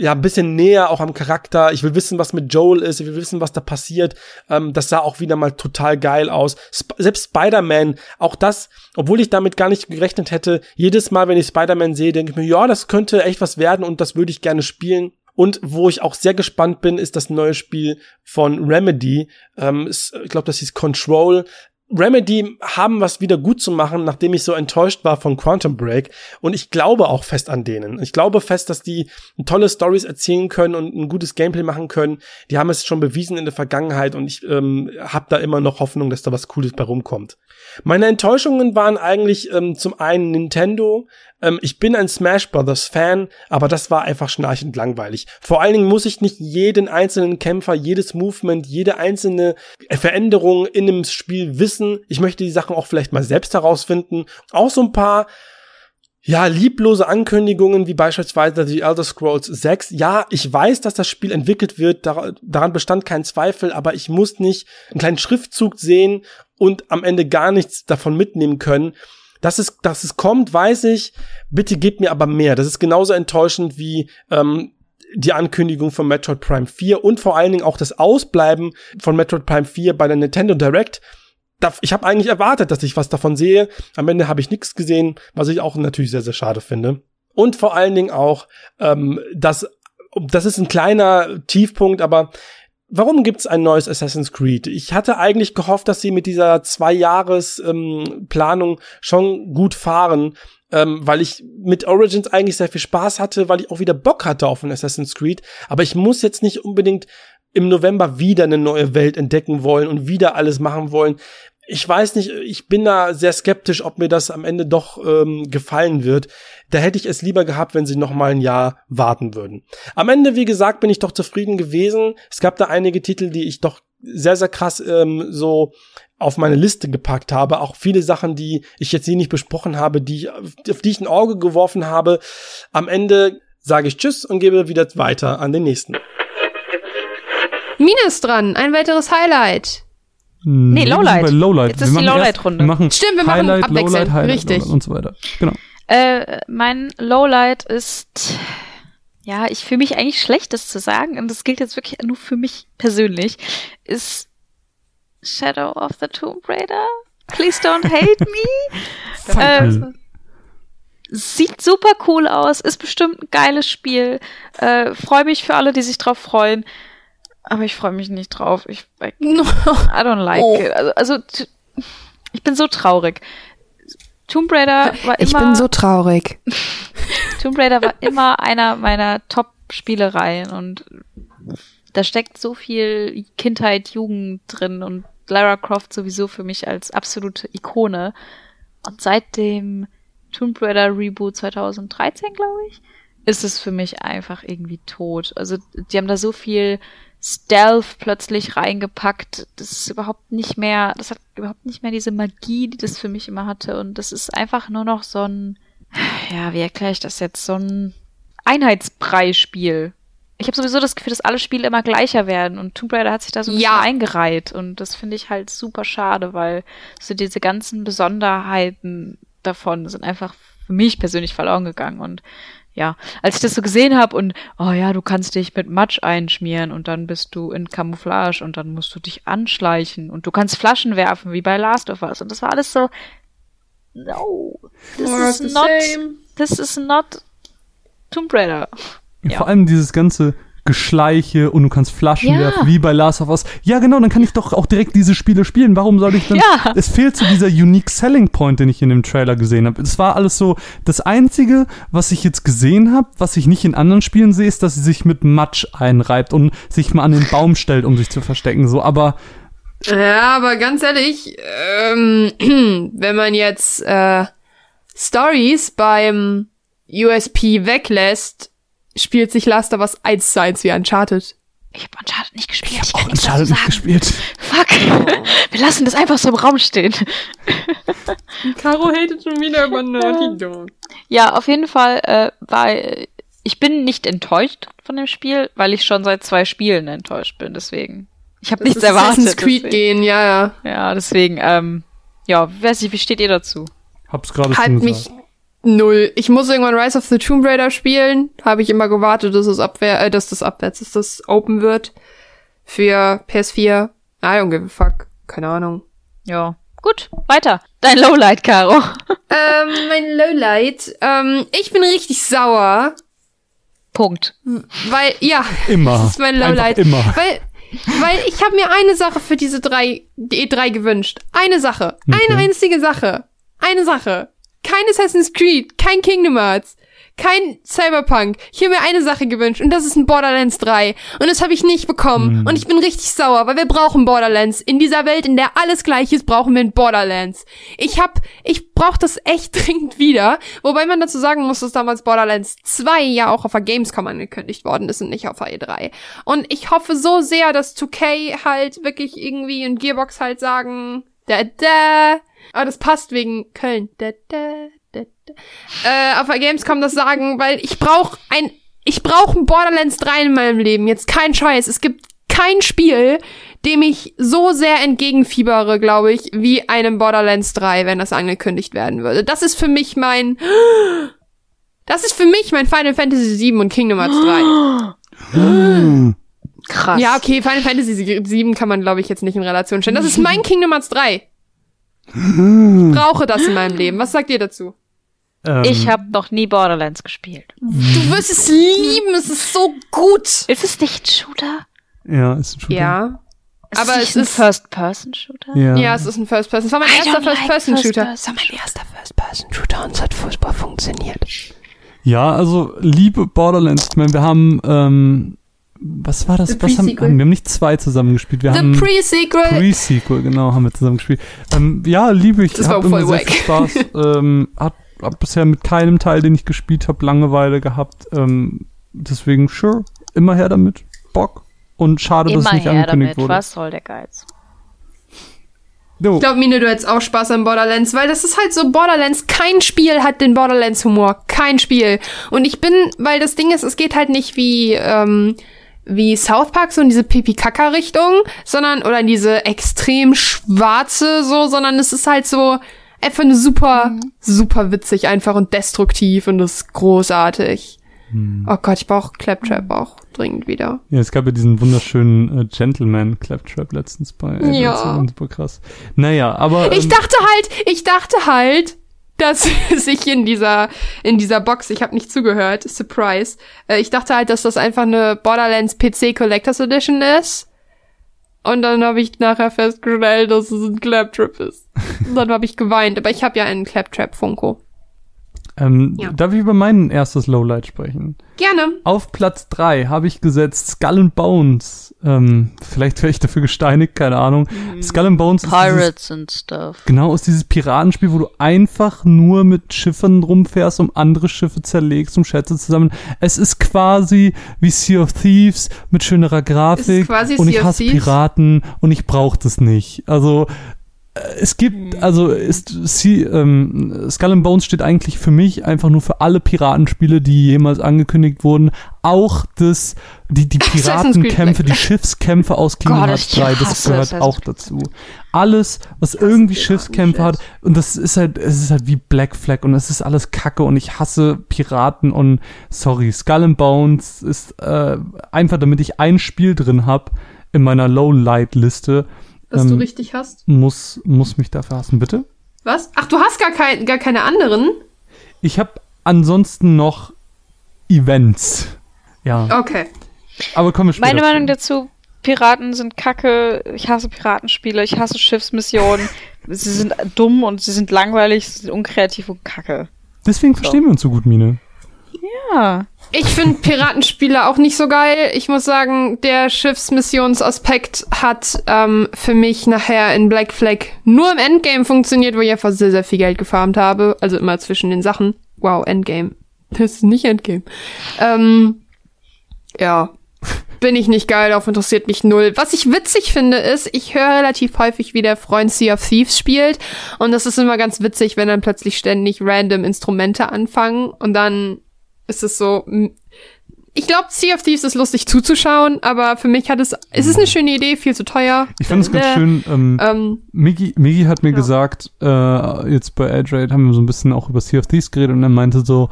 ja, ein bisschen näher auch am Charakter. Ich will wissen, was mit Joel ist. Ich will wissen, was da passiert. Ähm, das sah auch wieder mal total geil aus. Sp selbst Spider-Man, auch das, obwohl ich damit gar nicht gerechnet hätte, jedes Mal, wenn ich Spider-Man sehe, denke ich mir, ja, das könnte echt was werden und das würde ich gerne spielen. Und wo ich auch sehr gespannt bin, ist das neue Spiel von Remedy. Ähm, ich glaube, das hieß Control. Remedy haben was wieder gut zu machen, nachdem ich so enttäuscht war von Quantum Break. Und ich glaube auch fest an denen. Ich glaube fest, dass die tolle Stories erzählen können und ein gutes Gameplay machen können. Die haben es schon bewiesen in der Vergangenheit und ich ähm, habe da immer noch Hoffnung, dass da was Cooles bei rumkommt. Meine Enttäuschungen waren eigentlich ähm, zum einen Nintendo, ähm, ich bin ein Smash Brothers Fan, aber das war einfach schnarchend langweilig. Vor allen Dingen muss ich nicht jeden einzelnen Kämpfer, jedes Movement, jede einzelne Veränderung in einem Spiel wissen. Ich möchte die Sachen auch vielleicht mal selbst herausfinden. Auch so ein paar ja, lieblose Ankündigungen wie beispielsweise The Elder Scrolls 6. Ja, ich weiß, dass das Spiel entwickelt wird, daran bestand kein Zweifel, aber ich muss nicht einen kleinen Schriftzug sehen und am Ende gar nichts davon mitnehmen können. Dass es, dass es kommt, weiß ich. Bitte gebt mir aber mehr. Das ist genauso enttäuschend wie ähm, die Ankündigung von Metroid Prime 4 und vor allen Dingen auch das Ausbleiben von Metroid Prime 4 bei der Nintendo Direct. Ich habe eigentlich erwartet, dass ich was davon sehe. Am Ende habe ich nichts gesehen, was ich auch natürlich sehr, sehr schade finde. Und vor allen Dingen auch, ähm, dass das ist ein kleiner Tiefpunkt, aber Warum gibt's ein neues Assassin's Creed? Ich hatte eigentlich gehofft, dass sie mit dieser zwei Jahres ähm, schon gut fahren, ähm, weil ich mit Origins eigentlich sehr viel Spaß hatte, weil ich auch wieder Bock hatte auf ein Assassin's Creed. Aber ich muss jetzt nicht unbedingt im November wieder eine neue Welt entdecken wollen und wieder alles machen wollen ich weiß nicht, ich bin da sehr skeptisch, ob mir das am Ende doch ähm, gefallen wird. Da hätte ich es lieber gehabt, wenn sie noch mal ein Jahr warten würden. Am Ende, wie gesagt, bin ich doch zufrieden gewesen. Es gab da einige Titel, die ich doch sehr, sehr krass ähm, so auf meine Liste gepackt habe. Auch viele Sachen, die ich jetzt hier nicht besprochen habe, die, auf die ich ein Auge geworfen habe. Am Ende sage ich Tschüss und gebe wieder weiter an den nächsten. Mine ist dran, ein weiteres Highlight. Nee, Lowlight. Bei Lowlight. Jetzt ist die Lowlight-Runde. Stimmt, wir Highlight, machen abwechselnd. Lowlight, Highlight, Richtig. Lowlight und so weiter. Genau. Äh, mein Lowlight ist, ja, ich fühle mich eigentlich schlecht, das zu sagen, und das gilt jetzt wirklich nur für mich persönlich, ist Shadow of the Tomb Raider. Please don't hate me. [LAUGHS] ähm, sieht super cool aus, ist bestimmt ein geiles Spiel. Äh, freue mich für alle, die sich drauf freuen. Aber ich freue mich nicht drauf. Ich, I, [LAUGHS] I don't like Oh. it. Also, also, ich bin so traurig. Tomb Raider war immer. Ich bin so traurig. [LAUGHS] Tomb Raider war immer einer meiner Top-Spielereien und da steckt so viel Kindheit, Jugend drin und Lara Croft sowieso für mich als absolute Ikone. Und seit dem Tomb Raider Reboot 2013, glaube ich, ist es für mich einfach irgendwie tot. Also die haben da so viel Stealth plötzlich reingepackt. Das ist überhaupt nicht mehr, das hat überhaupt nicht mehr diese Magie, die das für mich immer hatte. Und das ist einfach nur noch so ein, ja, wie erkläre ich das jetzt? So ein Einheitsbrei-Spiel. Ich habe sowieso das Gefühl, dass alle Spiele immer gleicher werden und Tomb Raider hat sich da so ein Ja. bisschen eingereiht und das finde ich halt super schade, weil so diese ganzen Besonderheiten davon sind einfach für mich persönlich verloren gegangen und ja, als ich das so gesehen habe und oh ja, du kannst dich mit Matsch einschmieren und dann bist du in Camouflage und dann musst du dich anschleichen und du kannst Flaschen werfen wie bei Last of Us und das war alles so no, this is not, same. this is not Tomb Raider. Ja. Vor allem dieses ganze Geschleiche und du kannst Flaschen Ja. werfen, wie bei Last of Us. Ja, genau, dann kann ich doch auch direkt diese Spiele spielen. Warum soll ich dann? Ja. Es fehlt so dieser unique selling point, den ich in dem Trailer gesehen habe. Es war alles so, das Einzige, was ich jetzt gesehen habe, was ich nicht in anderen Spielen sehe, ist, dass sie sich mit Matsch einreibt und sich mal an den Baum stellt, um sich zu verstecken. So, aber Ja, aber ganz ehrlich, ähm, [CLEARS THROAT] wenn man jetzt äh, Stories beim USP weglässt, spielt sich Last of Us 1 zu 1 wie Uncharted. Ich habe Uncharted nicht gespielt. Ich, habe auch Uncharted nicht sagen. gespielt. Fuck. [LAUGHS] Wir lassen das einfach so im Raum stehen. Caro hatet schon wieder über Naughty Dog. Ja, auf jeden Fall äh, war ich bin nicht enttäuscht von dem Spiel, weil ich schon seit zwei Spielen enttäuscht bin. Deswegen, ich habe nichts erwartet. Assassin's Creed deswegen. gehen, ja, ja. Ja, deswegen. Ähm, ja, weiß ich, wie steht ihr dazu? Hab's gerade Halt schon mich gesagt. Null. Ich muss irgendwann Rise of the Tomb Raider spielen. Habe ich immer gewartet, dass es abwehr, äh, dass das abwärts, dass das open wird. Für PS4. I don't give a fuck. Keine Ahnung. Ja, gut, weiter. Dein Lowlight, Caro. [LAUGHS] Ähm, mein Lowlight. Ähm, ich bin richtig sauer, Punkt. weil, ja, [LAUGHS] Immer. das ist mein Einfach Lowlight. immer. Weil, weil ich habe mir eine Sache für diese drei, die E3 gewünscht. Eine Sache. Okay. Eine einzige Sache. Eine Sache. Kein Assassin's Creed, kein Kingdom Hearts, kein Cyberpunk. Ich habe mir eine Sache gewünscht und das ist ein Borderlands 3. Und das habe ich nicht bekommen. Mhm. Und ich bin richtig sauer, weil wir brauchen Borderlands. In dieser Welt, in der alles gleich ist, brauchen wir ein Borderlands. Ich hab, ich brauch das echt [LAUGHS] dringend wieder. Wobei man dazu sagen muss, dass damals Borderlands 2 ja auch auf der Gamescom angekündigt worden ist und nicht auf der E3. Und ich hoffe so sehr, dass 2K halt wirklich irgendwie und Gearbox halt sagen, da, da. Aber das passt wegen Köln. Da, da, da, da. Äh, auf der Gamescom das sagen, weil ich brauch ein, ich brauch ein Borderlands 3 in meinem Leben. Jetzt kein Scheiß. Es gibt kein Spiel, dem ich so sehr entgegenfiebere, glaube ich, wie einem Borderlands 3, wenn das angekündigt werden würde. Das ist für mich mein, das ist für mich mein Final Fantasy 7 und Kingdom Hearts 3. Krass. Ja, okay, Final Fantasy 7 kann man, glaube ich, jetzt nicht in Relation stellen. Das ist mein Kingdom Hearts 3. Ich brauche das in meinem Leben. Was sagt ihr dazu? Ähm, Ich habe noch nie Borderlands gespielt. Du wirst es lieben, es ist so gut. Ist es nicht ein Shooter? Ja, ist ein Shooter. Ja. Ist Aber es es ein ist- First-Person-Shooter? Ja. Ja, es ist ein First-Person. Es war mein I erster like First-Person-Shooter. First es war mein erster First-Person-Shooter und es hat furchtbar funktioniert. Ja, also liebe Borderlands. Ich meine, wir haben, ähm, was war das? The Was haben, haben, wir haben nicht zwei zusammen gespielt. Wir The haben Pre-Sequel. Pre-Sequel, genau, haben wir zusammen gespielt. Ähm, ja, liebe ich. Das war immer voll sehr wack. viel Spaß. [LAUGHS] ähm, hab, hab bisher mit keinem Teil, den ich gespielt habe, Langeweile gehabt. Ähm, deswegen, sure, immer her damit. Bock. Und schade, dass Immer es nicht her angekündigt damit. wurde. Was soll der Geiz? Jo. Ich glaube, Mine, du hättest auch Spaß an Borderlands, weil das ist halt so Borderlands. Kein Spiel hat den Borderlands-Humor. Kein Spiel. Und ich bin, weil das Ding ist, es geht halt nicht wie, ähm, wie South Park so in diese Pipi-Kaka-Richtung, sondern, oder in diese extrem schwarze so, sondern es ist halt so einfach eine super, super witzig einfach und destruktiv und das ist großartig. Oh Gott, ich brauche Claptrap auch dringend wieder. Ja, es gab ja diesen wunderschönen äh, Gentleman Claptrap letztens bei äh, Ja. super krass. Naja, aber Ich ähm, dachte halt, ich dachte halt, dass [LAUGHS] sich in dieser in dieser Box, ich habe nicht zugehört, Surprise. Äh, ich dachte halt, dass das einfach eine Borderlands PC Collectors Edition ist. Und dann habe ich nachher festgestellt, dass es ein Claptrap ist. [LAUGHS] Und dann habe ich geweint, aber ich habe ja einen Claptrap Funko. Ähm, Ja. darf ich über mein erstes Lowlight sprechen? Gerne. Auf Platz drei habe ich gesetzt Skull and Bones. Ähm, vielleicht werde ich dafür gesteinigt, keine Ahnung. Skull and Bones ist dieses, Pirates and stuff. genau ist dieses Piratenspiel, wo du einfach nur mit Schiffen rumfährst, um andere Schiffe zerlegst, um Schätze zusammen. Es ist quasi wie Sea of Thieves mit schönerer Grafik quasi und Sea ich hasse? Piraten und ich brauche das nicht. Also es gibt, also ist sie, ähm, Skull and Bones steht eigentlich für mich einfach nur für alle Piratenspiele, die jemals angekündigt wurden. Auch das, die, die [LAUGHS] Piratenkämpfe, die Schiffskämpfe aus Kingdom Hearts ich 3, das gehört auch dazu. Alles, was irgendwie Schiffskämpfe hat, und das ist halt, es ist halt wie Black Flag und es ist alles Kacke und ich hasse Piraten und sorry, Skull and Bones ist äh, einfach, damit ich ein Spiel drin hab in meiner Lowlight-Liste, Was Ähm, du richtig hast. muss, muss mich dafür hassen, bitte? Was? Ach, du hast gar, kein, gar keine anderen? Ich habe ansonsten noch Events. Ja. Okay. Aber kommen wir später. Meine. Meinung dazu, Piraten sind kacke, ich hasse Piratenspiele, ich hasse Schiffsmissionen. [LAUGHS] sie sind dumm und sie sind langweilig, sie sind unkreativ und kacke. Deswegen verstehen wir uns so gut, Mine. Ja. Ich finde Piratenspiele auch nicht so geil. Ich muss sagen, der Schiffsmissionsaspekt hat ähm, für mich nachher in Black Flag nur im Endgame funktioniert, wo ich einfach sehr, sehr viel Geld gefarmt habe. Also immer zwischen den Sachen. Wow, Endgame. [LAUGHS] Das ist nicht Endgame. Ähm, ja. Bin ich nicht geil, darauf interessiert mich null. Was ich witzig finde, ist, ich höre relativ häufig, wie der Freund Sea of Thieves spielt. Und das ist immer ganz witzig, wenn dann plötzlich ständig random Instrumente anfangen und dann ist es so. Ich glaube, Sea of Thieves ist lustig zuzuschauen, aber für mich hat es. Es ist eine schöne Idee, viel zu teuer. Ich fand es ganz Äh, schön. Ähm, Ähm, Miggy, Miggy hat mir Ja. gesagt, äh, jetzt bei Adrate haben wir so ein bisschen auch über Sea of Thieves geredet und er meinte so,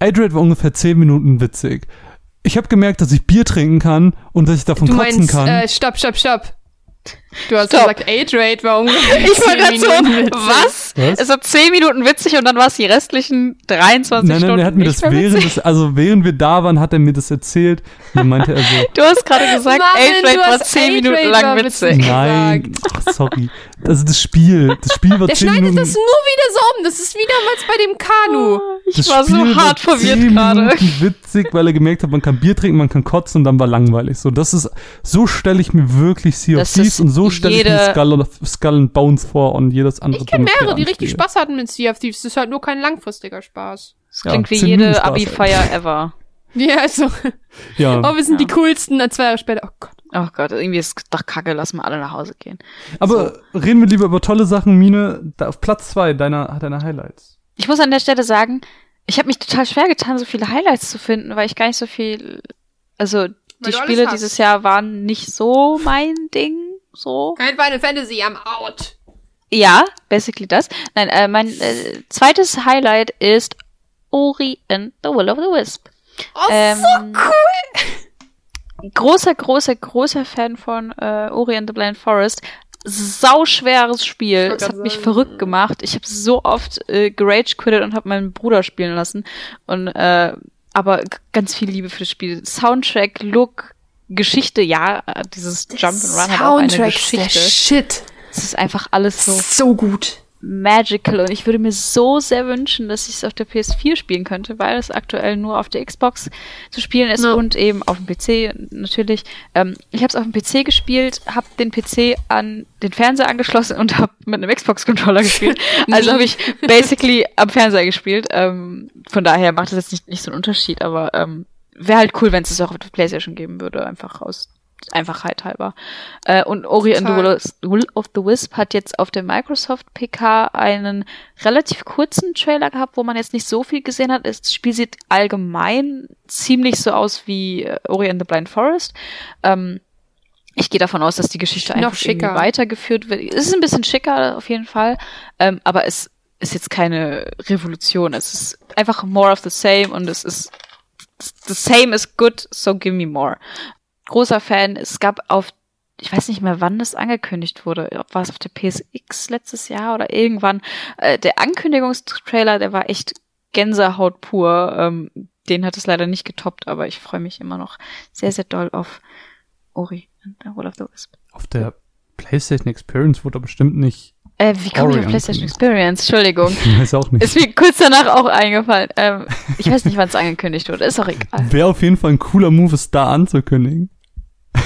Adrate war ungefähr 10 Minuten witzig. Ich habe gemerkt, dass ich Bier trinken kann und dass ich davon du kotzen meinst, kann. äh, stopp, stopp, stopp. Du hast Stopp. gesagt, Age-Rate war ungefähr [LAUGHS] Ich war 10 gerade so, Minuten witzig. was? Was? Es war 10 Minuten witzig und dann war es die restlichen 23 nein, Stunden nein, er hat mir nicht das während des, also während wir da waren, hat er mir das erzählt. Und dann meinte er so, [LAUGHS] Du hast gerade gesagt, Marvin, Age Rate war hast 10 Age Minuten Rate lang witzig. witzig. nein, ach, sorry. Also das Spiel, das Spiel war Der 10 schneidet Minuten. das nur wieder so um. Das ist wie damals bei dem Kanu. Ich das war so Spiel hart war verwirrt 10 gerade. Minuten witzig, weil er gemerkt hat, man kann Bier trinken, man kann kotzen und dann war langweilig. So, das ist, so stelle ich mir wirklich Sea of Thieves und so stelle ich mir jede- Skull, Skull and Bones vor und jedes andere. Ich kenne mehrere, die richtig. Spaß hatten mit Sea of Thieves. Das ist halt nur kein langfristiger Spaß. Das Ja, klingt wie 10 Minuten jede Abi-Feier ever. [LAUGHS] Ja, also. Ja, Oh, wir sind Ja. die coolsten. Dann zwei Jahre später. Oh Gott. Oh Gott, irgendwie ist es doch kacke, lass mal alle nach Hause gehen. aber reden wir lieber über tolle Sachen. Mine, da auf Platz zwei deiner, deiner Highlights. Ich muss an der Stelle sagen, ich habe mich total schwer getan, so viele Highlights zu finden, weil ich gar nicht so viel. Also, die Spiele dieses Jahr waren nicht so mein Ding. So. Kein Final Fantasy, I'm out. Ja, basically das. Nein, äh, mein äh, zweites Highlight ist Ori and the Will of the Wisp. Oh, Ähm, so cool. [LAUGHS] Großer, großer, großer Fan von äh, Ori and the Blind Forest. Sauschweres Spiel. wollte Es hat mich verrückt gemacht. Ich habe so oft äh, gerage quittet und habe meinen Bruder spielen lassen. Und äh, aber ganz viel Liebe für das Spiel. Soundtrack, Look, Geschichte, ja, dieses Jump and Run hat auch eine ist der Geschichte. Shit. Es ist einfach alles so So gut. magical und ich würde mir so sehr wünschen, dass ich es auf der PS4 spielen könnte, weil es aktuell nur auf der Xbox zu spielen ist Ja. und eben auf dem PC natürlich. Ähm, ich habe es auf dem PC gespielt, habe den PC an den Fernseher angeschlossen und habe mit einem Xbox-Controller gespielt. [LAUGHS] Also habe ich basically am Fernseher gespielt. Ähm, von daher macht es jetzt nicht, nicht so einen Unterschied, aber ähm, wäre halt cool, wenn es es auch auf der PlayStation geben würde, einfach aus Einfachheit halber. Äh, und Ori and the. Will of- the Wisp hat jetzt auf der Microsoft PK einen relativ kurzen Trailer gehabt, wo man jetzt nicht so viel gesehen hat. Das Spiel sieht allgemein ziemlich so aus wie äh, Ori and the Blind Forest. Ähm, ich gehe davon aus, dass die Geschichte einfach irgendwie schicker. weitergeführt wird. Es ist ein bisschen schicker auf jeden Fall, ähm, aber es ist jetzt keine Revolution. Es ist einfach more of the same und es ist the same is good, so give me more. Großer Fan. Es gab auf, ich weiß nicht mehr, wann das angekündigt wurde. Ob War es auf der PSX letztes Jahr oder irgendwann? Äh, der Ankündigungstrailer, der war echt Gänsehaut pur. Ähm, den hat es leider nicht getoppt, aber ich freue mich immer noch sehr, sehr doll auf Ori and the Will of the Wisp. Auf der PlayStation Experience wurde er bestimmt nicht. Äh, wie komme ich auf PlayStation. Experience? Entschuldigung. Ich [LAUGHS] weiß auch nicht. Ist mir kurz danach auch eingefallen. Ähm, ich weiß nicht, wann es angekündigt wurde. Ist auch egal. Wäre auf jeden Fall ein cooler Move, es da anzukündigen. [LAUGHS]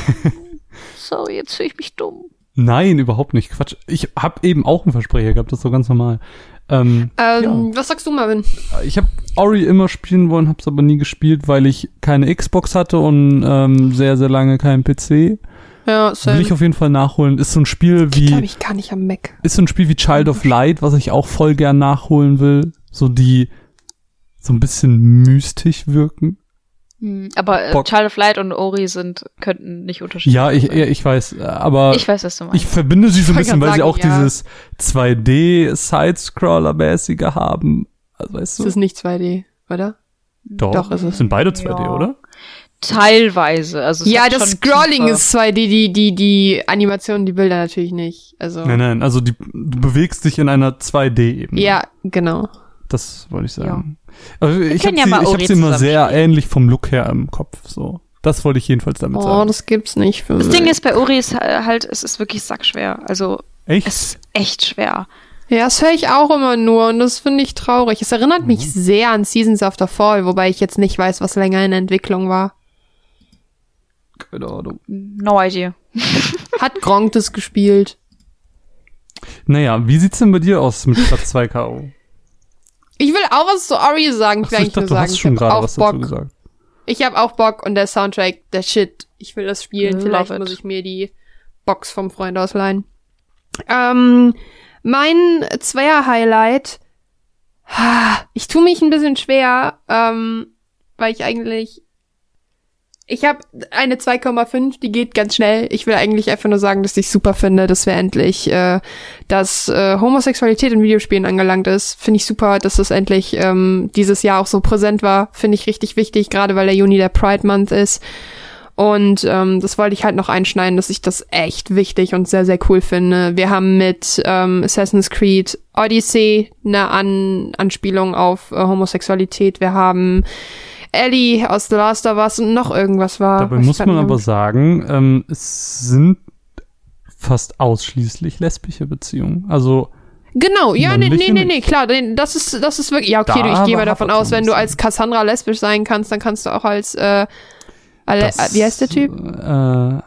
Sorry, jetzt fühle ich mich dumm. Nein, überhaupt nicht. Quatsch. Ich habe eben auch einen Versprecher gehabt, das ist so ganz normal. Ähm, Ähm, Was sagst du, Marvin? ich habe Ori immer spielen wollen, habe es aber nie gespielt, weil ich keine Xbox hatte und ähm, sehr, sehr lange keinen PC. Ja, Will ich auf jeden Fall nachholen. Ist so ein Spiel Glaube wie ich gar nicht am Mac. ist so ein Spiel wie Child of Light, was ich auch voll gern nachholen will. So die so ein bisschen mystisch wirken. Hm, Aber äh, Bock. Child of Light und Ori sind, könnten nicht unterschiedlich Ja, ich, sein. ja, ich weiß, aber Ich weiß, was du meinst. ich verbinde sie so ein bisschen, weil sie sagen, auch ja. dieses 2D Side-Scroller-mäßige haben. Also weißt Das du? ist nicht 2D, oder? Doch, doch, ist es. Sind beide 2D, Ja. oder? Teilweise. Also Ja, das Scrolling Tiefe. ist 2D, die, die, die Animationen, die Bilder natürlich nicht. Also. Nein, nein, also die, du bewegst dich in einer 2D-Ebene. Ja, genau. Das wollte ich sagen. Also ich habe ja sie, ich hab sie immer sehr spielen. ähnlich vom Look her im Kopf. So, das wollte ich jedenfalls damit Oh, sagen. das gibt's nicht für Das mich. Ding ist, bei Ori ist halt, es ist wirklich sackschwer. Also, Echt? es ist echt schwer. Ja, das höre ich auch immer nur und das finde ich traurig. Es erinnert mich sehr an Seasons of the Fall, wobei ich jetzt nicht weiß, was länger in Entwicklung war. Keine Ahnung. No idea. [LAUGHS] Hat Gronk das gespielt? Naja, wie sieht's denn bei dir aus mit Platz 2 K.O.? Ich will auch was zu Ori sagen. Achso, ich dachte, nur du sagen, hast ich schon hab gerade auch was dazu Bock. gesagt. Ich habe auch Bock und der Soundtrack, der Shit. Ich will das spielen. Love Vielleicht it. muss ich mir die Box vom Freund ausleihen. Ähm, mein Zweier-Highlight. Ich tue mich ein bisschen schwer, ähm, weil ich eigentlich. Ich habe eine 2,5, die geht ganz schnell. Ich will eigentlich einfach nur sagen, dass ich super finde, dass wir endlich, äh, dass äh, Homosexualität in Videospielen angelangt ist. Finde ich super, dass das endlich ähm, dieses Jahr auch so präsent war. Finde ich richtig wichtig, gerade weil der Juni der Pride Month ist. Und ähm, das wollte ich halt noch einschneiden, dass ich das echt wichtig und sehr, sehr cool finde. Wir haben mit ähm, Assassin's Creed Odyssey eine An Anspielung auf äh, Homosexualität. Wir haben Ellie aus The Last of Us und noch irgendwas war. Dabei ich muss man aber sagen, ähm, es sind fast ausschließlich lesbische Beziehungen. Also, Genau, ja, nee, nee, nee, nee, klar, das ist, das ist wirklich, ja, okay, Da du, ich gehe mal davon aus, wenn du als Cassandra lesbisch sein kannst, dann kannst du auch als, äh, Ale das, wie heißt der Typ? Äh,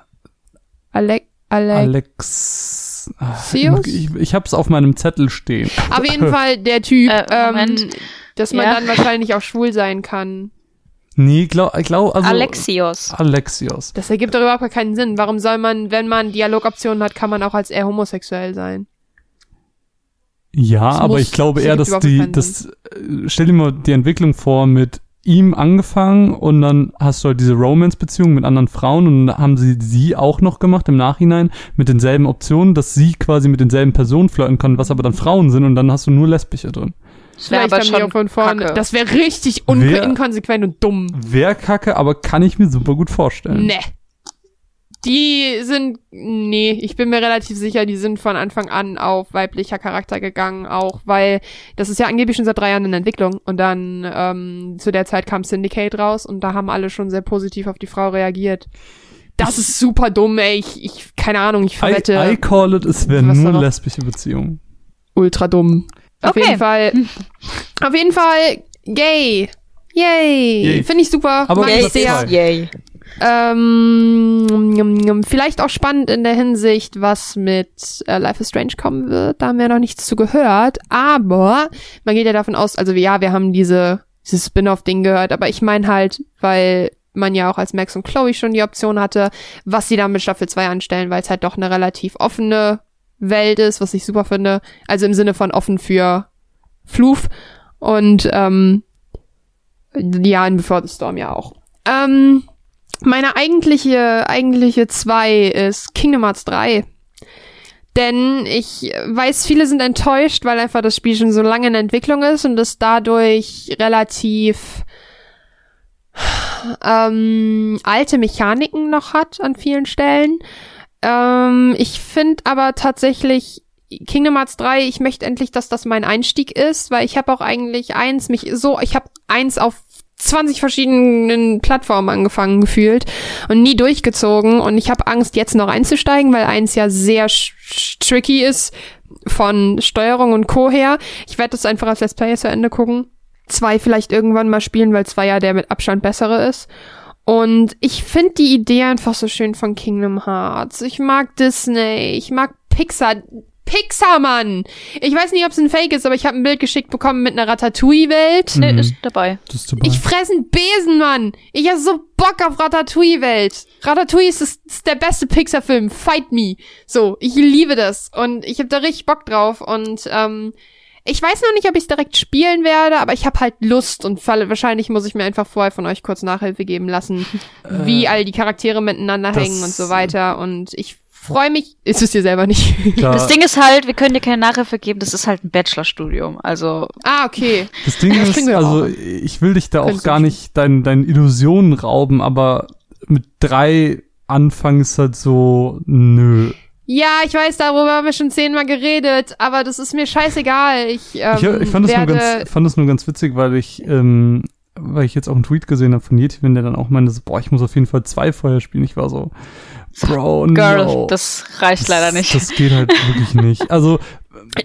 Alec, Alec, Alex. ach, Sios? Ich, ich hab's auf meinem Zettel stehen. Auf jeden [LAUGHS] Fall der Typ, Äh, ähm, dass man Ja. dann wahrscheinlich auch schwul sein kann. Nee, glaub, glaub also. Alexios. Alexios. Das ergibt doch überhaupt gar keinen Sinn. Warum soll man, wenn man Dialogoptionen hat, kann man auch als eher homosexuell sein? Ja, Das aber muss- ich glaube das eher, dass die, das, äh, stell dir mal die Entwicklung vor mit ihm angefangen und dann hast du halt diese Romance-Beziehung mit anderen Frauen und dann haben sie sie auch noch gemacht im Nachhinein mit denselben Optionen, dass sie quasi mit denselben Personen flirten kann, was aber dann Frauen sind und dann hast du nur Lesbische drin. Das wäre Vielleicht aber schon von vorne. Kacke. Das wäre richtig un Wer- inkonsequent und dumm. Wär kacke, aber kann ich mir super gut vorstellen. Ne. Die sind, nee, ich bin mir relativ sicher, die sind von Anfang an auf weiblicher Charakter gegangen, auch weil das ist ja angeblich schon seit drei Jahren in Entwicklung und dann ähm, zu der Zeit kam Syndicate raus und da haben alle schon sehr positiv auf die Frau reagiert. Das ist super dumm, ey. Ich, ich keine Ahnung, ich I, verwette I call it, es wären Was nur lesbische Beziehungen. ultra dumm. Auf Okay. jeden Fall, [LAUGHS] auf jeden Fall gay. Yay. Yay. Finde ich super. Aber Mag ich sehr. Yay. Ähm, njum, njum, vielleicht auch spannend in der Hinsicht, was mit äh, Life is Strange kommen wird. Da haben wir noch nichts zu gehört. Aber man geht ja davon aus, also ja, wir haben diese, dieses Spin-off-Ding gehört, aber ich meine halt, weil man ja auch als Max und Chloe schon die Option hatte, was sie dann mit Staffel 2 anstellen, weil es halt doch eine relativ offene Welt ist, was ich super finde. Also im Sinne von offen für Floof. Und ähm, ja, in Before the Storm ja auch. Ähm, meine eigentliche, eigentliche zwei ist Kingdom Hearts 3. Denn ich weiß, viele sind enttäuscht, weil einfach das Spiel schon so lange in Entwicklung ist und es dadurch relativ ähm, alte Mechaniken noch hat an vielen Stellen. Ähm, ich finde aber tatsächlich Kingdom Hearts 3, ich möchte endlich, dass das mein Einstieg ist, weil ich habe auch eigentlich eins, mich so, ich habe eins auf 20 verschiedenen Plattformen angefangen gefühlt und nie durchgezogen und ich habe Angst jetzt noch einzusteigen, weil eins ja sehr tricky ist von Steuerung und Co her. Ich werde das einfach als Let's Play zu Ende gucken. Zwei vielleicht irgendwann mal spielen, weil zwei ja der mit Abstand bessere ist. Und ich finde die Idee einfach so schön von Kingdom Hearts. Ich mag Disney, ich mag Pixar. Pixar, Mann! Ich weiß nicht, ob es ein Fake ist, aber ich habe ein Bild geschickt bekommen mit einer Ratatouille-Welt. Nee, Mhm. ist dabei. Das ist dabei. Ich fress einen Besen, Mann. Ich hab so Bock auf Ratatouille-Welt. Ratatouille ist, das, ist der beste Pixar-Film. Fight me. So, ich liebe das. Und ich hab da richtig Bock drauf. Und ähm, ich weiß noch nicht, ob ich es direkt spielen werde, aber ich habe halt Lust und falle, wahrscheinlich muss ich mir einfach vorher von euch kurz Nachhilfe geben lassen, [LAUGHS] wie all die Charaktere miteinander das- hängen und so weiter. Und ich freue mich. Ist es dir selber nicht? [LAUGHS] Da, Das Ding ist halt, wir können dir keine Nachhilfe geben, das ist halt ein Bachelorstudium. Also, ah, okay. das Ding Das ist, also auch. ich will dich da auch gar nicht deinen deinen Illusionen rauben, aber mit drei anfangs halt so, nö. Ja, ich weiß, darüber haben wir schon zehnmal geredet, aber das ist mir scheißegal. Ich, ähm, Ich, ich fand, das nur ganz, fand das nur ganz witzig, weil ich, ähm, weil ich jetzt auch einen Tweet gesehen habe von Yetivin, der dann auch meinte, so, boah, ich muss auf jeden Fall zwei Feuer spielen. Ich war so, Bro, Girl, no. das reicht leider nicht. Das geht halt wirklich nicht. Also,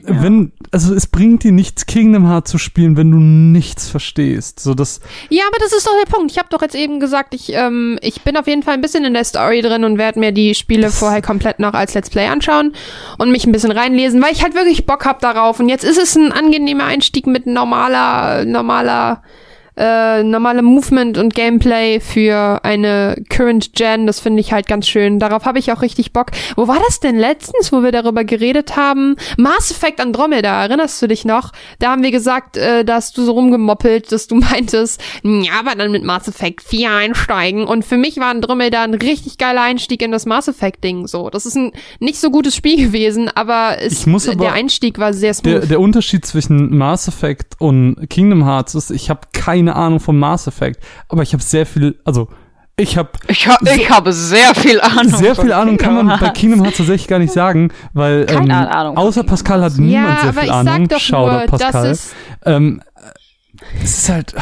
wenn, also es bringt dir nichts, Kingdom Hearts zu spielen, wenn du nichts verstehst. So, das, Ja, aber das ist doch der Punkt. Ich habe doch jetzt eben gesagt, ich, ähm, ich bin auf jeden Fall ein bisschen in der Story drin und werde mir die Spiele vorher komplett noch als Let's Play anschauen und mich ein bisschen reinlesen, weil ich halt wirklich Bock hab darauf. Und jetzt ist es ein angenehmer Einstieg mit normaler, normaler, äh, normalem Movement und Gameplay für eine Current Gen. Das finde ich halt ganz schön. Darauf habe ich auch richtig Bock. Wo war das denn letztens, wo wir darüber geredet haben? Mass Effect Andromeda, erinnerst du dich noch? Da haben wir gesagt, äh, da hast du so rumgemoppelt, dass du [LAUGHS] meintest, ja, aber dann mit Mass Effect 4 einsteigen. Und für mich war Andromeda ein richtig geiler Einstieg in das Mass Effect Ding. So, das ist ein nicht so gutes Spiel [LAUGHS] gewesen, aber, es, aber- der Einstieg war sehr smooth. der, der Unterschied zwischen Mass Effect und Kingdom Hearts ist, ich habe keine Ahnung vom Mass Effect, aber ich habe sehr viel, also, ich habe Ich, ha ich habe sehr viel Ahnung. sehr viel Ahnung kann man bei. Kingdom Hearts tatsächlich gar nicht sagen, weil ähm, Keine Ahnung von außer Pascal hat niemand ja, sehr viel Ahnung. Shoutout nur, Pascal. das ist ähm, es ist halt,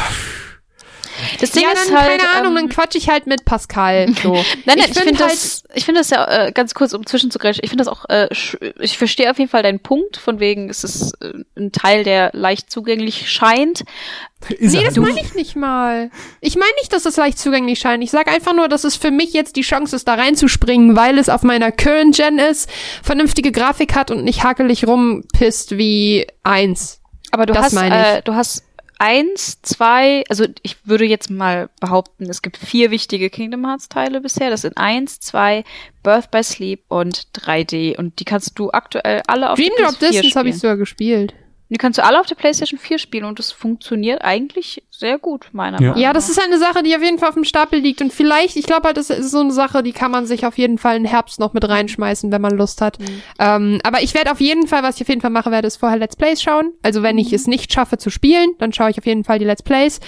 Das Ding ja, ist dann, halt, keine Ahnung, ähm, dann quatsch ich halt mit Pascal. [LAUGHS] So. Nein, nein, Ich ich, find finde halt- das, ich finde das ja äh, ganz kurz, um zwischenzugreifen, ich finde das auch, äh, ich verstehe auf jeden Fall deinen Punkt, von wegen, es ist äh, ein Teil, der leicht zugänglich scheint. ist Nee, das meine ich nicht mal. Ich meine nicht, dass es leicht zugänglich scheint. Ich sage einfach nur, dass es für mich jetzt die Chance ist, da reinzuspringen, weil es auf meiner Current Gen ist, vernünftige Grafik hat und nicht hakelig rumpisst wie eins. Aber du Das hast, meine ich. äh, du hast eins, zwei, also ich würde jetzt mal behaupten, es gibt vier wichtige Kingdom Hearts Teile bisher. Das sind eins, zwei, Birth by Sleep und 3D. Und die kannst du aktuell alle auf Dream Drop PS4 Distance habe ich sogar gespielt. Die kannst du alle auf der PlayStation 4 spielen und das funktioniert eigentlich sehr gut, meiner Ja. Meinung Ja, das nach. ist eine Sache, die auf jeden Fall auf dem Stapel liegt. Und vielleicht, ich glaube halt, das ist so eine Sache, die kann man sich auf jeden Fall im Herbst noch mit reinschmeißen, wenn man Lust hat. Ähm, aber ich werde auf jeden Fall, was ich auf jeden Fall mache, werde, ist vorher Let's Plays schauen. Also wenn ich es nicht schaffe zu spielen, dann schaue ich auf jeden Fall die Let's Plays.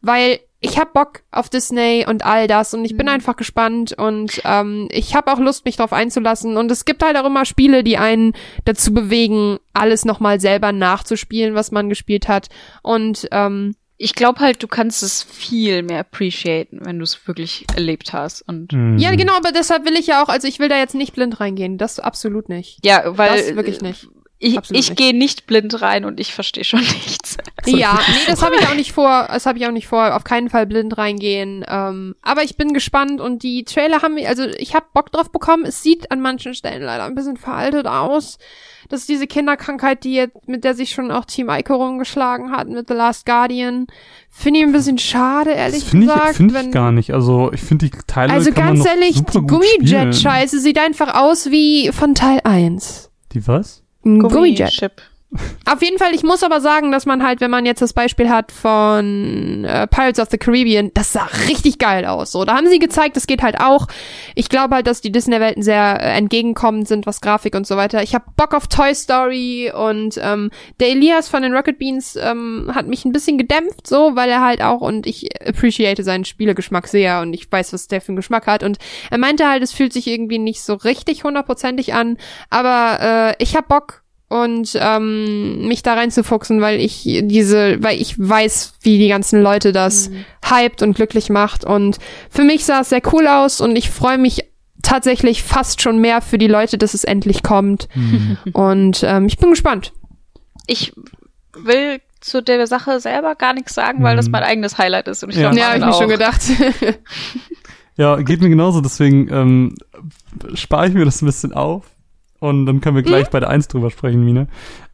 Weil ich hab Bock auf Disney und all das und ich bin einfach gespannt und ähm, ich habe auch Lust, mich drauf einzulassen. Und es gibt halt auch immer Spiele, die einen dazu bewegen, alles nochmal selber nachzuspielen, was man gespielt hat. Und ähm, Ich glaube halt, du kannst es viel mehr appreciaten, wenn du es wirklich erlebt hast. Und Hm. Ja, genau, aber deshalb will ich ja auch, also ich will da jetzt nicht blind reingehen. Das absolut nicht. ja, weil Das wirklich nicht. Ich, ich nicht. gehe nicht blind rein und ich verstehe schon nichts. [LAUGHS] ja, nee, das habe ich auch nicht vor. Das habe ich auch nicht vor. Auf keinen Fall blind reingehen. Ähm, aber ich bin gespannt und die Trailer haben, also ich habe Bock drauf bekommen. Es sieht an manchen Stellen leider ein bisschen veraltet aus. Das ist diese Kinderkrankheit, die jetzt, mit der sich schon auch Team Ico rumgeschlagen hat mit The Last Guardian. Finde ich ein bisschen schade, ehrlich Das finde gesagt. ich, find ich wenn- gar nicht. Also ich finde die Teile also kann man ganz noch ehrlich, super die. Gummijet-Scheiße sieht einfach aus wie von Teil 1. Die was? Ein Gummijet. Auf jeden Fall, ich muss aber sagen, dass man halt, wenn man jetzt das Beispiel hat von äh, Pirates of the Caribbean, das sah richtig geil aus. So, da haben sie gezeigt, das geht halt auch. Ich glaube halt, dass die Disney-Welten sehr äh, entgegenkommend sind, was Grafik und so weiter. Ich habe Bock auf Toy Story und ähm, der Elias von den Rocket Beans ähm, hat mich ein bisschen gedämpft, so, weil er halt auch und ich appreciate seinen Spielegeschmack sehr und ich weiß, was der für einen Geschmack hat und er meinte halt, es fühlt sich irgendwie nicht so richtig hundertprozentig an, aber äh, ich hab Bock und ähm, mich da reinzufuchsen, weil ich diese, weil ich weiß, wie die ganzen Leute das hypt und glücklich macht. Und für mich sah es sehr cool aus und ich freue mich tatsächlich fast schon mehr für die Leute, dass es endlich kommt. Und ähm, ich bin gespannt. Ich will zu der Sache selber gar nichts sagen, weil das Mhm. mein eigenes Highlight ist. Und ich Ja. glaube, Ja, habe ich mir auch. schon gedacht. Ja, geht mir genauso, deswegen ähm, spare ich mir das ein bisschen auf. Und dann können wir gleich Mhm. bei der 1 drüber sprechen, Mine.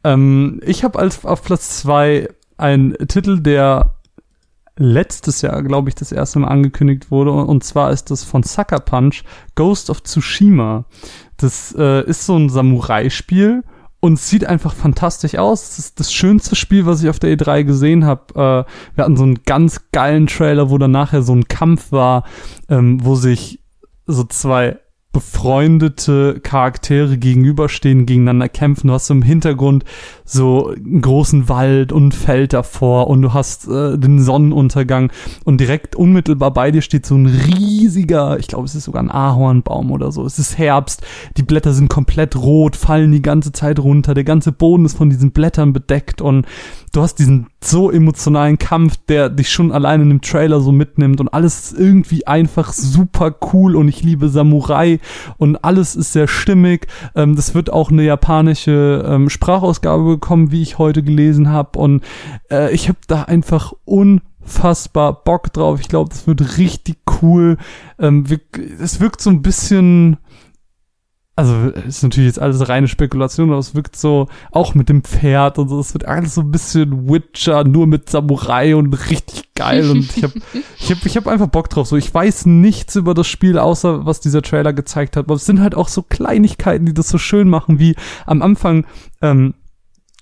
Ähm, ich habe als auf Platz 2 einen Titel, der letztes Jahr, glaube ich, das erste Mal angekündigt wurde. Und zwar ist das von Sucker Punch Ghost of Tsushima. Das äh, ist so ein Samurai-Spiel und sieht einfach fantastisch aus. Es ist das schönste Spiel, was ich auf der E3 gesehen habe. Äh, wir hatten so einen ganz geilen Trailer, wo dann nachher so ein Kampf war, ähm, wo sich so zwei befreundete Charaktere gegenüberstehen, gegeneinander kämpfen. Du hast im Hintergrund so einen großen Wald und Feld davor und du hast äh, den Sonnenuntergang und direkt unmittelbar bei dir steht so ein riesiger, ich glaube, es ist sogar ein Ahornbaum oder so. Es ist Herbst, die Blätter sind komplett rot, fallen die ganze Zeit runter, der ganze Boden ist von diesen Blättern bedeckt und du hast diesen so emotionalen Kampf, der dich schon alleine in dem Trailer so mitnimmt und alles ist irgendwie einfach super cool und ich liebe Samurai und alles ist sehr stimmig. Ähm, das wird auch eine japanische ähm, Sprachausgabe bekommen, wie ich heute gelesen habe und äh, ich habe da einfach unfassbar Bock drauf. Ich glaube, das wird richtig cool. Ähm, es wirkt so ein bisschen also ist natürlich jetzt alles reine Spekulation, aber es wirkt so, auch mit dem Pferd und so, es wird alles so ein bisschen Witcher, nur mit Samurai und richtig geil und ich hab, [LAUGHS] ich hab, ich hab einfach Bock drauf, so, ich weiß nichts über das Spiel, außer was dieser Trailer gezeigt hat, aber es sind halt auch so Kleinigkeiten, die das so schön machen, wie am Anfang, ähm,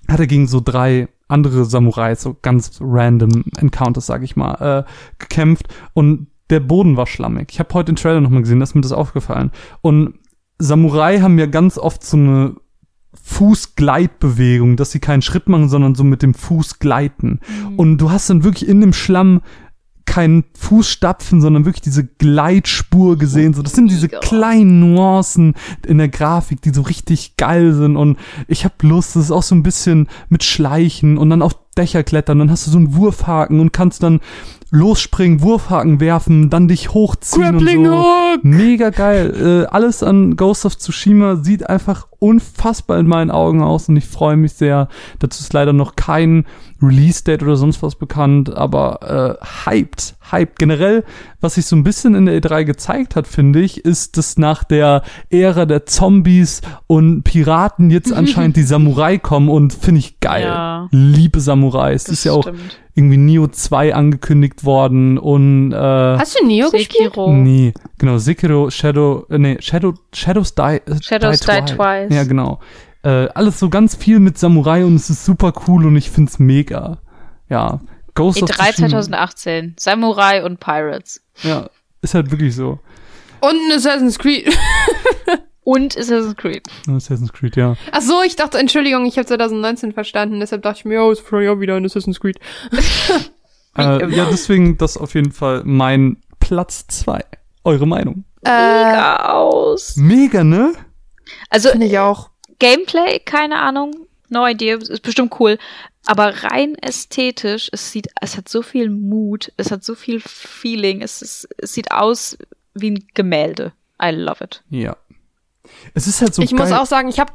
hat er gegen so drei andere Samurais, so ganz random Encounters, sag ich mal, äh, gekämpft und der Boden war schlammig. Ich habe heute den Trailer nochmal gesehen, da ist mir das aufgefallen. Und Samurai haben ja ganz oft so eine Fußgleitbewegung, dass sie keinen Schritt machen, sondern so mit dem Fuß gleiten. Mhm. Und du hast dann wirklich in dem Schlamm keinen Fußstapfen, sondern wirklich diese Gleitspur gesehen. So, das sind diese kleinen Nuancen in der Grafik, die so richtig geil sind. Und ich habe Lust, das ist auch so ein bisschen mit Schleichen und dann auf Dächer klettern. Dann hast du so einen Wurfhaken und kannst dann losspringen, Wurfhaken werfen, dann dich hochziehen Grappling und so. Hook. Mega geil. [LAUGHS] Äh, alles an Ghost of Tsushima sieht einfach unfassbar in meinen Augen aus und ich freue mich sehr. Dazu ist leider noch kein Release-Date oder sonst was bekannt, aber äh, hyped, hyped. Generell, was sich so ein bisschen in der E3 gezeigt hat, finde ich, ist, dass nach der Ära der Zombies und Piraten jetzt [LAUGHS] anscheinend die Samurai kommen und finde ich geil. Ja. Liebe Samurais. Das, das ist ja auch stimmt irgendwie Neo 2 angekündigt worden und äh, Hast du Neo Sekiro? gespielt? Nee, genau, Sekiro, Shadow, äh, nee, Shadow, Shadows Die, äh, Shadows Die, Die Twice. Ja, genau. Äh, alles so ganz viel mit Samurai und es ist super cool und ich find's mega. Ja. Ghost E3 of Tsushima. 2018. Samurai und Pirates. Ja, ist halt wirklich so. Und [LAUGHS] Assassin's Creed. Und Assassin's Creed. Assassin's Creed, ja. Ach so, ich dachte, Entschuldigung, ich habe 2019 verstanden, deshalb dachte ich mir, oh, ist vielleicht auch wieder ein Assassin's Creed. [LAUGHS] äh, ja, deswegen das auf jeden Fall mein Platz zwei. Eure Meinung? Mega äh, aus. Mega, ne? Also, Finde ich auch. Gameplay, keine Ahnung. No idea, ist bestimmt cool. Aber rein ästhetisch, es sieht, es hat so viel Mut, es hat so viel Feeling, es, ist, es sieht aus wie ein Gemälde. I love it. Ja, es ist halt so ich geil. Ich muss auch sagen, ich habe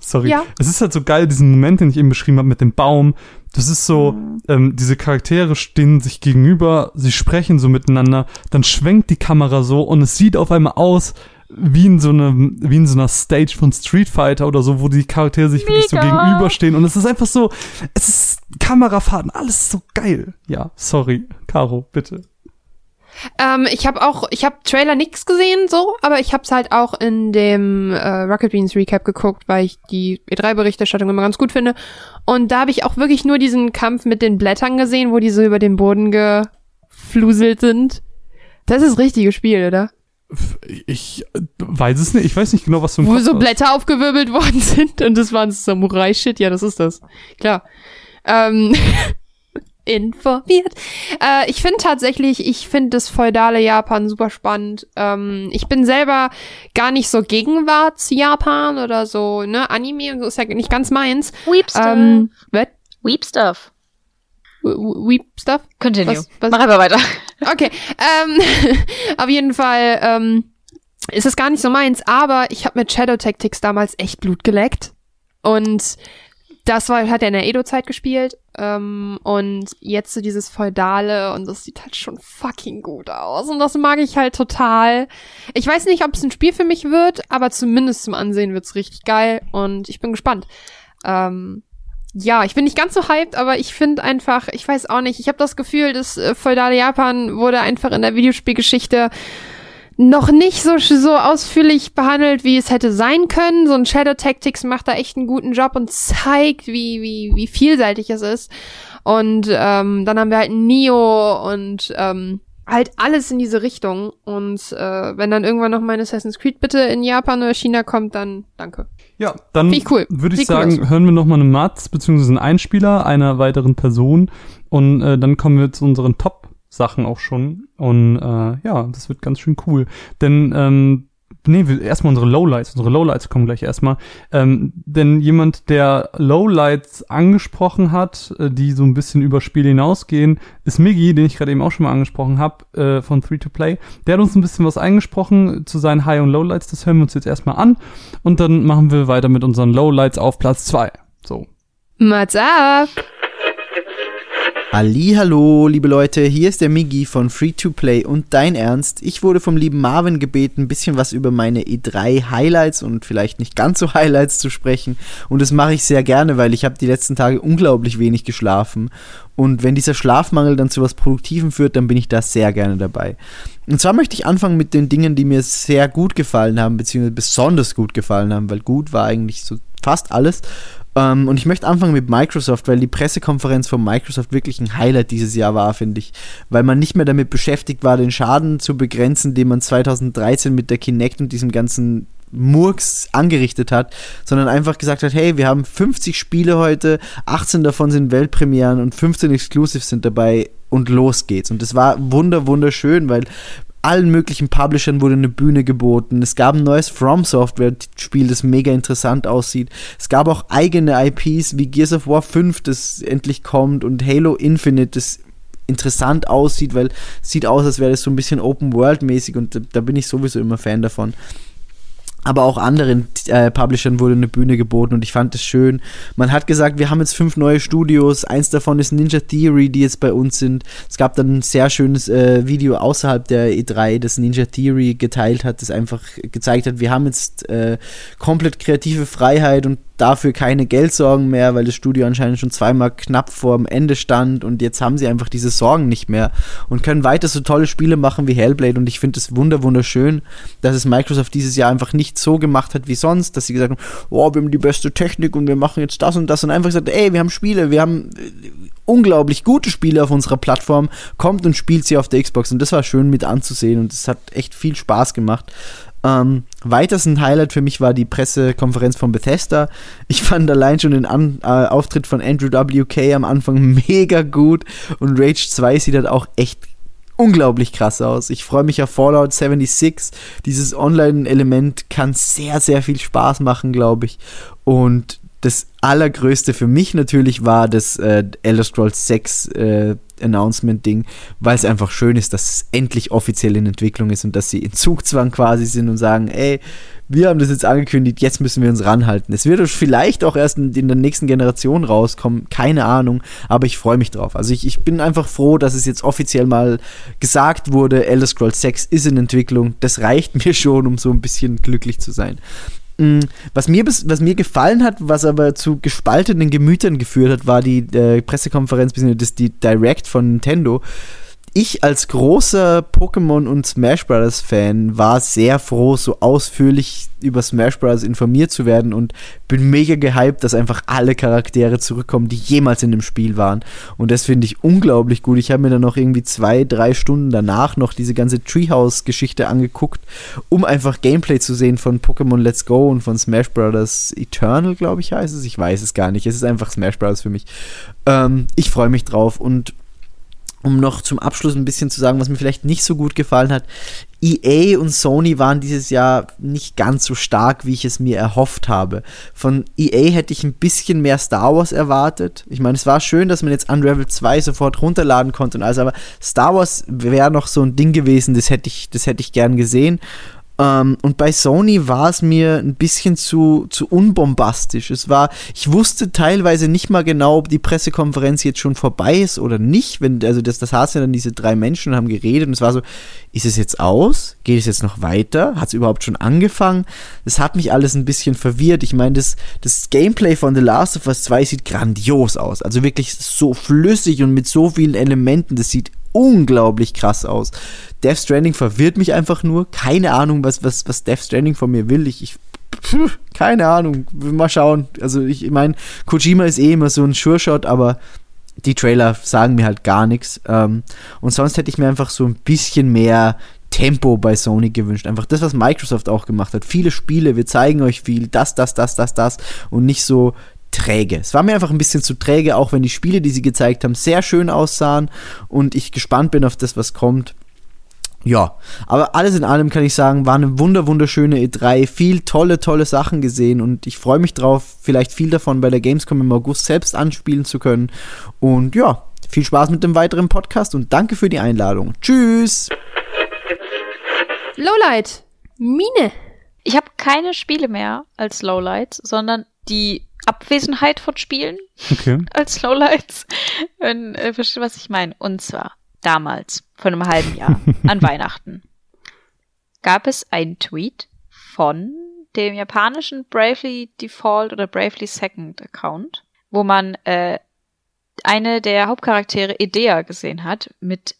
Sorry. Ja. Es ist halt so geil, diesen Moment, den ich eben beschrieben habe mit dem Baum. Das ist so, mhm. ähm, diese Charaktere stehen sich gegenüber, sie sprechen so miteinander, dann schwenkt die Kamera so und es sieht auf einmal aus wie in so eine, wie in so einer Stage von Street Fighter oder so, wo die Charaktere sich Mega. wirklich so gegenüberstehen und es ist einfach so, es ist Kamerafahrten, alles so geil. Ja, sorry, Caro, bitte. Ähm, ich habe auch, ich habe Trailer nix gesehen, so, aber ich habe es halt auch in dem äh, Rocket Beans Recap geguckt, weil ich die E3-Berichterstattung immer ganz gut finde. Und da habe ich auch wirklich nur diesen Kampf mit den Blättern gesehen, wo die so über den Boden gefluselt sind. Das ist das richtige Spiel, oder? Ich weiß es nicht. Ich weiß nicht genau, was du Wo so Blätter aufgewirbelt [LAUGHS] worden sind und das war ein Samurai-Shit. Ja, das ist das. Klar. Ähm, [LAUGHS] informiert. Äh, ich finde tatsächlich, ich finde das feudale Japan super spannend. Ähm, ich bin selber gar nicht so Gegenwarts-Japan oder so, ne, Anime und so ist ja nicht ganz meins. Weep Stuff. Ähm, what? Weep Stuff. Weep Stuff? Continue. Was, was? Mach einfach weiter. Okay. Ähm, [LAUGHS] auf jeden Fall ähm, ist es gar nicht so meins, aber ich habe mit Shadow Tactics damals echt Blut geleckt. Und das war, hat er in der Edo-Zeit gespielt. Ähm, und jetzt so dieses Feudale und das sieht halt schon fucking gut aus. Und das mag ich halt total. Ich weiß nicht, ob es ein Spiel für mich wird, aber zumindest zum Ansehen wird's richtig geil und ich bin gespannt. Ähm, ja, ich bin nicht ganz so hyped, aber ich finde einfach, ich weiß auch nicht, ich habe das Gefühl, das äh, feudale Japan wurde einfach in der Videospielgeschichte noch nicht so, so ausführlich behandelt, wie es hätte sein können. So ein Shadow Tactics macht da echt einen guten Job und zeigt, wie, wie, wie vielseitig es ist. Und ähm, dann haben wir halt Neo und ähm, halt alles in diese Richtung. Und äh, wenn dann irgendwann noch mein Assassin's Creed bitte in Japan oder China kommt, dann danke. Ja, dann cool. würde ich Sieht cool sagen, aus. hören wir nochmal eine Matz, beziehungsweise einen Einspieler einer weiteren Person und äh, dann kommen wir zu unseren Top-Sachen auch schon. Und äh, ja, das wird ganz schön cool. Denn, ähm, nee, erstmal unsere Lowlights. Unsere Lowlights kommen gleich erstmal. Ähm, denn jemand, der Lowlights angesprochen hat, äh, die so ein bisschen über Spiele hinausgehen, ist Miggy, den ich gerade eben auch schon mal angesprochen habe, äh, von Free to Play. Der hat uns ein bisschen was eingesprochen zu seinen High- und Lowlights. Das hören wir uns jetzt erstmal an. Und dann machen wir weiter mit unseren Lowlights auf Platz zwei. So. Mats ab! Hallo, liebe Leute, hier ist der Migi von Free to Play und dein Ernst. Ich wurde vom lieben Marvin gebeten, ein bisschen was über meine E3 Highlights und vielleicht nicht ganz so Highlights zu sprechen und das mache ich sehr gerne, weil ich habe die letzten Tage unglaublich wenig geschlafen und wenn dieser Schlafmangel dann zu was Produktivem führt, dann bin ich da sehr gerne dabei. Und zwar möchte ich anfangen mit den Dingen, die mir sehr gut gefallen haben, beziehungsweise besonders gut gefallen haben, weil gut war eigentlich so fast alles. Ähm, und ich möchte anfangen mit Microsoft, weil die Pressekonferenz von Microsoft wirklich ein Highlight dieses Jahr war, finde ich. Weil man nicht mehr damit beschäftigt war, den Schaden zu begrenzen, den man 2013 mit der Kinect und diesem ganzen Murks angerichtet hat, sondern einfach gesagt hat, hey, wir haben 50 Spiele heute, 18 davon sind Weltpremieren und 15 Exclusives sind dabei und los geht's. Und das war wunder, wunderschön, weil allen möglichen Publishern wurde eine Bühne geboten. Es gab ein neues From Software-Spiel, das mega interessant aussieht. Es gab auch eigene IPs wie Gears of War 5, das endlich kommt und Halo Infinite, das interessant aussieht, weil es sieht aus, als wäre das so ein bisschen Open World mäßig und da, da bin ich sowieso immer Fan davon aber auch anderen äh, Publishern wurde eine Bühne geboten und ich fand es schön. Man hat gesagt, wir haben jetzt fünf neue Studios. Eins davon ist Ninja Theory, die jetzt bei uns sind. Es gab dann ein sehr schönes äh, Video außerhalb der E3, das Ninja Theory geteilt hat, das einfach gezeigt hat, wir haben jetzt äh, komplett kreative Freiheit und dafür keine Geldsorgen mehr, weil das Studio anscheinend schon zweimal knapp vor dem Ende stand und jetzt haben sie einfach diese Sorgen nicht mehr und können weiter so tolle Spiele machen wie Hellblade und ich finde es wunder wunderschön, dass es Microsoft dieses Jahr einfach nicht so gemacht hat wie sonst, dass sie gesagt haben, oh, wir haben die beste Technik und wir machen jetzt das und das und einfach gesagt, ey, wir haben Spiele, wir haben äh, unglaublich gute Spiele auf unserer Plattform, kommt und spielt sie auf der Xbox und das war schön mit anzusehen und es hat echt viel Spaß gemacht. Ähm, weiters ein Highlight für mich war die Pressekonferenz von Bethesda. Ich fand allein schon den An äh, Auftritt von Andrew WK am Anfang [LAUGHS] mega gut und Rage 2 sieht halt auch echt unglaublich krass aus. Ich freue mich auf Fallout 76. Dieses Online-Element kann sehr, sehr viel Spaß machen, glaube ich. Und das allergrößte für mich natürlich war das äh, Elder Scrolls 6 äh, Announcement-Ding, weil es einfach schön ist, dass es endlich offiziell in Entwicklung ist und dass sie in Zugzwang quasi sind und sagen, ey, wir haben das jetzt angekündigt, jetzt müssen wir uns ranhalten. Es wird vielleicht auch erst in, in der nächsten Generation rauskommen, keine Ahnung, aber ich freue mich drauf. Also ich, ich bin einfach froh, dass es jetzt offiziell mal gesagt wurde, Elder Scrolls 6 ist in Entwicklung. Das reicht [LAUGHS] mir schon, um so ein bisschen glücklich zu sein. Mm, Was mir, was mir gefallen hat, was aber zu gespaltenen Gemütern geführt hat, war die äh, Pressekonferenz, das- die Direct von Nintendo. Ich als großer Pokémon und Smash Bros. Fan war sehr froh, so ausführlich über Smash Bros. informiert zu werden und bin mega gehypt, dass einfach alle Charaktere zurückkommen, die jemals in dem Spiel waren. Und das finde ich unglaublich gut. Ich habe mir dann noch irgendwie zwei, drei Stunden danach noch diese ganze Treehouse-Geschichte angeguckt, um einfach Gameplay zu sehen von Pokémon Let's Go und von Smash Bros. Eternal, glaube ich, heißt es. Ich weiß es gar nicht. Es ist einfach Smash Bros. für mich. Ähm, ich freue mich drauf und um noch zum Abschluss ein bisschen zu sagen, was mir vielleicht nicht so gut gefallen hat. EA und Sony waren dieses Jahr nicht ganz so stark, wie ich es mir erhofft habe. Von EA hätte ich ein bisschen mehr Star Wars erwartet. Ich meine, es war schön, dass man jetzt Unravel 2 sofort runterladen konnte und alles, aber Star Wars wäre noch so ein Ding gewesen, das hätte ich, das hätte ich gern gesehen. Ähm, und bei Sony war es mir ein bisschen zu, zu unbombastisch. Es war, ich wusste teilweise nicht mal genau, ob die Pressekonferenz jetzt schon vorbei ist oder nicht. Wenn, also das, das saßen ja dann diese drei Menschen und haben geredet und es war so, ist es jetzt aus? Geht es jetzt noch weiter? Hat es überhaupt schon angefangen? Das hat mich alles ein bisschen verwirrt. Ich meine, das, das Gameplay von The Last of Us 2 sieht grandios aus. Also wirklich so flüssig und mit so vielen Elementen. Das sieht unglaublich krass aus. Death Stranding verwirrt mich einfach nur. Keine Ahnung, was, was, was Death Stranding von mir will. Ich, ich keine Ahnung. Mal schauen. Also ich, meine, Kojima ist eh immer so ein Sure-Shot, aber die Trailer sagen mir halt gar nichts. Ähm, und sonst hätte ich mir einfach so ein bisschen mehr Tempo bei Sony gewünscht. Einfach das, was Microsoft auch gemacht hat. Viele Spiele, wir zeigen euch viel, das, das, das, das, das und nicht so träge. Es war mir einfach ein bisschen zu träge, auch wenn die Spiele, die sie gezeigt haben, sehr schön aussahen und ich gespannt bin auf das, was kommt. Ja, aber alles in allem kann ich sagen, war eine wunder wunderschöne E3, viel tolle, tolle Sachen gesehen und ich freue mich drauf, vielleicht viel davon bei der Gamescom im August selbst anspielen zu können. Und ja, viel Spaß mit dem weiteren Podcast und danke für die Einladung. Tschüss! Lowlight. Mine. Ich habe keine Spiele mehr als Lowlights, sondern die Abwesenheit von Spielen Okay. als Lowlights. Wenn, äh, versteht, was ich meine. Und zwar damals, vor einem halben Jahr, [LAUGHS] an Weihnachten, gab es einen Tweet von dem japanischen Bravely Default oder Bravely Second Account, wo man äh, eine der Hauptcharaktere Idea gesehen hat mit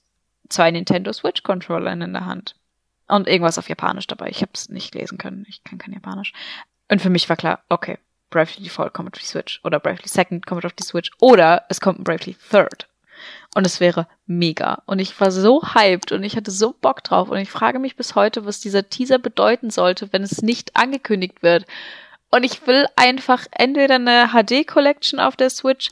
zwei Nintendo Switch Controllern in der Hand und irgendwas auf Japanisch dabei. Ich habe es nicht lesen können. Ich kann kein Japanisch. Und für mich war klar, okay, Bravely Default kommt auf die Switch oder Bravely Second kommt auf die Switch oder es kommt ein Bravely Third. Und es wäre mega. Und ich war so hyped und ich hatte so Bock drauf. Und ich frage mich bis heute, was dieser Teaser bedeuten sollte, wenn es nicht angekündigt wird. Und ich will einfach entweder eine HD-Collection auf der Switch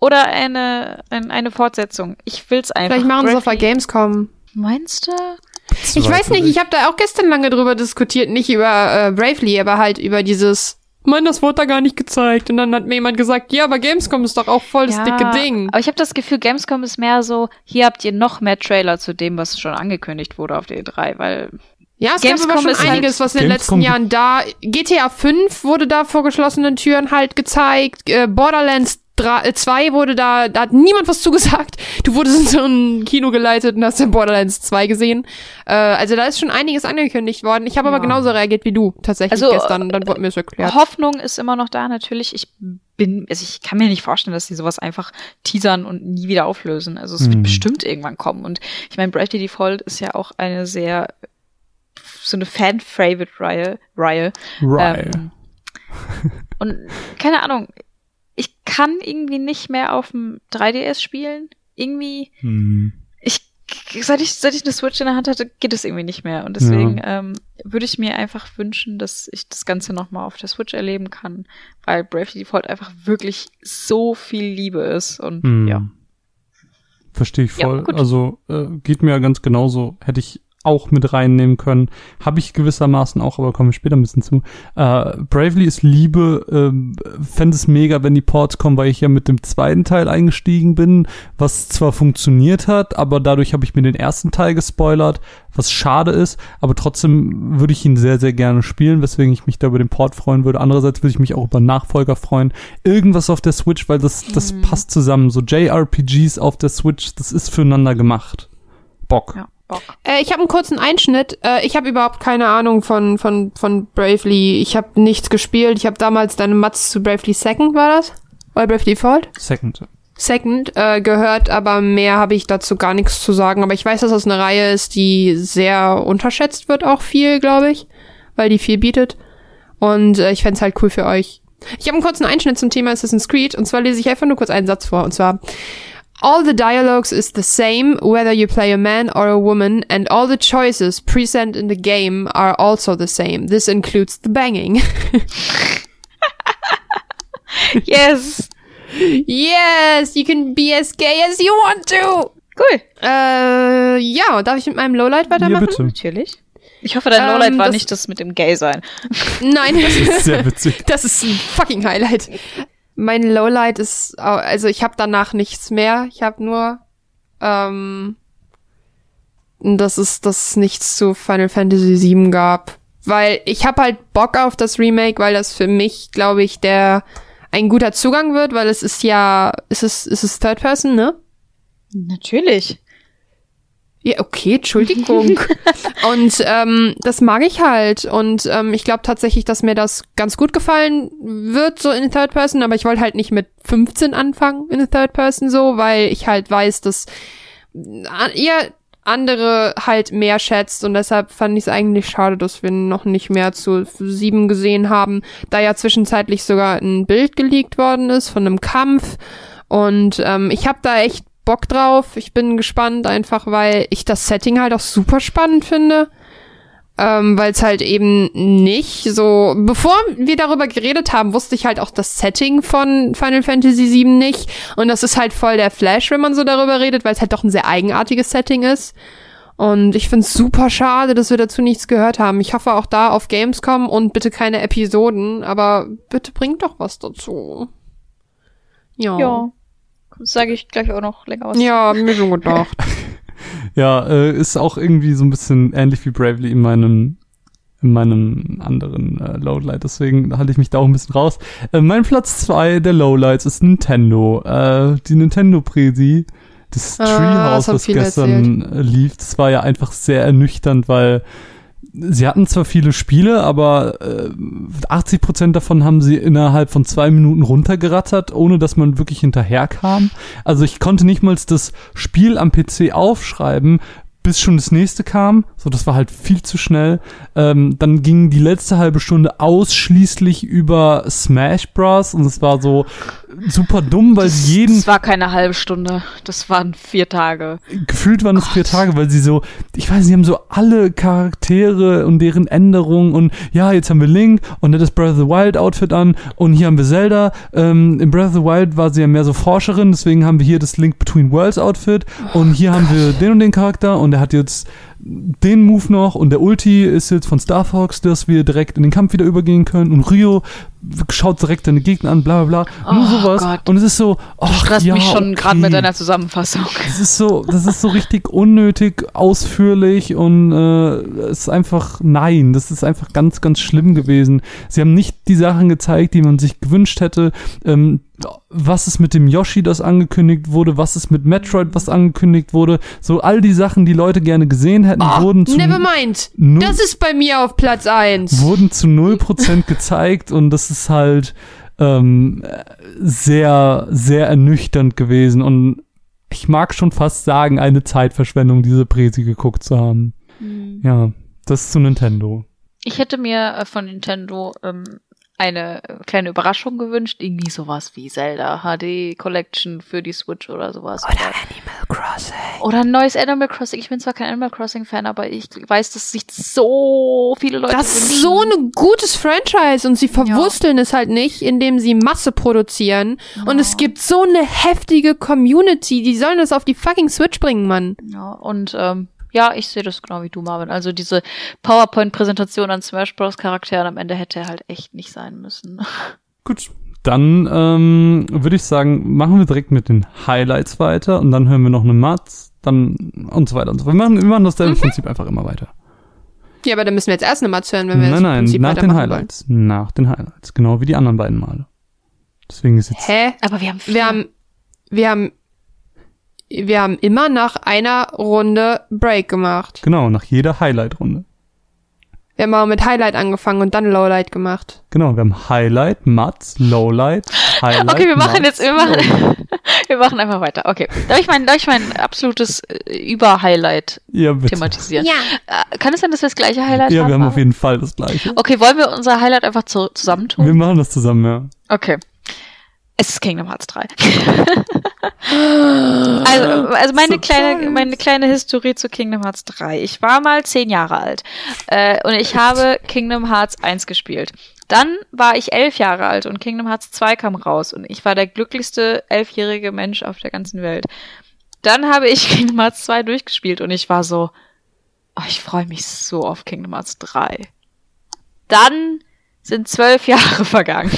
oder eine, ein, eine Fortsetzung. Ich will's einfach. Vielleicht machen sie es auf der Gamescom. Meinst du? Ich weiß nicht, ich habe da auch gestern lange drüber diskutiert, nicht über äh, Bravely, aber halt über dieses, Mann, das wurde da gar nicht gezeigt. Und dann hat mir jemand gesagt, ja, aber Gamescom ist doch auch voll das dicke Ding. Aber ich habe das Gefühl, Gamescom ist mehr so, hier habt ihr noch mehr Trailer zu dem, was schon angekündigt wurde auf der E3, weil Ja, es Gamescom gab aber schon ist halt- einiges, was in den Gamescom- letzten Jahren da. GTA 5 wurde da vor geschlossenen Türen halt gezeigt. Äh, Borderlands 3, äh, 2 wurde da, da hat niemand was zugesagt. Du wurdest in so ein Kino geleitet und hast dann Borderlands 2 gesehen. Äh, also da ist schon einiges angekündigt worden. Ich habe aber genauso reagiert wie du tatsächlich Also, gestern. Dann wurde mir es erklärt. Hoffnung ist immer noch da, natürlich. Ich bin, also ich kann mir nicht vorstellen, dass sie sowas einfach teasern und nie wieder auflösen. Also es wird Mhm. bestimmt irgendwann kommen. Und ich meine, Bravely Default ist ja auch eine sehr, so eine Fan-Favorite-Reihe. Reihe. Right. Ähm, und keine Ahnung, ich kann irgendwie nicht mehr auf dem 3DS spielen. Irgendwie, Hm. ich, seit ich, seit ich eine Switch in der Hand hatte, geht es irgendwie nicht mehr. Und deswegen ähm, würde ich mir einfach wünschen, dass ich das Ganze nochmal auf der Switch erleben kann, weil Bravely Default einfach wirklich so viel Liebe ist. Und Hm. ja. Verstehe ich Ja, voll. gut. also äh, geht mir ja ganz genauso. Hätte ich auch mit reinnehmen können. Habe ich gewissermaßen auch, aber kommen wir später ein bisschen zu. Äh, Bravely ist Liebe. Ähm, Fände es mega, wenn die Ports kommen, weil ich ja mit dem zweiten Teil eingestiegen bin, was zwar funktioniert hat, aber dadurch habe ich mir den ersten Teil gespoilert, was schade ist, aber trotzdem würde ich ihn sehr, sehr gerne spielen, weswegen ich mich da über den Port freuen würde. Andererseits würde ich mich auch über Nachfolger freuen. Irgendwas auf der Switch, weil das, das passt zusammen. So JRPGs auf der Switch, das ist füreinander gemacht. Bock. Ja, Bock. Äh, ich habe einen kurzen Einschnitt. Äh, ich habe überhaupt keine Ahnung von, von, von Bravely. Ich habe nichts gespielt. Ich habe damals deine Mats zu Bravely Second, war das? Oder Bravely Default? Second. Second äh, gehört, aber mehr habe ich dazu gar nichts zu sagen. Aber ich weiß, dass das eine Reihe ist, die sehr unterschätzt wird, auch viel, glaube ich, weil die viel bietet. Und äh, ich fänd's halt cool für euch. Ich habe einen kurzen Einschnitt zum Thema Assassin's Creed und zwar lese ich einfach nur kurz einen Satz vor und zwar All the dialogues is the same whether you play a man or a woman and all the choices present in the game are also the same. This includes the banging. [LAUGHS] Yes! yes, you can be as gay as you want to. Cool. Äh, ja, darf ich mit meinem Lowlight Ja, weitermachen? bitte. Natürlich. Ich hoffe, dein Ähm, Lowlight war das- nicht das mit dem Gay sein. Nein, [LAUGHS] das ist, Sehr witzig. das ist ein fucking Highlight. Mein Lowlight ist, also ich habe danach nichts mehr. Ich habe nur, ähm, das ist, dass es nichts zu Final Fantasy VII gab. Weil ich habe halt Bock auf das Remake, weil das für mich, glaube ich, der ein guter Zugang wird, weil es ist ja, es ist, es ist Third Person, ne? Natürlich. Ja, okay, Entschuldigung. [LAUGHS] und ähm, das mag ich halt. Und ähm, ich glaube tatsächlich, dass mir das ganz gut gefallen wird, so in Third Person, aber ich wollte halt nicht mit 15 anfangen in Third Person so, weil ich halt weiß, dass äh, ihr andere halt mehr schätzt und deshalb fand ich es eigentlich schade, dass wir noch nicht mehr zu sieben gesehen haben, da ja zwischenzeitlich sogar ein Bild geleakt worden ist von einem Kampf Und ähm, ich habe da echt Bock drauf. Ich bin gespannt, einfach weil ich das Setting halt auch super spannend finde. Ähm, weil es halt eben nicht so, bevor wir darüber geredet haben, wusste ich halt auch das Setting von Final Fantasy VII nicht. Und das ist halt voll der Flash, wenn man so darüber redet, weil es halt doch ein sehr eigenartiges Setting ist. Und ich find's super schade, dass wir dazu nichts gehört haben. Ich hoffe auch da auf Gamescom und bitte keine Episoden, aber bitte bringt doch was dazu. Ja. Ja. Sage ich gleich auch noch länger was. Ja, mir schon gedacht. [LAUGHS] Ja, äh, ist auch irgendwie so ein bisschen ähnlich wie Bravely in meinem in meinem anderen äh, Lowlight, deswegen halte ich mich da auch ein bisschen raus. Äh, mein Platz zwei der Lowlights ist Nintendo. Äh, die Nintendo Presi, das Ah, Treehouse, das was gestern äh, lief, das war ja einfach sehr ernüchternd, weil sie hatten zwar viele Spiele, aber äh, 80 Prozent davon haben sie innerhalb von zwei Minuten runtergerattert, ohne dass man wirklich hinterherkam. Also ich konnte nicht mal das Spiel am PC aufschreiben, bis schon das nächste kam. So, das war halt viel zu schnell. Ähm, dann ging die letzte halbe Stunde ausschließlich über Smash Bros. Und es war so super dumm, weil sie jeden Das war keine halbe Stunde. Das waren vier Tage. gefühlt waren es vier Tage, weil sie so, ich weiß, sie haben so alle Charaktere und deren Änderungen und ja, jetzt haben wir Link und hat das Breath of the Wild Outfit an und hier haben wir Zelda. Ähm, in Breath of the Wild war sie ja mehr so Forscherin, deswegen haben wir hier das Link Between Worlds Outfit und hier haben wir den und den Charakter und er hat jetzt den Move noch und der Ulti ist jetzt von Star Fox, dass wir direkt in den Kampf wieder übergehen können und Rio schaut direkt seine Gegner an, bla bla bla. Nur Oh sowas. Gott. Und es ist so, Du ach stresst ja, mich schon gerade mit okay. deiner Zusammenfassung. Das ist so, das ist so richtig unnötig, ausführlich und äh, es ist einfach nein, das ist einfach ganz, ganz schlimm gewesen. Sie haben nicht die Sachen gezeigt, die man sich gewünscht hätte. Ähm, was ist mit dem Yoshi, das angekündigt wurde? Was ist mit Metroid, was angekündigt wurde? So all die Sachen, die Leute gerne gesehen hätten, Oh, wurden zu Nevermind. null- Das ist bei mir auf Platz eins. wurden zu 0% [LAUGHS] gezeigt und das ist halt ähm, sehr, sehr ernüchternd gewesen und ich mag schon fast sagen, eine Zeitverschwendung, diese Präsi geguckt zu haben. Ja, das zu Nintendo. Ich hätte mir äh, von Nintendo ähm, eine kleine Überraschung gewünscht. Irgendwie sowas wie Zelda HD Collection für die Switch oder sowas. Oder, Animal Crossing. oder ein neues Animal Crossing. Ich bin zwar kein Animal Crossing Fan, aber ich weiß, dass sich so viele Leute Das wünschen. ist so ein gutes Franchise und sie verwursteln es halt nicht, indem sie Masse produzieren. Und es gibt so eine heftige Community, die sollen das auf die fucking Switch bringen, Mann. Ja, und ähm, ja, ich sehe das genau wie du, Marvin. Also diese PowerPoint-Präsentation an Smash Bros. Charakteren am Ende hätte halt echt nicht sein müssen. [LAUGHS] Gut, dann ähm, würde ich sagen, machen wir direkt mit den Highlights weiter und dann hören wir noch eine Matz, dann und so weiter und so fort. Wir machen, wir machen das im Prinzip einfach immer weiter. Ja, aber dann müssen wir jetzt erst eine Matz hören, wenn wir Nein, das nein, Prinzip nach den weitermachen Highlights. Nach den Highlights. Genau wie die anderen beiden Male. Deswegen ist jetzt Wollen. Hä? Aber wir haben vier. Wir haben, wir haben, wir haben immer nach einer Runde Break gemacht. Genau, nach jeder Highlight-Runde. Wir haben auch mit Highlight angefangen und dann Lowlight gemacht. Genau, wir haben Highlight, Mats, Lowlight, Highlight. Okay, wir machen Mats, jetzt, wir machen, [LAUGHS] wir machen einfach weiter. Okay. Darf ich mein, darf ich mein absolutes äh, Über-Highlight Ja, bitte. thematisieren? Äh, kann es sein, dass wir das gleiche Highlight Ja, haben? wir haben auf jeden Fall das gleiche. Okay, wollen wir unser Highlight einfach zu, zusammentun? Wir machen das zusammen, ja. Okay. Es ist Kingdom Hearts 3. [LAUGHS] also, also meine So kleine, meine kleine Historie zu Kingdom Hearts 3. Ich war mal zehn Jahre alt äh, und ich habe Kingdom Hearts 1 gespielt. Dann war ich elf Jahre alt und Kingdom Hearts 2 kam raus und ich war der glücklichste elfjährige Mensch auf der ganzen Welt. Dann habe ich [LAUGHS] Kingdom Hearts 2 durchgespielt und ich war so, oh, ich freue mich so auf Kingdom Hearts 3. Dann sind zwölf Jahre [LAUGHS] vergangen.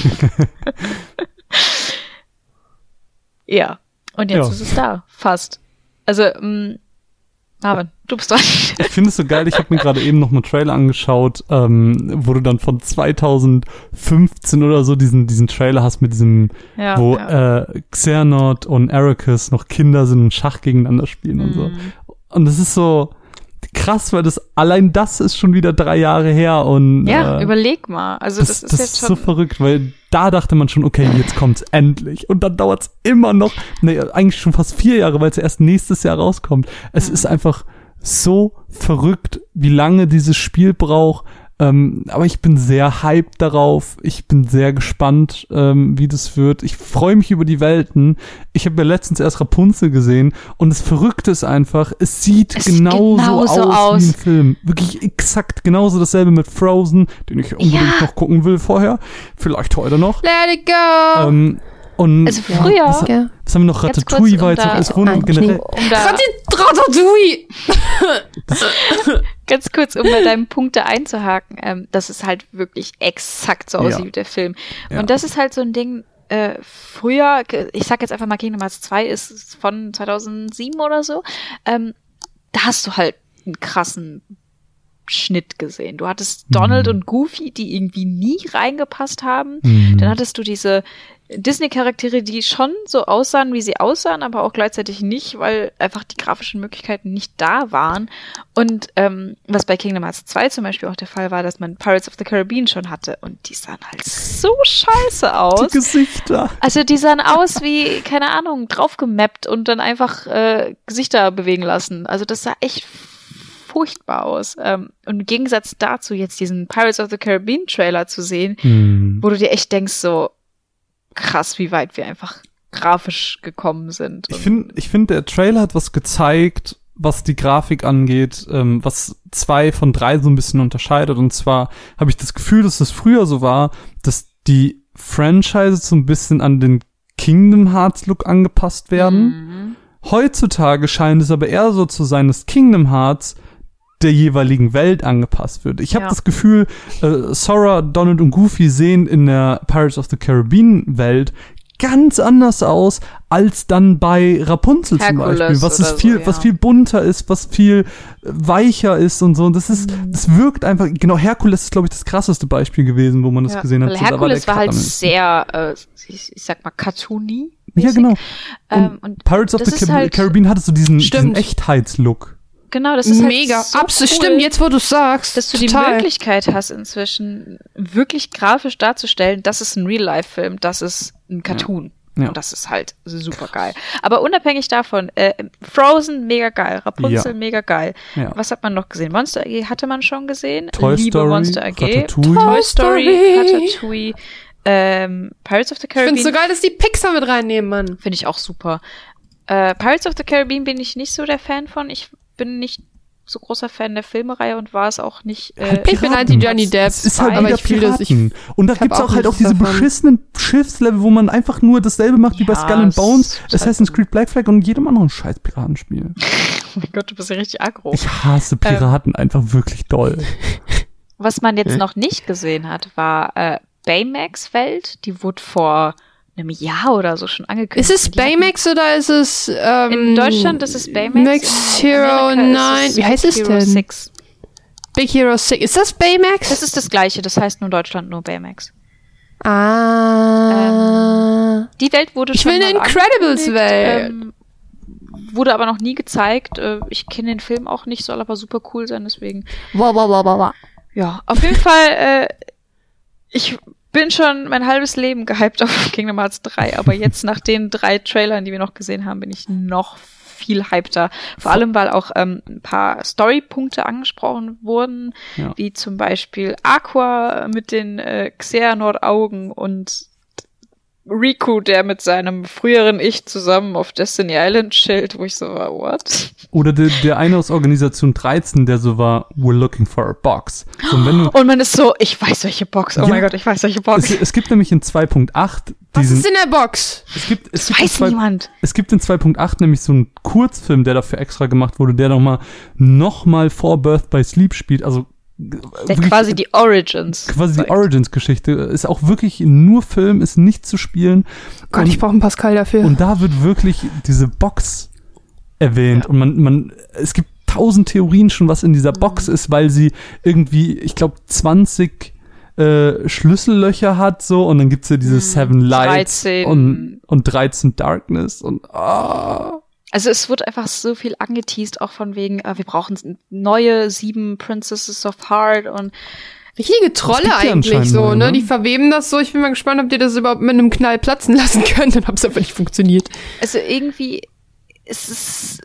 Ja. Und jetzt Ja. ist es da. Fast. Also, mh, Marvin, du bist dran. Ich finde es so geil, ich habe mir gerade eben noch mal einen Trailer angeschaut, ähm, wo du dann von 2015 oder so diesen, diesen Trailer hast mit diesem, Ja, wo ja. äh, Xehanort und Ericus noch Kinder sind und Schach gegeneinander spielen und so. Mhm. Und das ist so krass, weil das allein das ist schon wieder drei Jahre her und ja, äh, überleg mal. Also, das, das, ist das jetzt schon. so verrückt, weil da dachte man schon, okay, jetzt kommt's endlich. Und dann dauert's immer noch, nee, eigentlich schon fast vier Jahre, weil es erst nächstes Jahr rauskommt. Es ist einfach so verrückt, wie lange dieses Spiel braucht, Ähm, aber ich bin sehr hyped darauf. Ich bin sehr gespannt, ähm, wie das wird. Ich freue mich über die Welten. Ich habe ja letztens erst Rapunzel gesehen und das Verrückte ist einfach, es sieht Es genauso, genauso aus, aus. wie im Film. Wirklich exakt genauso dasselbe mit Frozen, den ich unbedingt Ja. noch gucken will vorher. Vielleicht heute noch. Let it go! Ähm, und Also früher, was, Ja. was haben wir noch? Kurz, Ratatouille um war jetzt da- noch Nein, und generell. um [LAUGHS] Ratatouille! [LAUGHS] ganz kurz, um bei deinem Punkt da einzuhaken, ähm, dass es halt wirklich exakt so Ja. aussieht wie der Film. Ja. Und das ist halt so ein Ding, äh, früher, ich sag jetzt einfach mal Kingdom Hearts 2 ist von 2007 oder so, ähm, da hast du halt einen krassen Schnitt gesehen. Du hattest Donald Mhm. und Goofy, die irgendwie nie reingepasst haben. Mhm. Dann hattest du diese Disney-Charaktere, die schon so aussahen, wie sie aussahen, aber auch gleichzeitig nicht, weil einfach die grafischen Möglichkeiten nicht da waren. Und ähm, was bei Kingdom Hearts 2 zum Beispiel auch der Fall war, dass man Pirates of the Caribbean schon hatte und die sahen halt so scheiße die aus. Gesichter. Also die sahen aus wie, keine Ahnung, draufgemappt und dann einfach äh, Gesichter bewegen lassen. Also das sah echt furchtbar aus. Ähm, und im Gegensatz dazu jetzt diesen Pirates of the Caribbean Trailer zu sehen, Mhm. wo du dir echt denkst, so krass, wie weit wir einfach grafisch gekommen sind. Ich finde, ich finde, der Trailer hat was gezeigt, was die Grafik angeht, ähm, was zwei von drei so ein bisschen unterscheidet. Und zwar habe ich das Gefühl, dass es früher so war, dass die Franchises so ein bisschen an den Kingdom Hearts Look angepasst werden. Mhm. Heutzutage scheint es aber eher so zu sein, dass Kingdom Hearts der jeweiligen Welt angepasst wird. Ich habe Ja. das Gefühl, äh, Sora, Donald und Goofy sehen in der Pirates of the Caribbean Welt ganz anders aus als dann bei Rapunzel zum Hercules Beispiel, was es viel, so, ja. was viel bunter ist, was viel äh, weicher ist und so. Und das ist, Mhm. das wirkt einfach. Genau, Herkules ist glaube ich das krasseste Beispiel gewesen, wo man das Ja, gesehen hat. So, Herkules der war halt sehr, äh, ich, ich sag mal, cartoony. Ja, genau. Ähm, und Pirates of das the ist Car halt- Caribbean hatte so diesen, diesen. Echtheitslook. Genau, das ist Mega. halt so Absolut. cool, Stimmt, jetzt wo du sagst. dass du die total. Möglichkeit hast, inzwischen wirklich grafisch darzustellen, das ist ein Real-Life-Film, das ist ein Cartoon. Ja. Und das ist halt super geil. Aber unabhängig davon, äh, Frozen mega geil, Rapunzel Ja. mega geil. Ja. Was hat man noch gesehen? Monster AG hatte man schon gesehen. Toy Liebe Story, Monster AG. Ratatouille. Toy Story, Story. Ratatouille, ähm, Pirates of the Ich find's Caribbean. so geil, dass die Pixar mit reinnehmen, Mann. Finde ich auch super. Äh, Pirates of the Caribbean bin ich nicht so der Fan von. Ich bin nicht so großer Fan der Filmereihe und war es auch nicht. Äh, Ich bin halt die Johnny Depp, Es ist halt aber wieder ich fühle das. Ich, Piraten. und da gibt's auch auch halt auch diese davon. beschissenen Schiffslevel, wo man einfach nur dasselbe macht wie bei Skull and es Bones, ist Assassin's halt- Creed Black Flag und jedem anderen scheiß Piratenspiel. [LAUGHS] oh mein Gott, du bist ja richtig aggro. Ich hasse Piraten einfach wirklich doll. Was man jetzt noch nicht gesehen hat, war äh, Baymax Welt. Die wurde vor einem Jahr oder so schon angekündigt. ist es Baymax oder ist es ähm, In Deutschland ist es Baymax. Max Hero Amerika 9. ist Wie heißt es Hero denn? 6. Big Hero 6. Ist das Baymax? Das ist das gleiche, das heißt nur Deutschland nur Baymax. ah. Die Welt wurde Ich schon will eine Incredibles-Welt. Ähm, wurde aber noch nie gezeigt. Äh, ich kenne den Film auch nicht, soll aber super cool sein, deswegen. wow, wow, wow, wow, wow. Ja, auf jeden Fall, äh, ich bin schon mein halbes Leben gehypt auf [LAUGHS] Kingdom Hearts 3, aber jetzt nach den drei Trailern, die wir noch gesehen haben, bin ich noch viel hypter. Vor allem, weil auch ähm, ein paar Storypunkte angesprochen wurden, Ja. wie zum Beispiel Aqua mit den äh, Xehanort-Augen und Riku, der mit seinem früheren Ich zusammen auf Destiny Island chillt, wo ich so war, what? Oder der, der eine aus Organisation 13, der so war, we're looking for a box. So, und wenn du, Und man ist so, ich weiß welche Box, oh Ja. mein Gott, ich weiß welche Box. es, es gibt nämlich in 2.8 Was diesen, ist in der Box? es gibt, es gibt in weiß zwei- niemand. Es gibt in 2.8 nämlich so einen Kurzfilm, der dafür extra gemacht wurde, der nochmal noch mal vor Birth by Sleep spielt. Also Der wirklich quasi die Origins. quasi die zeigt. Origins-Geschichte. Ist auch wirklich nur Film, ist nicht zu spielen. Gott, und, ich brauche einen Pascal dafür. und da wird wirklich diese Box erwähnt. Und man, man, es gibt tausend Theorien schon, was in dieser Mhm. Box ist, weil sie irgendwie, ich glaube, 20 äh, Schlüssellöcher hat, so, und dann gibt's ja diese Seven Lights 13. und, und 13 Darkness und ah. Also es wird einfach so viel angeteased, auch von wegen, äh, wir brauchen neue sieben Princesses of Heart und Richtige Trolle eigentlich so, ne? ne? Die verweben das so. Ich bin mal gespannt, ob die das überhaupt mit einem Knall platzen lassen können. Dann hab's einfach nicht funktioniert. also irgendwie ist es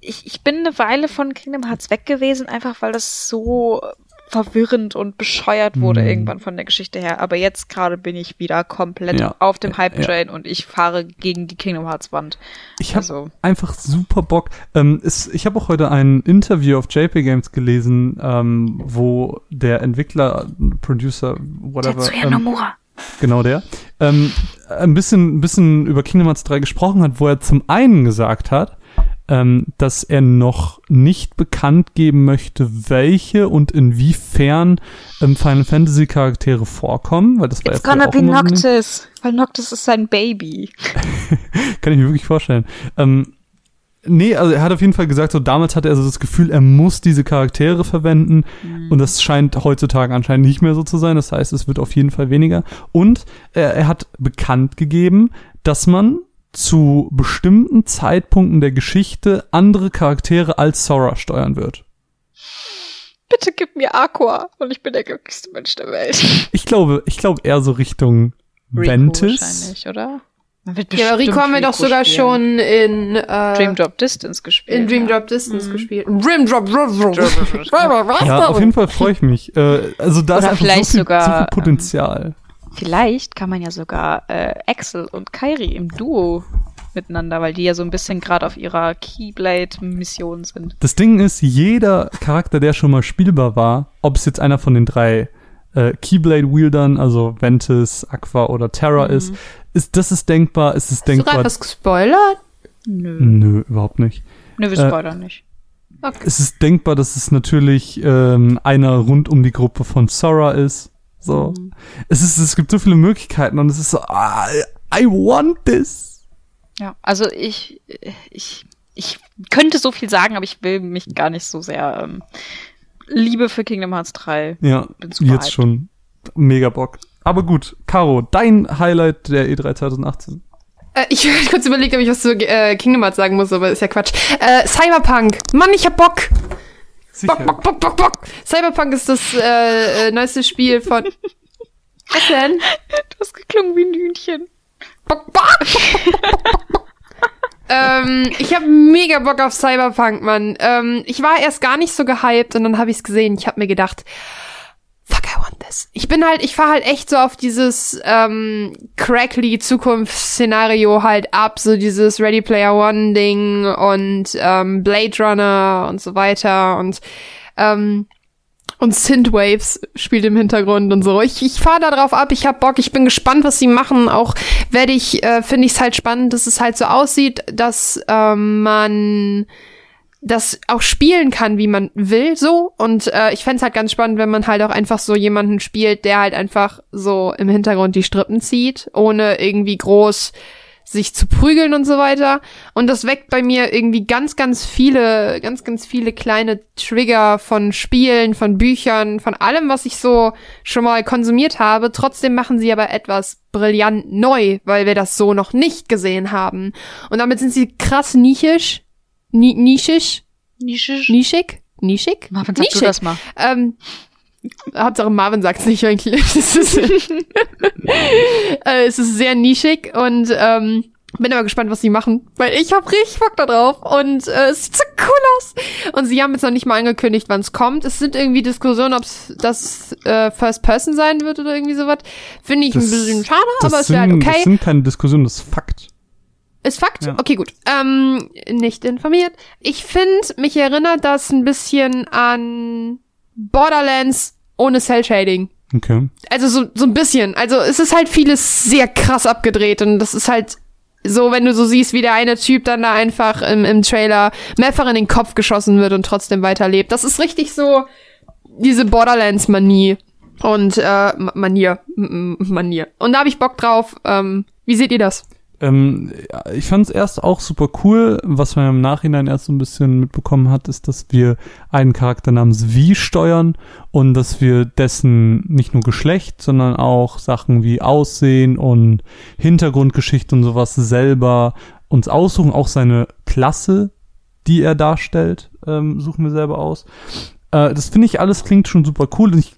ich, ich bin eine Weile von Kingdom Hearts weg gewesen, einfach weil das so verwirrend und bescheuert wurde Mhm. irgendwann von der Geschichte her. Aber jetzt gerade bin ich wieder komplett Ja. auf dem Hype Ja. Und ich fahre gegen die Kingdom Hearts Wand. Ich habe Also, einfach super Bock. Ähm, es, ich habe auch heute ein Interview auf JP Games gelesen, ähm, wo der Entwickler, Producer, whatever, Tetsuya ähm, Nomura. genau der, ähm, ein bisschen, ein bisschen über Kingdom Hearts 3 gesprochen hat, wo er zum einen gesagt hat, ähm, dass er noch nicht bekannt geben möchte, welche und inwiefern ähm, Final Fantasy Charaktere vorkommen, weil das war It's ja gonna be Noctis, weil Noctis ist sein Baby. [LAUGHS] Kann ich mir wirklich vorstellen. Ähm, nee, also er hat auf jeden Fall gesagt, so damals hatte er so das Gefühl, er muss diese Charaktere verwenden und das scheint heutzutage anscheinend nicht mehr so zu sein. Das heißt, es wird auf jeden Fall weniger. Und er, er hat bekannt gegeben, dass man zu bestimmten Zeitpunkten der Geschichte andere Charaktere als Sora steuern wird. Bitte gib mir Aqua und ich bin der glücklichste Mensch der Welt. Ich glaube, ich glaube eher so Richtung Rico Ventis. wahrscheinlich, oder? Ja, Rico haben wir doch sogar spielen. schon in, äh, Dream Drop Distance gespielt. in Dream. Drop Distance gespielt. Dream Drop, Drop, Drop. Ja, auf jeden Fall freue ich mich. Äh, also da ist Oder einfach so viel, sogar, so viel ähm, Potenzial. Vielleicht kann man ja sogar äh, Axel und Kairi im Duo miteinander, weil die ja so ein bisschen gerade auf ihrer Keyblade-Mission sind. Das Ding ist, jeder Charakter, der schon mal spielbar war, ob es jetzt einer von den drei äh, Keyblade-Wieldern, also Ventus, Aqua oder Terra ist, ist, das ist denkbar, ist es Hast du denkbar. gerade was gespoilert? Nö. Nö, überhaupt nicht. Nö, wir Äh, spoilern nicht. Okay. Es ist denkbar, dass es natürlich ähm, einer rund um die Gruppe von Sora ist. So. Es ist, es gibt so viele Möglichkeiten und es ist so, ah, I want this. Ja, also ich, ich, ich könnte so viel sagen, aber ich will mich gar nicht so sehr ähm, Liebe für Kingdom Hearts 3. Ja, Bin super jetzt hyped. schon. Mega Bock. Aber gut, Caro, dein Highlight der E E3 2018. Äh, ich [LAUGHS] habe kurz überlegt, ob ich was zu äh, Kingdom Hearts sagen muss, aber ist ja Quatsch. Äh, Cyberpunk. Mann, ich hab Bock. Bock, Bock, Bock, Bock, Bock. Cyberpunk ist das äh, äh, neueste Spiel von... [LAUGHS] Was denn? Du hast geklungen wie ein Hühnchen. Bock, Bock. ähm, ich habe mega Bock auf Cyberpunk, Mann. Ähm, ich war erst gar nicht so gehypt und dann habe ich's gesehen. Ich habe mir gedacht, fuck, I want this. Ich bin halt, ich fahr halt echt so auf dieses ähm, crackly Zukunftsszenario halt ab, so dieses Ready Player One Ding und ähm, Blade Runner und so weiter und ähm, und Synthwaves spielt im Hintergrund und so. Ich, ich fahre da drauf ab, ich hab Bock, ich bin gespannt, was sie machen. Auch werde ich, äh, finde ich es halt spannend, dass es halt so aussieht, dass ähm, man das auch spielen kann, wie man will, so. Und äh, ich fänd's halt ganz spannend, wenn man halt auch einfach so jemanden spielt, der halt einfach so im Hintergrund die Strippen zieht, ohne irgendwie groß sich zu prügeln und so weiter. Und das weckt bei mir irgendwie ganz, ganz viele, ganz, ganz viele kleine Trigger von Spielen, von Büchern, von allem, was ich so schon mal konsumiert habe. Trotzdem machen sie aber etwas brillant neu, weil wir das so noch nicht gesehen haben. Und damit sind sie krass nichisch, ni nischig, Nischisch. nischig, nischig, Marvin, sag du nischig. das mal. Ähm, Hauptsache Marvin sagt's nicht eigentlich. es, ist, [LAUGHS] äh, es ist sehr nischig und ähm, bin aber gespannt, was sie machen, weil ich hab richtig Bock da drauf und äh, es sieht so cool aus. Und sie haben jetzt noch nicht mal angekündigt, wann es kommt. Es sind irgendwie Diskussionen, ob das äh, First Person sein wird oder irgendwie sowas. Finde ich Das- ein bisschen schade, Das aber es sind, wäre halt Das okay. sind keine Diskussionen, das ist Fakt. Ist Fakt? Ja. Okay, gut. Ähm, nicht informiert. Ich finde, mich erinnert das ein bisschen an Borderlands ohne Cell-Shading. Okay. Also so, so ein bisschen. Also es ist halt vieles sehr krass abgedreht und das ist halt so, wenn du so siehst, wie der eine Typ dann da einfach im, im Trailer mehrfach in den Kopf geschossen wird und trotzdem weiterlebt. Das ist richtig so diese Borderlands-Manie und äh, Ma- Manier. M- Manier. Und da habe ich Bock drauf. Ähm, wie seht ihr das? Ähm, ich fand es erst auch super cool. Was man im Nachhinein erst so ein bisschen mitbekommen hat, ist, dass wir einen Charakter namens V steuern und dass wir dessen nicht nur Geschlecht, sondern auch Sachen wie Aussehen und Hintergrundgeschichte und sowas selber uns aussuchen. Auch seine Klasse, die er darstellt, ähm, suchen wir selber aus. Äh, das finde ich alles klingt schon super cool. Ich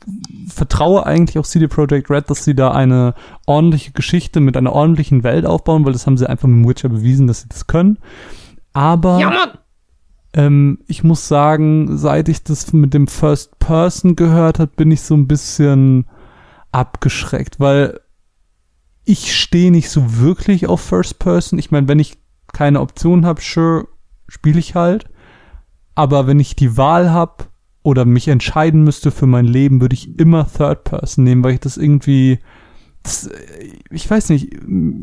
vertraue eigentlich auch CD Projekt Red, dass sie da eine ordentliche Geschichte mit einer ordentlichen Welt aufbauen, weil das haben sie einfach mit Witcher bewiesen, dass sie das können. Aber Ja! Ähm, ich muss sagen, seit ich das mit dem First Person gehört habe, bin ich so ein bisschen abgeschreckt, weil ich stehe nicht so wirklich auf First Person. Ich meine, wenn ich keine Option habe, sure, spiele ich halt. Aber wenn ich die Wahl habe oder mich entscheiden müsste für mein Leben, würde ich immer Third Person nehmen, weil ich das irgendwie, das, ich weiß nicht,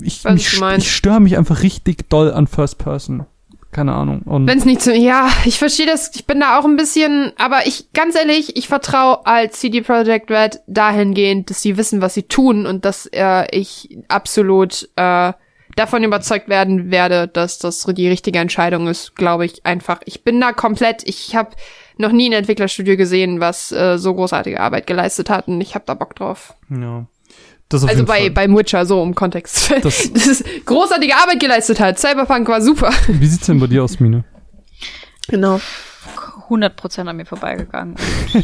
ich, mich, meinst. ich störe mich einfach richtig doll an First Person. Keine Ahnung. Wenn es nicht so, ja, ich verstehe das, ich bin da auch ein bisschen, aber ich, ganz ehrlich, ich vertraue als CD Projekt Red dahingehend, dass sie wissen, was sie tun und dass äh, ich absolut äh, davon überzeugt werden werde, dass das die richtige Entscheidung ist, glaube ich einfach. Ich bin da komplett, ich habe noch nie ein Entwicklerstudio gesehen, was äh, so großartige Arbeit geleistet hat und ich habe da Bock drauf. ja. Das auf Also jeden bei, Fall. beim Witcher, so um Kontext. [LAUGHS] Das- Das, ist großartige Arbeit geleistet hat. Cyberpunk war super. Wie sieht's denn bei dir aus, Mine? Genau. 100% an mir vorbeigegangen.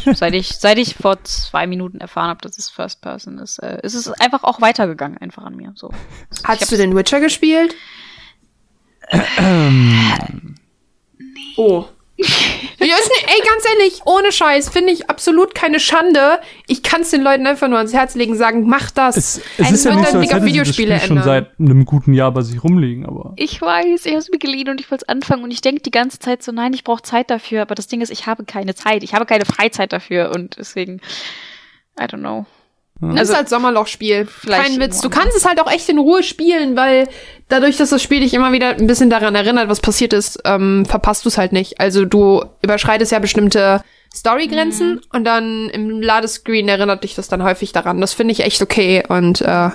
Und seit ich, seit ich vor zwei Minuten erfahren habe, dass es First Person ist, äh, ist es einfach auch weitergegangen, einfach an mir. So. Hast du den Witcher gespielt? Oh. Ja, ist ne, ey, ganz ehrlich, ohne Scheiß, finde ich absolut keine Schande. Ich kann es den Leuten einfach nur ans Herz legen, sagen, mach das. Es, es Ein ist ja nicht so, als hätte sie das Videospiele Spiel schon seit einem guten Jahr bei sich rumliegen, aber Ich weiß, ich habe es mir geliehen und ich wollte es anfangen und ich denke die ganze Zeit so, nein, ich brauche Zeit dafür, aber das Ding ist, ich habe keine Zeit, ich habe keine Freizeit dafür und deswegen, I don't know. Das Also- ist halt Sommerlochspiel. Vielleicht Kein Witz. Du kannst es halt auch echt in Ruhe spielen, weil dadurch, dass das Spiel dich immer wieder ein bisschen daran erinnert, was passiert ist, ähm, verpasst du es halt nicht. Also du überschreitest ja bestimmte Storygrenzen Mhm. und dann im Ladescreen erinnert dich das dann häufig daran. Das finde ich echt okay und äh,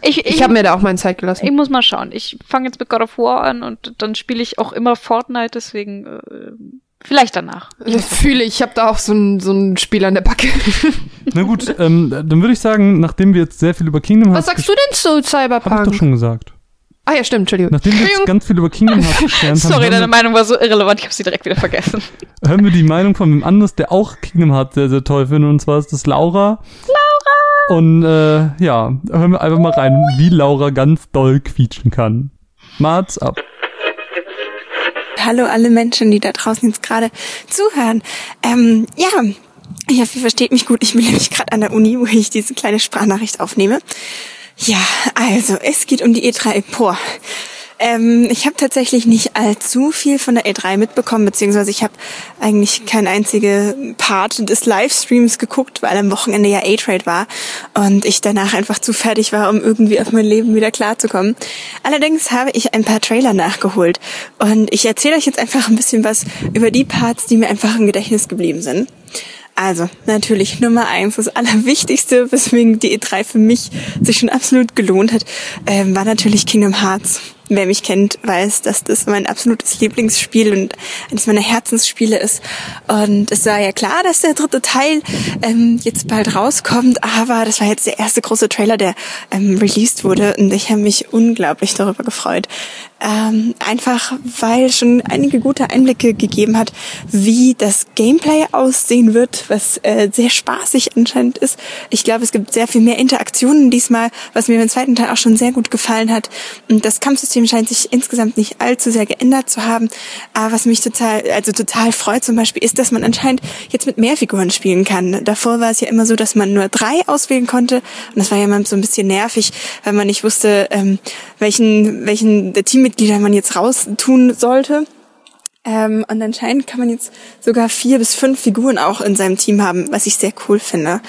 Ich, ich habe mir da auch meine Zeit gelassen. Ich muss mal schauen. Ich fange jetzt mit God of War an und dann spiele ich auch immer Fortnite, deswegen äh, vielleicht danach. [LAUGHS] Das fühle ich. Ich habe da auch so ein, so ein Spiel an der Backe. [LAUGHS] na gut, ähm, dann würde ich sagen, nachdem wir jetzt sehr viel über Kingdom Was Hearts sagst du denn zu Hab ich doch Cyberpunk? schon gesagt. Ah ja, stimmt, Entschuldigung. Nachdem wir jetzt ganz viel über Kingdom Hearts [LAUGHS] gelernt haben, Sorry, deine Meinung war so irrelevant, ich habe sie direkt wieder vergessen. hören wir die Meinung von wem anders, der auch Kingdom Hearts sehr, sehr toll findet, und zwar ist das Laura. Laura! Und äh, ja, hören wir einfach mal rein, wie Laura ganz doll quietschen kann. Marz ab. Hallo alle Menschen, die da draußen jetzt gerade zuhören. Ähm, ja, ich hoffe, ihr versteht mich gut. Ich bin nämlich gerade an der Uni, wo ich diese kleine Sprachnachricht aufnehme. Ja, also, es geht um die E3 Por. Ähm, ich habe tatsächlich nicht allzu viel von der E3 mitbekommen, beziehungsweise ich habe eigentlich kein einzige Part des Livestreams geguckt, weil am Wochenende ja A-Trade war und ich danach einfach zu fertig war, um irgendwie auf mein Leben wieder klarzukommen. Allerdings habe ich ein paar Trailer nachgeholt und ich erzähle euch jetzt einfach ein bisschen was über die Parts, die mir einfach im Gedächtnis geblieben sind. Also, natürlich Nummer eins, das Allerwichtigste, weswegen die E3 für mich sich schon absolut gelohnt hat, ähm, war natürlich Kingdom Hearts. Wer mich kennt, weiß, dass das mein absolutes Lieblingsspiel und eines meiner Herzensspiele ist. Und es war ja klar, dass der dritte Teil ähm, jetzt bald rauskommt, aber das war jetzt der erste große Trailer, der ähm, released wurde und ich habe mich unglaublich darüber gefreut. Ähm, einfach, weil schon einige gute Einblicke gegeben hat, wie das Gameplay aussehen wird, was äh, sehr spaßig anscheinend ist. Ich glaube, es gibt sehr viel mehr Interaktionen diesmal, was mir beim zweiten Teil auch schon sehr gut gefallen hat. Und das Kampfsystem scheint sich insgesamt nicht allzu sehr geändert zu haben. Aber was mich total, also total freut zum Beispiel, ist, dass man anscheinend jetzt mit mehr Figuren spielen kann. Davor war es ja immer so, dass man nur drei auswählen konnte. Und das war ja immer so ein bisschen nervig, weil man nicht wusste, ähm, welchen, welchen der Teammitglieder man jetzt raus tun sollte. Ähm, und anscheinend kann man jetzt sogar vier bis fünf Figuren auch in seinem Team haben, was ich sehr cool finde.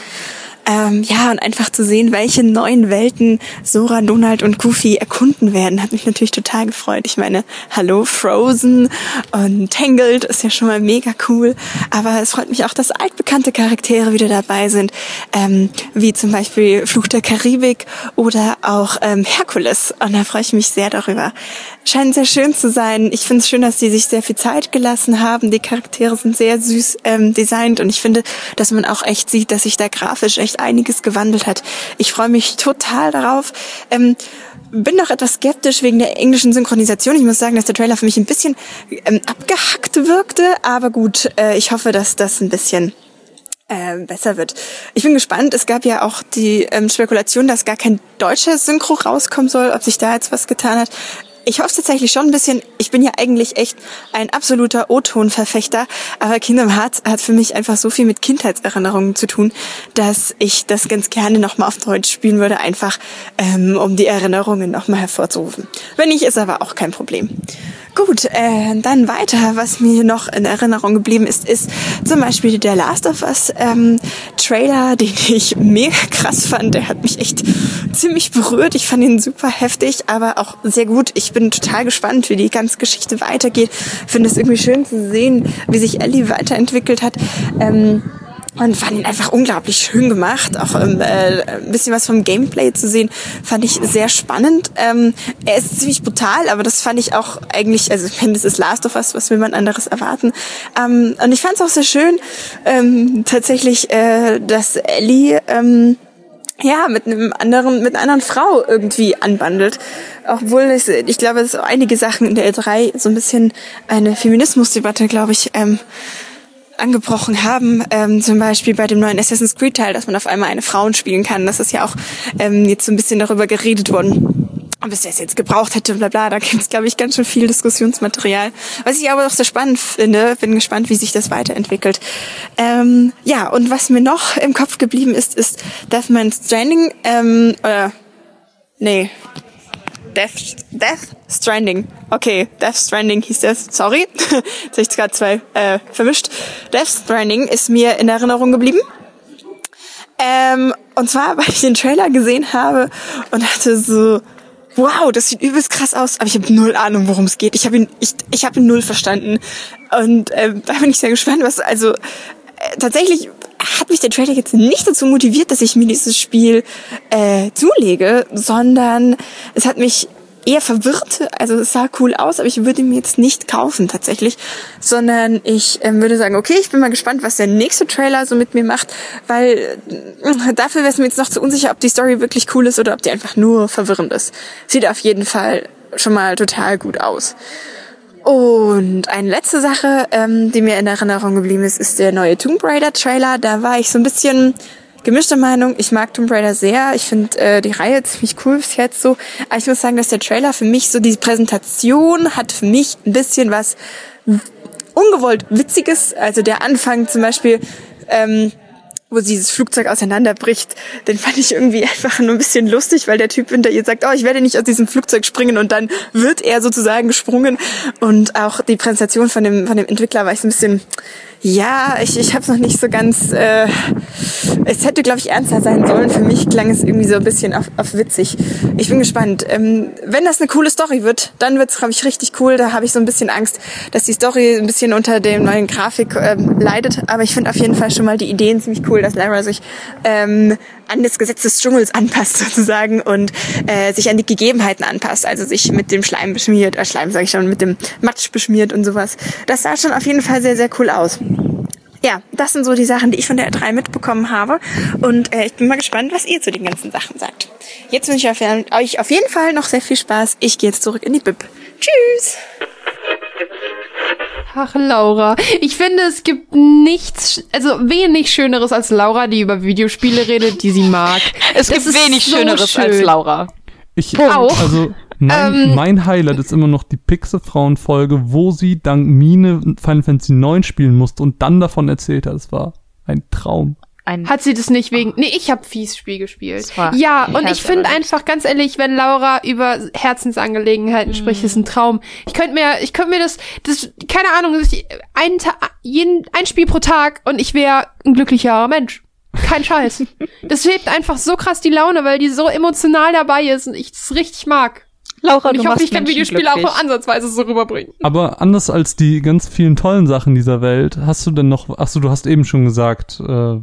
Ähm, ja, und einfach zu sehen, welche neuen Welten Sora, Donald und Goofy erkunden werden, hat mich natürlich total gefreut. Ich meine, hallo Frozen und Tangled ist ja schon mal mega cool. Aber es freut mich auch, dass altbekannte Charaktere wieder dabei sind, ähm, wie zum Beispiel Fluch der Karibik oder auch ähm, Herkules. Und da freue ich mich sehr darüber. Scheint sehr schön zu sein. Ich finde es schön, dass sie sich sehr viel Zeit gelassen haben. Die Charaktere sind sehr süß ähm, designt und ich finde, dass man auch echt sieht, dass sich da grafisch echt einiges gewandelt hat. Ich freue mich total darauf. Ähm, bin noch etwas skeptisch wegen der englischen Synchronisation. Ich muss sagen, dass der Trailer für mich ein bisschen ähm, abgehackt wirkte, aber gut, äh, ich hoffe, dass das ein bisschen äh, besser wird. Ich bin gespannt. Es gab ja auch die ähm, Spekulation, dass gar kein deutscher Synchro rauskommen soll, ob sich da jetzt was getan hat. Ich hoffe tatsächlich schon ein bisschen, ich bin ja eigentlich echt ein absoluter O-Ton-Verfechter, aber Kingdom Hearts hat für mich einfach so viel mit Kindheitserinnerungen zu tun, dass ich das ganz gerne nochmal auf Deutsch spielen würde, einfach ähm, um die Erinnerungen nochmal hervorzurufen. Wenn nicht, ist aber auch kein Problem. Gut, äh, dann weiter, was mir noch in Erinnerung geblieben ist, ist zum Beispiel der Last of Us ähm, Trailer, den ich mega krass fand. Der hat mich echt ziemlich berührt. Ich fand ihn super heftig, aber auch sehr gut. Ich bin total gespannt, wie die ganze Geschichte weitergeht. Finde es irgendwie schön zu sehen, wie sich Ellie weiterentwickelt hat. Ähm, und fand ihn einfach unglaublich schön gemacht. Auch ähm, äh, ein bisschen was vom Gameplay zu sehen, fand ich sehr spannend. Ähm, er ist ziemlich brutal, aber das fand ich auch eigentlich, also ich finde, es ist Last of Us, was will man anderes erwarten. Ähm, und ich fand es auch sehr schön, ähm, tatsächlich, äh, dass Ellie ähm, ja, mit einem anderen, mit einer anderen Frau irgendwie anbandelt. Obwohl es, ich glaube, es einige Sachen in der L3 so ein bisschen eine Feminismusdebatte, glaube ich, ähm, angebrochen haben, ähm, zum Beispiel bei dem neuen Assassin's Creed Teil, dass man auf einmal eine Frauen spielen kann. Das ist ja auch ähm, jetzt so ein bisschen darüber geredet worden, ob es das jetzt gebraucht hätte, bla bla. Da gibt es, glaube ich, ganz schön viel Diskussionsmaterial. Was ich aber auch sehr spannend finde, bin gespannt, wie sich das weiterentwickelt. Ähm, ja, und was mir noch im Kopf geblieben ist, ist Deathman's Stranding, ähm, oder nee, Death, Death Stranding. Okay, Death Stranding hieß das. Sorry, [LAUGHS] jetzt habe ich gerade zwei äh, vermischt. Death Stranding ist mir in Erinnerung geblieben. Ähm, und zwar, weil ich den Trailer gesehen habe und dachte so, wow, das sieht übelst krass aus, aber ich habe null Ahnung, worum es geht. Ich habe ihn, ich, ich habe ihn null verstanden. Und ähm, da bin ich sehr gespannt, was also äh, tatsächlich hat mich der Trailer jetzt nicht dazu motiviert, dass ich mir dieses Spiel äh, zulege, sondern es hat mich eher verwirrt. Also es sah cool aus, aber ich würde mir jetzt nicht kaufen tatsächlich, sondern ich ähm, würde sagen, okay, ich bin mal gespannt, was der nächste Trailer so mit mir macht, weil äh, dafür wäre es mir jetzt noch zu unsicher, ob die Story wirklich cool ist oder ob die einfach nur verwirrend ist. Sieht auf jeden Fall schon mal total gut aus. Und eine letzte Sache, ähm, die mir in Erinnerung geblieben ist, ist der neue Tomb Raider Trailer. Da war ich so ein bisschen gemischter Meinung. Ich mag Tomb Raider sehr. Ich finde äh, die Reihe ziemlich cool bis jetzt so. Aber ich muss sagen, dass der Trailer für mich so die Präsentation hat für mich ein bisschen was ungewollt Witziges. Also der Anfang zum Beispiel. Ähm, wo dieses Flugzeug auseinanderbricht, den fand ich irgendwie einfach nur ein bisschen lustig, weil der Typ hinter ihr sagt, oh, ich werde nicht aus diesem Flugzeug springen und dann wird er sozusagen gesprungen und auch die Präsentation von dem von dem Entwickler war ich ein bisschen ja, ich, ich habe es noch nicht so ganz. Äh, es hätte, glaube ich, ernster sein sollen. Für mich klang es irgendwie so ein bisschen auf, auf witzig. Ich bin gespannt. Ähm, wenn das eine coole Story wird, dann wird es, glaube ich, richtig cool. Da habe ich so ein bisschen Angst, dass die Story ein bisschen unter dem neuen Grafik ähm, leidet. Aber ich finde auf jeden Fall schon mal die Ideen ziemlich cool, dass Lara sich ähm, an das Gesetz des Dschungels anpasst [LAUGHS] sozusagen und äh, sich an die Gegebenheiten anpasst. Also sich mit dem Schleim beschmiert, äh, Schleim sage ich schon, mit dem Matsch beschmiert und sowas. Das sah schon auf jeden Fall sehr, sehr cool aus ja, das sind so die Sachen, die ich von der R3 mitbekommen habe. Und äh, ich bin mal gespannt, was ihr zu den ganzen Sachen sagt. Jetzt wünsche ich euch auf jeden Fall noch sehr viel Spaß. Ich gehe jetzt zurück in die Bib. Tschüss! Ach, Laura. Ich finde, es gibt nichts, also wenig Schöneres als Laura, die über Videospiele redet, die sie mag. [LAUGHS] Es Das gibt wenig so Schöneres schön. als Laura. Ich, Auch. also mein, Ähm, mein Highlight ist immer noch die Pixelfrauen-Folge, wo sie dank Mine Final Fantasy 9 spielen musste und dann davon erzählt hat. Es war ein Traum. Ein Hat sie das nicht wegen. Nee, ich habe fies Spiel gespielt. Das war Ja, und ich finde einfach ganz ehrlich, wenn Laura über Herzensangelegenheiten Mhm. spricht, ist ein Traum. Ich könnte mir, ich könnte mir das, das, keine Ahnung, ein, jeden, ein Spiel pro Tag und ich wäre ein glücklicher Mensch. Kein Scheiß. [LAUGHS] das hebt einfach so krass die Laune, weil die so emotional dabei ist und ich das richtig mag. Laura, Und ich du hoffe, ich kann Menschen Videospiele auch glücklich. nur ansatzweise so rüberbringen. Aber anders als die ganz vielen tollen Sachen dieser Welt, hast du denn noch, ach so, du hast eben schon gesagt, äh,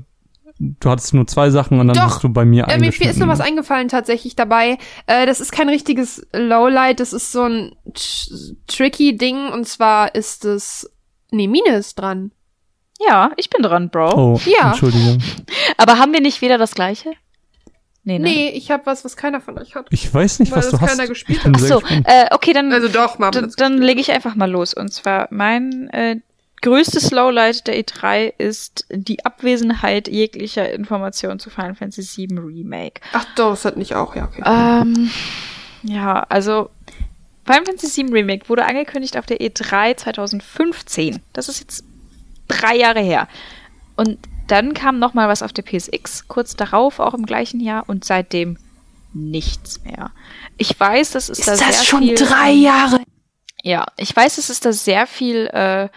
du hattest nur zwei Sachen und dann Doch. hast du bei mir Äh, mir ist noch was eingefallen tatsächlich dabei. Äh, das ist kein richtiges Lowlight, das ist so ein tr- tricky Ding und zwar ist es. Nee, Mine ist dran. Ja, ich bin dran, Bro. Oh, Ja. Entschuldigung. [LAUGHS] Aber haben wir nicht wieder das gleiche? Nee, ne? Nee, ich habe was, was keiner von euch hat. Ich weiß nicht, Weil was das du hast. keiner gespielt bin Ach so, äh, okay, dann, Also doch, dann, dann lege ich einfach mal los. Und zwar mein äh, größtes Lowlight der E3 ist die Abwesenheit jeglicher Information zu Final Fantasy VII Remake. Ach doch, das hat nicht auch, ja, okay. Ähm, ja, also Final Fantasy VII Remake wurde angekündigt auf der E3 2015. Das ist jetzt drei Jahre her. Und dann kam noch mal was auf der PSX, kurz darauf, auch im gleichen Jahr, und seitdem nichts mehr. Ich weiß, das ist, Ist da das sehr schon viel, drei Jahre? Ja, ich weiß, es da sehr viel äh,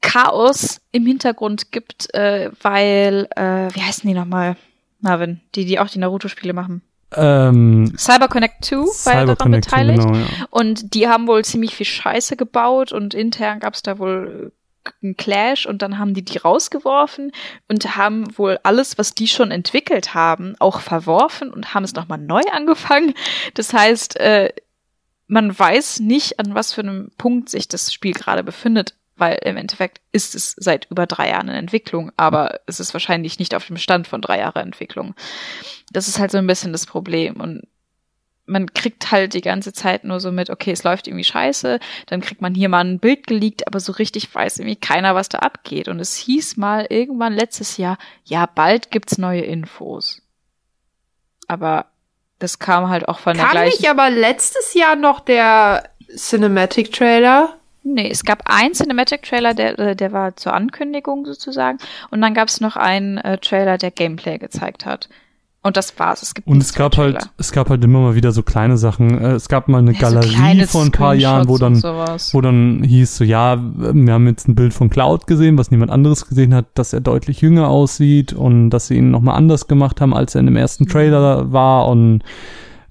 Chaos im Hintergrund gibt, äh, weil, äh, wie heißen die nochmal, Marvin, die, die auch die Naruto-Spiele machen. Ähm, CyberConnect 2 war ja daran beteiligt. genau, ja. Und die haben wohl ziemlich viel Scheiße gebaut und intern gab es da wohl äh, einen Clash und dann haben die die rausgeworfen und haben wohl alles, was die schon entwickelt haben, auch verworfen und haben es nochmal neu [LAUGHS] angefangen. Das heißt, äh, man weiß nicht, an was für einem Punkt sich das Spiel gerade befindet, weil im Endeffekt ist es seit über drei Jahren in Entwicklung, aber es ist wahrscheinlich nicht auf dem Stand von drei Jahre Entwicklung. Das ist halt so ein bisschen das Problem und man kriegt halt die ganze Zeit nur so mit, okay, es läuft irgendwie scheiße, dann kriegt man hier mal ein Bild geleakt, aber so richtig weiß irgendwie keiner, was da abgeht. Und es hieß mal irgendwann letztes Jahr, ja, bald gibt's neue Infos. Aber das kam halt auch von der Kam gleichen. nicht aber letztes Jahr noch der Cinematic Trailer? Nee, es gab einen Cinematic-Trailer, der, äh, der war zur Ankündigung sozusagen. Und dann gab es noch einen äh, Trailer, der Gameplay gezeigt hat. Und das war's. Es gibt Und es gab halt, es gab halt immer mal wieder so kleine Sachen. Äh, Es gab mal eine Ja, so Galerie kleine vor ein paar Jahren, wo dann, wo dann hieß so, ja, wir haben jetzt ein Bild von Cloud gesehen, was niemand anderes gesehen hat, dass er deutlich jünger aussieht und dass sie ihn nochmal anders gemacht haben, als er in dem ersten Trailer war und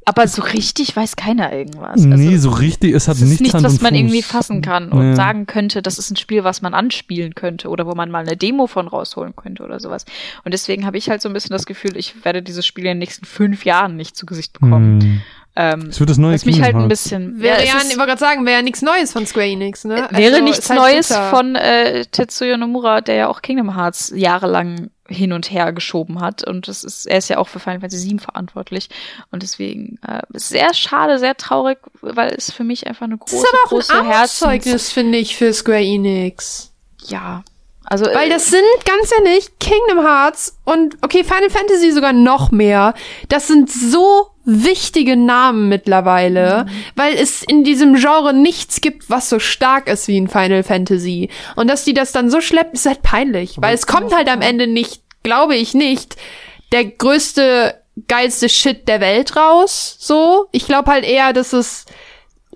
Aber so richtig weiß keiner irgendwas. nee, so richtig, es hat Also, es ist nichts nichts, Hand was und man Fuß. irgendwie fassen kann und Nee. sagen könnte, das ist ein Spiel, was man anspielen könnte oder wo man mal eine Demo von rausholen könnte oder sowas. Und deswegen habe ich halt so ein bisschen das Gefühl, ich werde dieses Spiel in den nächsten fünf Jahren nicht zu Gesicht bekommen. Hm. Ähm, Es wird das neue was mich halt ein bisschen Wäre ja, es ich wollte gerade sagen, wäre ja nichts Neues von Square Enix, ne? Wäre Also, nichts halt Neues bitter. von äh, Tetsuya Nomura, der ja auch Kingdom Hearts jahrelang hin und her geschoben hat. Und das ist, er ist ja auch für Final Fantasy VII verantwortlich. Und deswegen äh, sehr schade, sehr traurig, weil es für mich einfach eine Das große, ist aber auch große ein Herzens... Armutszeugnis, finde ich, für Square Enix. Ja. Also, Weil äh, das sind, ganz ehrlich, Kingdom Hearts und, okay, Final Fantasy sogar noch mehr. Das sind so wichtige Namen mittlerweile, weil es in diesem Genre nichts gibt, was so stark ist wie in Final Fantasy. Und dass die das dann so schleppen, ist halt peinlich. weil es kommt halt am Ende nicht, glaube ich nicht, der größte, geilste Shit der Welt raus, so. Ich glaube halt eher, dass es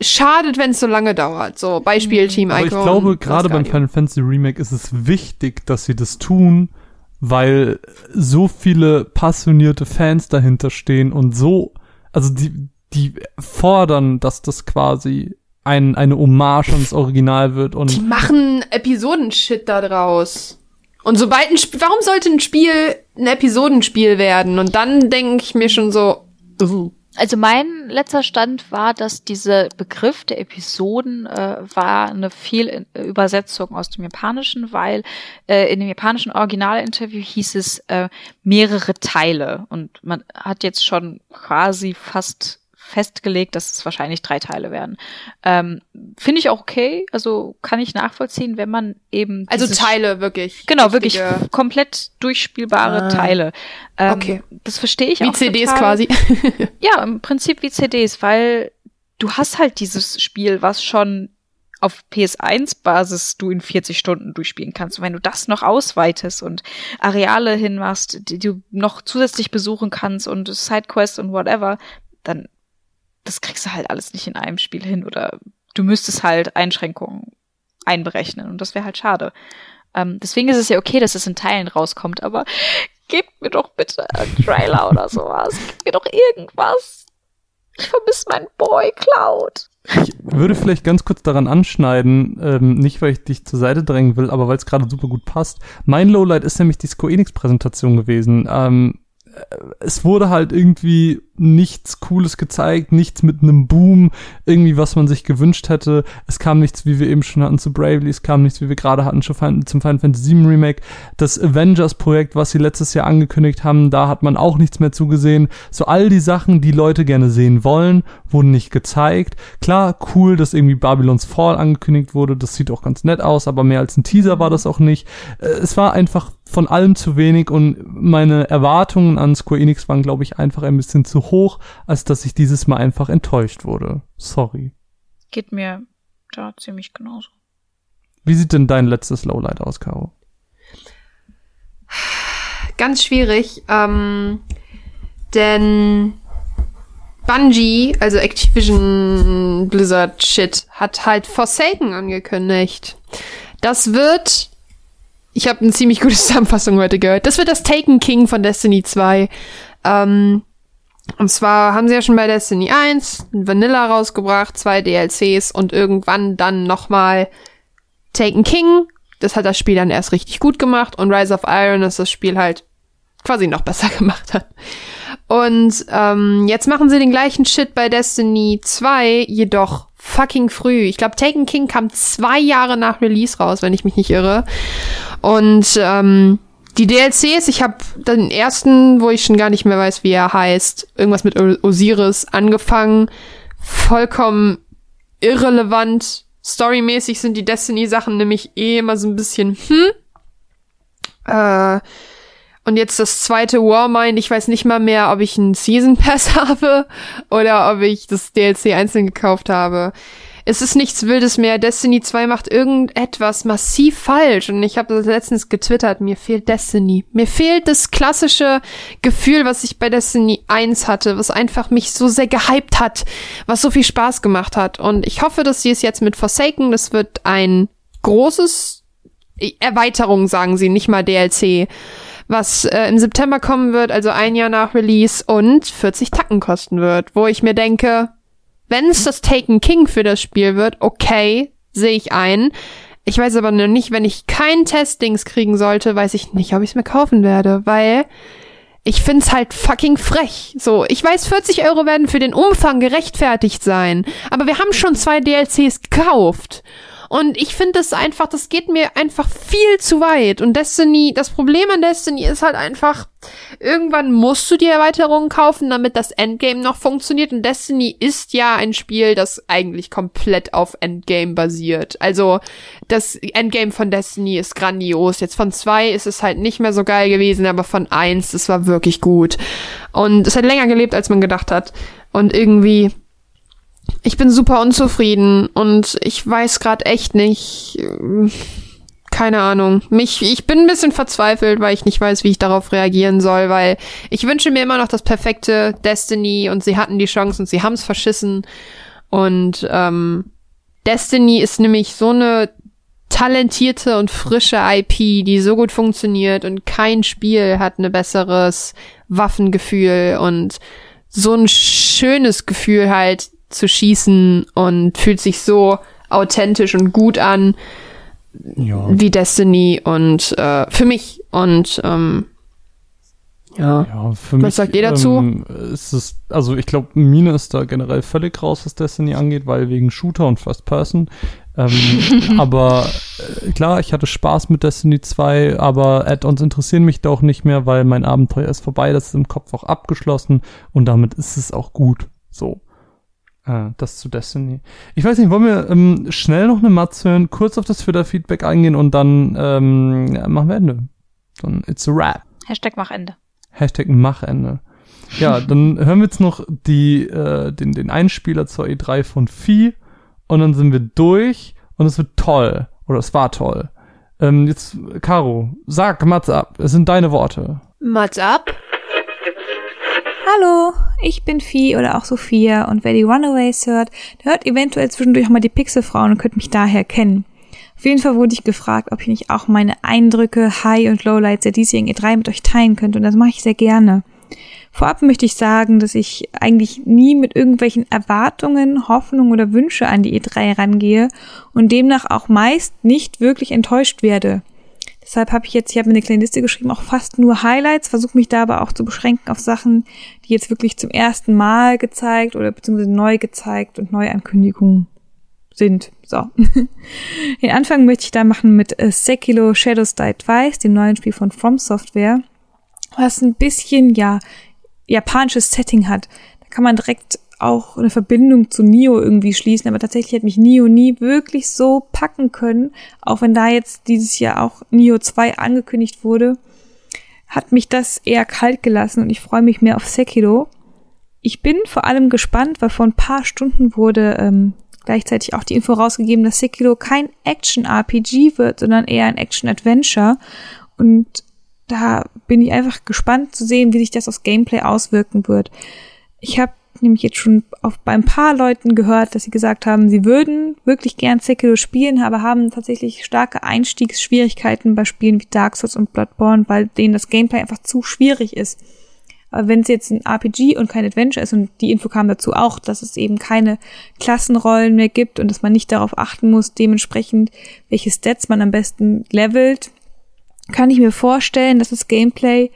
schadet, wenn es so lange dauert. So, Beispiel Team Aber ich Icon. glaube, gerade beim. Final Fantasy Remake ist es wichtig, dass sie das tun, weil so viele passionierte Fans dahinter stehen und so, also die, die fordern, dass das quasi ein, eine Hommage ans Original wird Die und machen Episodenshit da draus. Und sobald ein Spiel, warum sollte ein Spiel ein Episodenspiel werden? Und dann denke ich mir schon so, uh. Also mein letzter Stand war, dass dieser Begriff der Episoden äh, war eine Fehlübersetzung aus dem Japanischen, weil äh, in dem japanischen Originalinterview hieß es äh, mehrere Teile und man hat jetzt schon quasi fast festgelegt, dass es wahrscheinlich drei Teile werden. Ähm, Finde ich auch okay, also kann ich nachvollziehen, wenn man eben also Teile wirklich. Genau, wirklich komplett durchspielbare Ah. Teile. Ähm, Okay. Das verstehe ich Wie auch CDs total. quasi. [LAUGHS] Ja, im Prinzip wie CDs, weil du hast halt dieses Spiel, was schon auf PS1-Basis du in 40 Stunden durchspielen kannst. Und wenn du das noch ausweitest und Areale hinmachst, die du noch zusätzlich besuchen kannst und Sidequests und whatever, dann das kriegst du halt alles nicht in einem Spiel hin oder du müsstest halt Einschränkungen einberechnen und das wäre halt schade. Ähm, deswegen ist es ja okay, dass es in Teilen rauskommt, aber gebt mir doch bitte einen Trailer oder [LAUGHS] sowas. Gebt mir doch irgendwas. Ich vermisse meinen Boy Cloud. ich würde vielleicht ganz kurz daran anschneiden, ähm, nicht weil ich dich zur Seite drängen will, aber weil es gerade super gut passt. Mein Lowlight ist nämlich die Square Enix Präsentation gewesen. Ähm, äh, es wurde halt irgendwie nichts Cooles gezeigt, nichts mit einem Boom, irgendwie was man sich gewünscht hätte. Es kam nichts, wie wir eben schon hatten zu Bravely, es kam nichts, wie wir gerade hatten zum Final Fantasy VII Remake. Das Avengers-Projekt, was sie letztes Jahr angekündigt haben, da hat man auch nichts mehr zugesehen. So all die Sachen, die Leute gerne sehen wollen, wurden nicht gezeigt. Klar, cool, dass irgendwie Babylons Fall angekündigt wurde, das sieht auch ganz nett aus, aber mehr als ein Teaser war das auch nicht. Äh, Es war einfach von allem zu wenig und meine Erwartungen an Square Enix waren, glaube ich, einfach ein bisschen zu hoch, als dass ich dieses Mal einfach enttäuscht wurde. Sorry. Geht mir da ziemlich genauso. Wie sieht denn dein letztes Lowlight aus, Caro? Ganz schwierig, ähm, denn Bungie, also Activision Blizzard Shit, hat halt Forsaken angekündigt. Das wird, ich habe eine ziemlich gute [LAUGHS] Zusammenfassung heute gehört, das wird das Taken King von Destiny 2. Ähm, und zwar haben sie ja schon bei Destiny 1 Vanilla rausgebracht, zwei DLCs und irgendwann dann nochmal Taken King. Das hat das Spiel dann erst richtig gut gemacht und Rise of Iron ist das Spiel halt quasi noch [LAUGHS] besser gemacht hat. Und ähm, jetzt machen sie den gleichen Shit bei Destiny 2, jedoch fucking früh. Ich glaube, Taken King kam zwei Jahre nach Release raus, wenn ich mich nicht irre. Und ähm, die DLCs, ich habe den ersten, wo ich schon gar nicht mehr weiß, wie er heißt, irgendwas mit Osiris angefangen. Vollkommen irrelevant. Storymäßig sind die Destiny-Sachen nämlich eh immer so ein bisschen, hm. Äh, und jetzt das zweite Warmind, ich weiß nicht mal mehr, ob ich einen Season Pass [LAUGHS] habe oder ob ich das DLC einzeln gekauft habe. Es ist nichts Wildes mehr. Destiny 2 macht irgendetwas massiv falsch. Und ich habe letztens getwittert, mir fehlt Destiny. Mir fehlt das klassische Gefühl, was ich bei Destiny 1 hatte, was einfach mich so sehr gehypt hat, was so viel Spaß gemacht hat. Und ich hoffe, dass sie es jetzt mit Forsaken, das wird ein großes Erweiterung, sagen sie, nicht mal DLC was äh, im September kommen wird, also ein Jahr nach Release und 40 Tacken kosten wird, wo ich mir denke, wenn es das Taken King für das Spiel wird, okay, sehe ich ein. Ich weiß aber noch nicht, wenn ich kein Testings kriegen sollte, weiß ich nicht, ob ich es mir kaufen werde, weil ich find's halt fucking frech. So, ich weiß, 40 Euro werden für den Umfang gerechtfertigt sein, aber wir haben schon zwei DLCs gekauft. Und ich finde das einfach, das geht mir einfach viel zu weit. Und Destiny, das Problem an Destiny ist halt einfach, irgendwann musst du die Erweiterungen kaufen, damit das Endgame noch funktioniert. Und Destiny ist ja ein Spiel, das eigentlich komplett auf Endgame basiert. Also das Endgame von Destiny ist grandios. Jetzt von zwei ist es halt nicht mehr so geil gewesen, aber von eins, das war wirklich gut. Und es hat länger gelebt, als man gedacht hat. Und irgendwie, ich bin super unzufrieden und ich weiß gerade echt nicht. Keine Ahnung. Mich, ich bin ein bisschen verzweifelt, weil ich nicht weiß, wie ich darauf reagieren soll, weil ich wünsche mir immer noch das perfekte Destiny und sie hatten die Chance und sie haben es verschissen. Und ähm, Destiny ist nämlich so eine talentierte und frische IP, die so gut funktioniert und kein Spiel hat ein besseres Waffengefühl und so ein schönes Gefühl halt, zu schießen und fühlt sich so authentisch und gut an ja. wie Destiny und äh, für mich und ähm, ja. ja für Was mich, sagt ihr dazu? Ähm, ist es, also ich glaube, Mine ist da generell völlig raus, was Destiny angeht, weil wegen Shooter und First Person. Ähm, [LAUGHS] aber äh, klar, ich hatte Spaß mit Destiny 2, aber Add-ons interessieren mich da auch nicht mehr, weil mein Abenteuer ist vorbei, das ist im Kopf auch abgeschlossen und damit ist es auch gut. So. Ah, das zu Destiny. Ich weiß nicht, wollen wir ähm, schnell noch eine Matz hören, kurz auf das Twitter-Feedback eingehen und dann ähm, ja, machen wir Ende. Dann it's a wrap. Hashtag Machende. Hashtag Machende. Ja, [LAUGHS] dann hören wir jetzt noch die, äh, den, den Einspieler zur E3 von Vieh und dann sind wir durch und es wird toll. Oder es war toll. Ähm, jetzt, Caro, sag Mats ab. Es sind deine Worte. Mats ab. Hallo, ich bin Vieh oder auch Sophia und wer die Runaways hört, der hört eventuell zwischendurch auch mal die Pixelfrauen und könnte mich daher kennen. Auf jeden Fall wurde ich gefragt, ob ich nicht auch meine Eindrücke, High- und Lowlights der diesjährigen E3 mit euch teilen könnte und das mache ich sehr gerne. Vorab möchte ich sagen, dass ich eigentlich nie mit irgendwelchen Erwartungen, Hoffnungen oder Wünsche an die E3 rangehe und demnach auch meist nicht wirklich enttäuscht werde. Deshalb habe ich jetzt, ich habe mir eine kleine Liste geschrieben, auch fast nur Highlights, versuche mich da aber auch zu beschränken auf Sachen, die jetzt wirklich zum ersten Mal gezeigt oder beziehungsweise neu gezeigt und Neuankündigungen sind. So. [LAUGHS] Den Anfang möchte ich da machen mit äh, Sekiro Shadows Die Twice, dem neuen Spiel von From Software, was ein bisschen, ja, japanisches Setting hat. Da kann man direkt auch eine Verbindung zu Nio irgendwie schließen, aber tatsächlich hat mich Nio nie wirklich so packen können, auch wenn da jetzt dieses Jahr auch Nio 2 angekündigt wurde, hat mich das eher kalt gelassen und ich freue mich mehr auf Sekiro. Ich bin vor allem gespannt, weil vor ein paar Stunden wurde ähm, gleichzeitig auch die Info rausgegeben, dass Sekiro kein Action-RPG wird, sondern eher ein Action-Adventure. Und da bin ich einfach gespannt zu sehen, wie sich das aufs Gameplay auswirken wird. Ich habe nämlich jetzt schon auf, bei ein paar Leuten gehört, dass sie gesagt haben, sie würden wirklich gern Sekiro spielen, aber haben tatsächlich starke Einstiegsschwierigkeiten bei Spielen wie Dark Souls und Bloodborne, weil denen das Gameplay einfach zu schwierig ist. Aber wenn es jetzt ein RPG und kein Adventure ist, und die Info kam dazu auch, dass es eben keine Klassenrollen mehr gibt und dass man nicht darauf achten muss, dementsprechend, welche Stats man am besten levelt, kann ich mir vorstellen, dass das Gameplay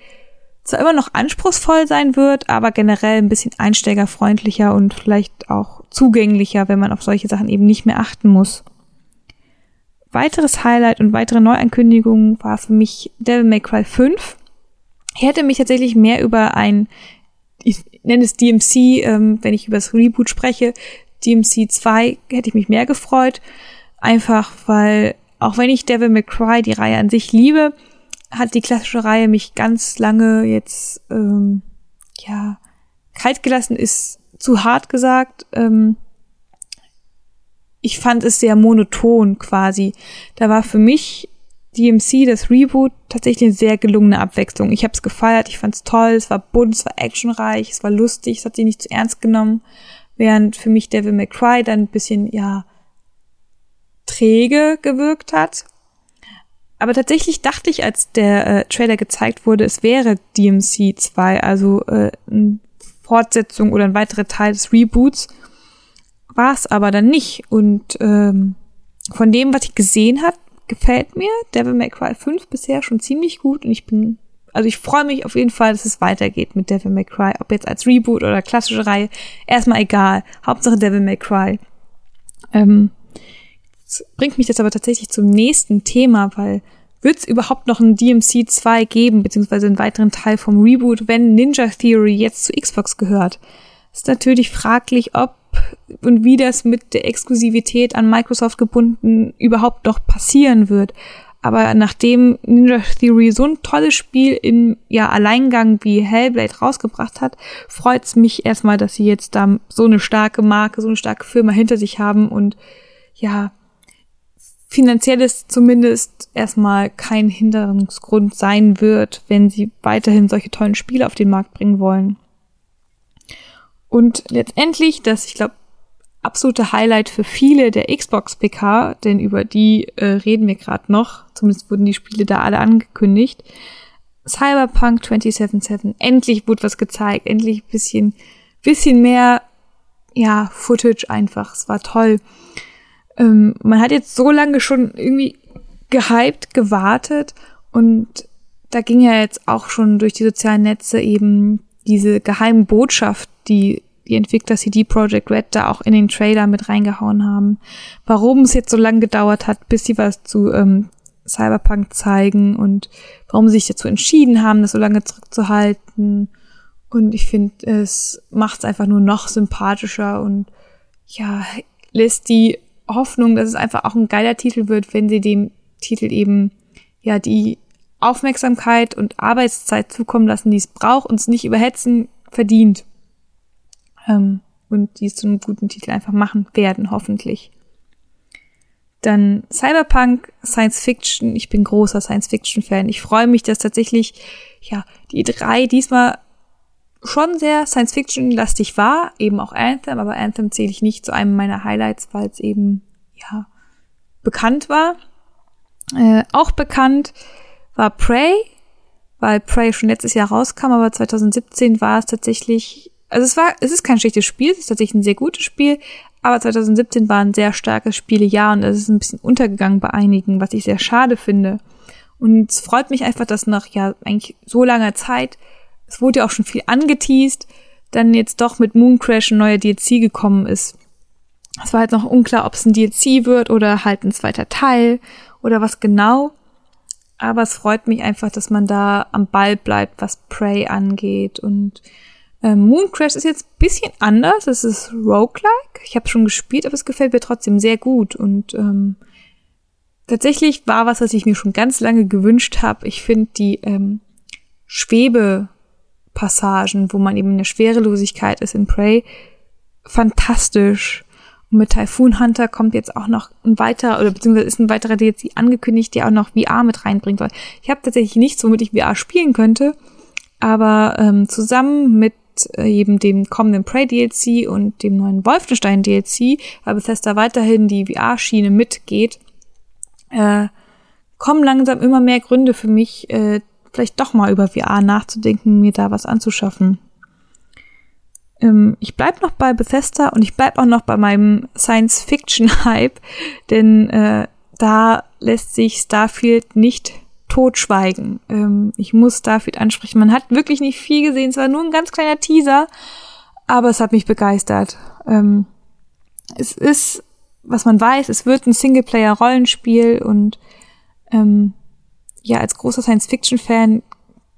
zwar immer noch anspruchsvoll sein wird, aber generell ein bisschen einsteigerfreundlicher und vielleicht auch zugänglicher, wenn man auf solche Sachen eben nicht mehr achten muss. Weiteres Highlight und weitere Neuankündigungen war für mich Devil May Cry 5. Ich hätte mich tatsächlich mehr über ein, ich nenne es DMC, ähm, wenn ich über das Reboot spreche, DMC 2 hätte ich mich mehr gefreut. Einfach weil, auch wenn ich Devil May Cry, die Reihe an sich liebe, hat die klassische Reihe mich ganz lange jetzt, ähm, ja, kalt gelassen ist zu hart gesagt. Ähm, ich fand es sehr monoton quasi. Da war für mich DMC, das Reboot, tatsächlich eine sehr gelungene Abwechslung. Ich habe es gefeiert, ich fand es toll, es war bunt, es war actionreich, es war lustig, es hat sich nicht zu ernst genommen, während für mich Devil May Cry dann ein bisschen, ja, träge gewirkt hat. Aber tatsächlich dachte ich, als der äh, Trailer gezeigt wurde, es wäre DMC 2, also äh, eine Fortsetzung oder ein weiterer Teil des Reboots. War es aber dann nicht. Und ähm, von dem, was ich gesehen habe, gefällt mir Devil May Cry 5 bisher schon ziemlich gut. Und ich bin, also ich freue mich auf jeden Fall, dass es weitergeht mit Devil May Cry. Ob jetzt als Reboot oder klassische Reihe, erstmal egal. Hauptsache Devil May Cry. Ähm, das bringt mich jetzt aber tatsächlich zum nächsten Thema, weil wird es überhaupt noch ein DMC 2 geben, beziehungsweise einen weiteren Teil vom Reboot, wenn Ninja Theory jetzt zu Xbox gehört? Ist natürlich fraglich, ob und wie das mit der Exklusivität an Microsoft gebunden überhaupt noch passieren wird. Aber nachdem Ninja Theory so ein tolles Spiel im ja, Alleingang wie Hellblade rausgebracht hat, freut es mich erstmal, dass sie jetzt da so eine starke Marke, so eine starke Firma hinter sich haben und ja, finanzielles zumindest erstmal kein Hinderungsgrund sein wird, wenn sie weiterhin solche tollen Spiele auf den Markt bringen wollen. Und letztendlich, das, ich glaube, absolute Highlight für viele der Xbox PK, denn über die äh, reden wir gerade noch, zumindest wurden die Spiele da alle angekündigt. Cyberpunk 2077, endlich wurde was gezeigt, endlich bisschen, bisschen mehr, ja, Footage einfach, es war toll ähm, man hat jetzt so lange schon irgendwie gehypt, gewartet und da ging ja jetzt auch schon durch die sozialen Netze eben diese geheime Botschaft, die die Entwickler CD Projekt Red da auch in den Trailer mit reingehauen haben. Warum es jetzt so lange gedauert hat, bis sie was zu ähm, Cyberpunk zeigen und warum sie sich dazu entschieden haben, das so lange zurückzuhalten. Und ich finde, es macht es einfach nur noch sympathischer und ja, lässt die Hoffnung, dass es einfach auch ein geiler Titel wird, wenn sie dem Titel eben ja die Aufmerksamkeit und Arbeitszeit zukommen lassen, die es braucht und es nicht überhetzen verdient. Ähm, und die es zu einem guten Titel einfach machen werden, hoffentlich. Dann Cyberpunk, Science Fiction. Ich bin großer Science Fiction Fan. Ich freue mich, dass tatsächlich, ja, die drei diesmal schon sehr Science-Fiction-lastig war, eben auch Anthem, aber Anthem zähle ich nicht zu einem meiner Highlights, weil es eben, ja, bekannt war. Äh, auch bekannt war Prey, weil Prey schon letztes Jahr rauskam, aber 2017 war es tatsächlich, also es war, es ist kein schlechtes Spiel, es ist tatsächlich ein sehr gutes Spiel, aber 2017 war ein sehr starkes Spielejahr und es ist ein bisschen untergegangen bei einigen, was ich sehr schade finde. Und es freut mich einfach, dass nach ja eigentlich so langer Zeit es wurde ja auch schon viel angeteased, dann jetzt doch mit Moon Crash ein neuer DLC gekommen ist. Es war halt noch unklar, ob es ein DLC wird oder halt ein zweiter Teil oder was genau. Aber es freut mich einfach, dass man da am Ball bleibt, was Prey angeht. Und ähm, Moon Crash ist jetzt bisschen anders. Es ist roguelike. Ich habe schon gespielt, aber es gefällt mir trotzdem sehr gut. Und ähm, tatsächlich war was, was ich mir schon ganz lange gewünscht habe. Ich finde die ähm, Schwebe Passagen, wo man eben in der Schwerelosigkeit ist in Prey, fantastisch. Und mit Typhoon Hunter kommt jetzt auch noch ein weiterer, oder beziehungsweise ist ein weiterer DLC angekündigt, der auch noch VR mit reinbringen soll. Ich habe tatsächlich nichts, womit ich VR spielen könnte, aber ähm, zusammen mit äh, eben dem kommenden Prey DLC und dem neuen Wolfenstein DLC, weil Bethesda weiterhin die VR-Schiene mitgeht, äh, kommen langsam immer mehr Gründe für mich, äh, vielleicht doch mal über VR nachzudenken, mir da was anzuschaffen. Ähm, ich bleib noch bei Bethesda und ich bleib auch noch bei meinem Science-Fiction-Hype, [LAUGHS] denn äh, da lässt sich Starfield nicht totschweigen. Ähm, ich muss Starfield ansprechen. Man hat wirklich nicht viel gesehen, es war nur ein ganz kleiner Teaser, aber es hat mich begeistert. Ähm, es ist, was man weiß, es wird ein Singleplayer-Rollenspiel und ähm, ja, als großer Science-Fiction-Fan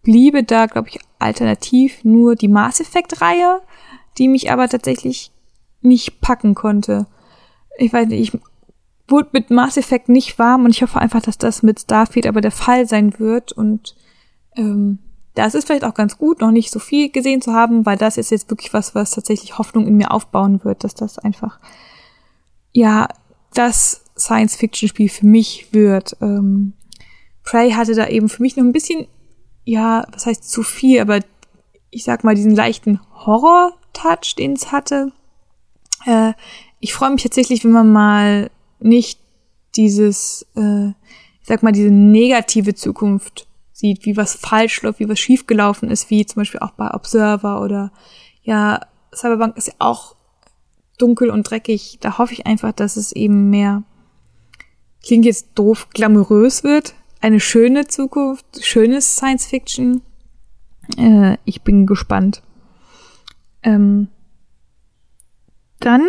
bliebe da, glaube ich, alternativ nur die Mass Effect-Reihe die mich aber tatsächlich nicht packen konnte. Ich weiß nicht, ich wurde mit Mass Effect nicht warm und ich hoffe einfach, dass das mit Starfield aber der Fall sein wird und ähm, das ist vielleicht auch ganz gut, noch nicht so viel gesehen zu haben, weil das ist jetzt wirklich was, was tatsächlich Hoffnung in mir aufbauen wird, dass das einfach, ja, das Science-Fiction-Spiel für mich wird. Ähm, Prey hatte da eben für mich noch ein bisschen, ja, was heißt zu viel, aber ich sag mal, diesen leichten Horror Touch, den es hatte. Äh, ich freue mich tatsächlich, wenn man mal nicht dieses, äh, ich sag mal, diese negative Zukunft sieht, wie was falsch läuft, wie was schiefgelaufen ist, wie zum Beispiel auch bei Observer oder ja, Cyberpunk ist ja auch dunkel und dreckig. Da hoffe ich einfach, dass es eben mehr, klingt jetzt doof, glamourös wird. Eine schöne Zukunft, schönes Science Fiction. Äh, ich bin gespannt. Ähm, dann,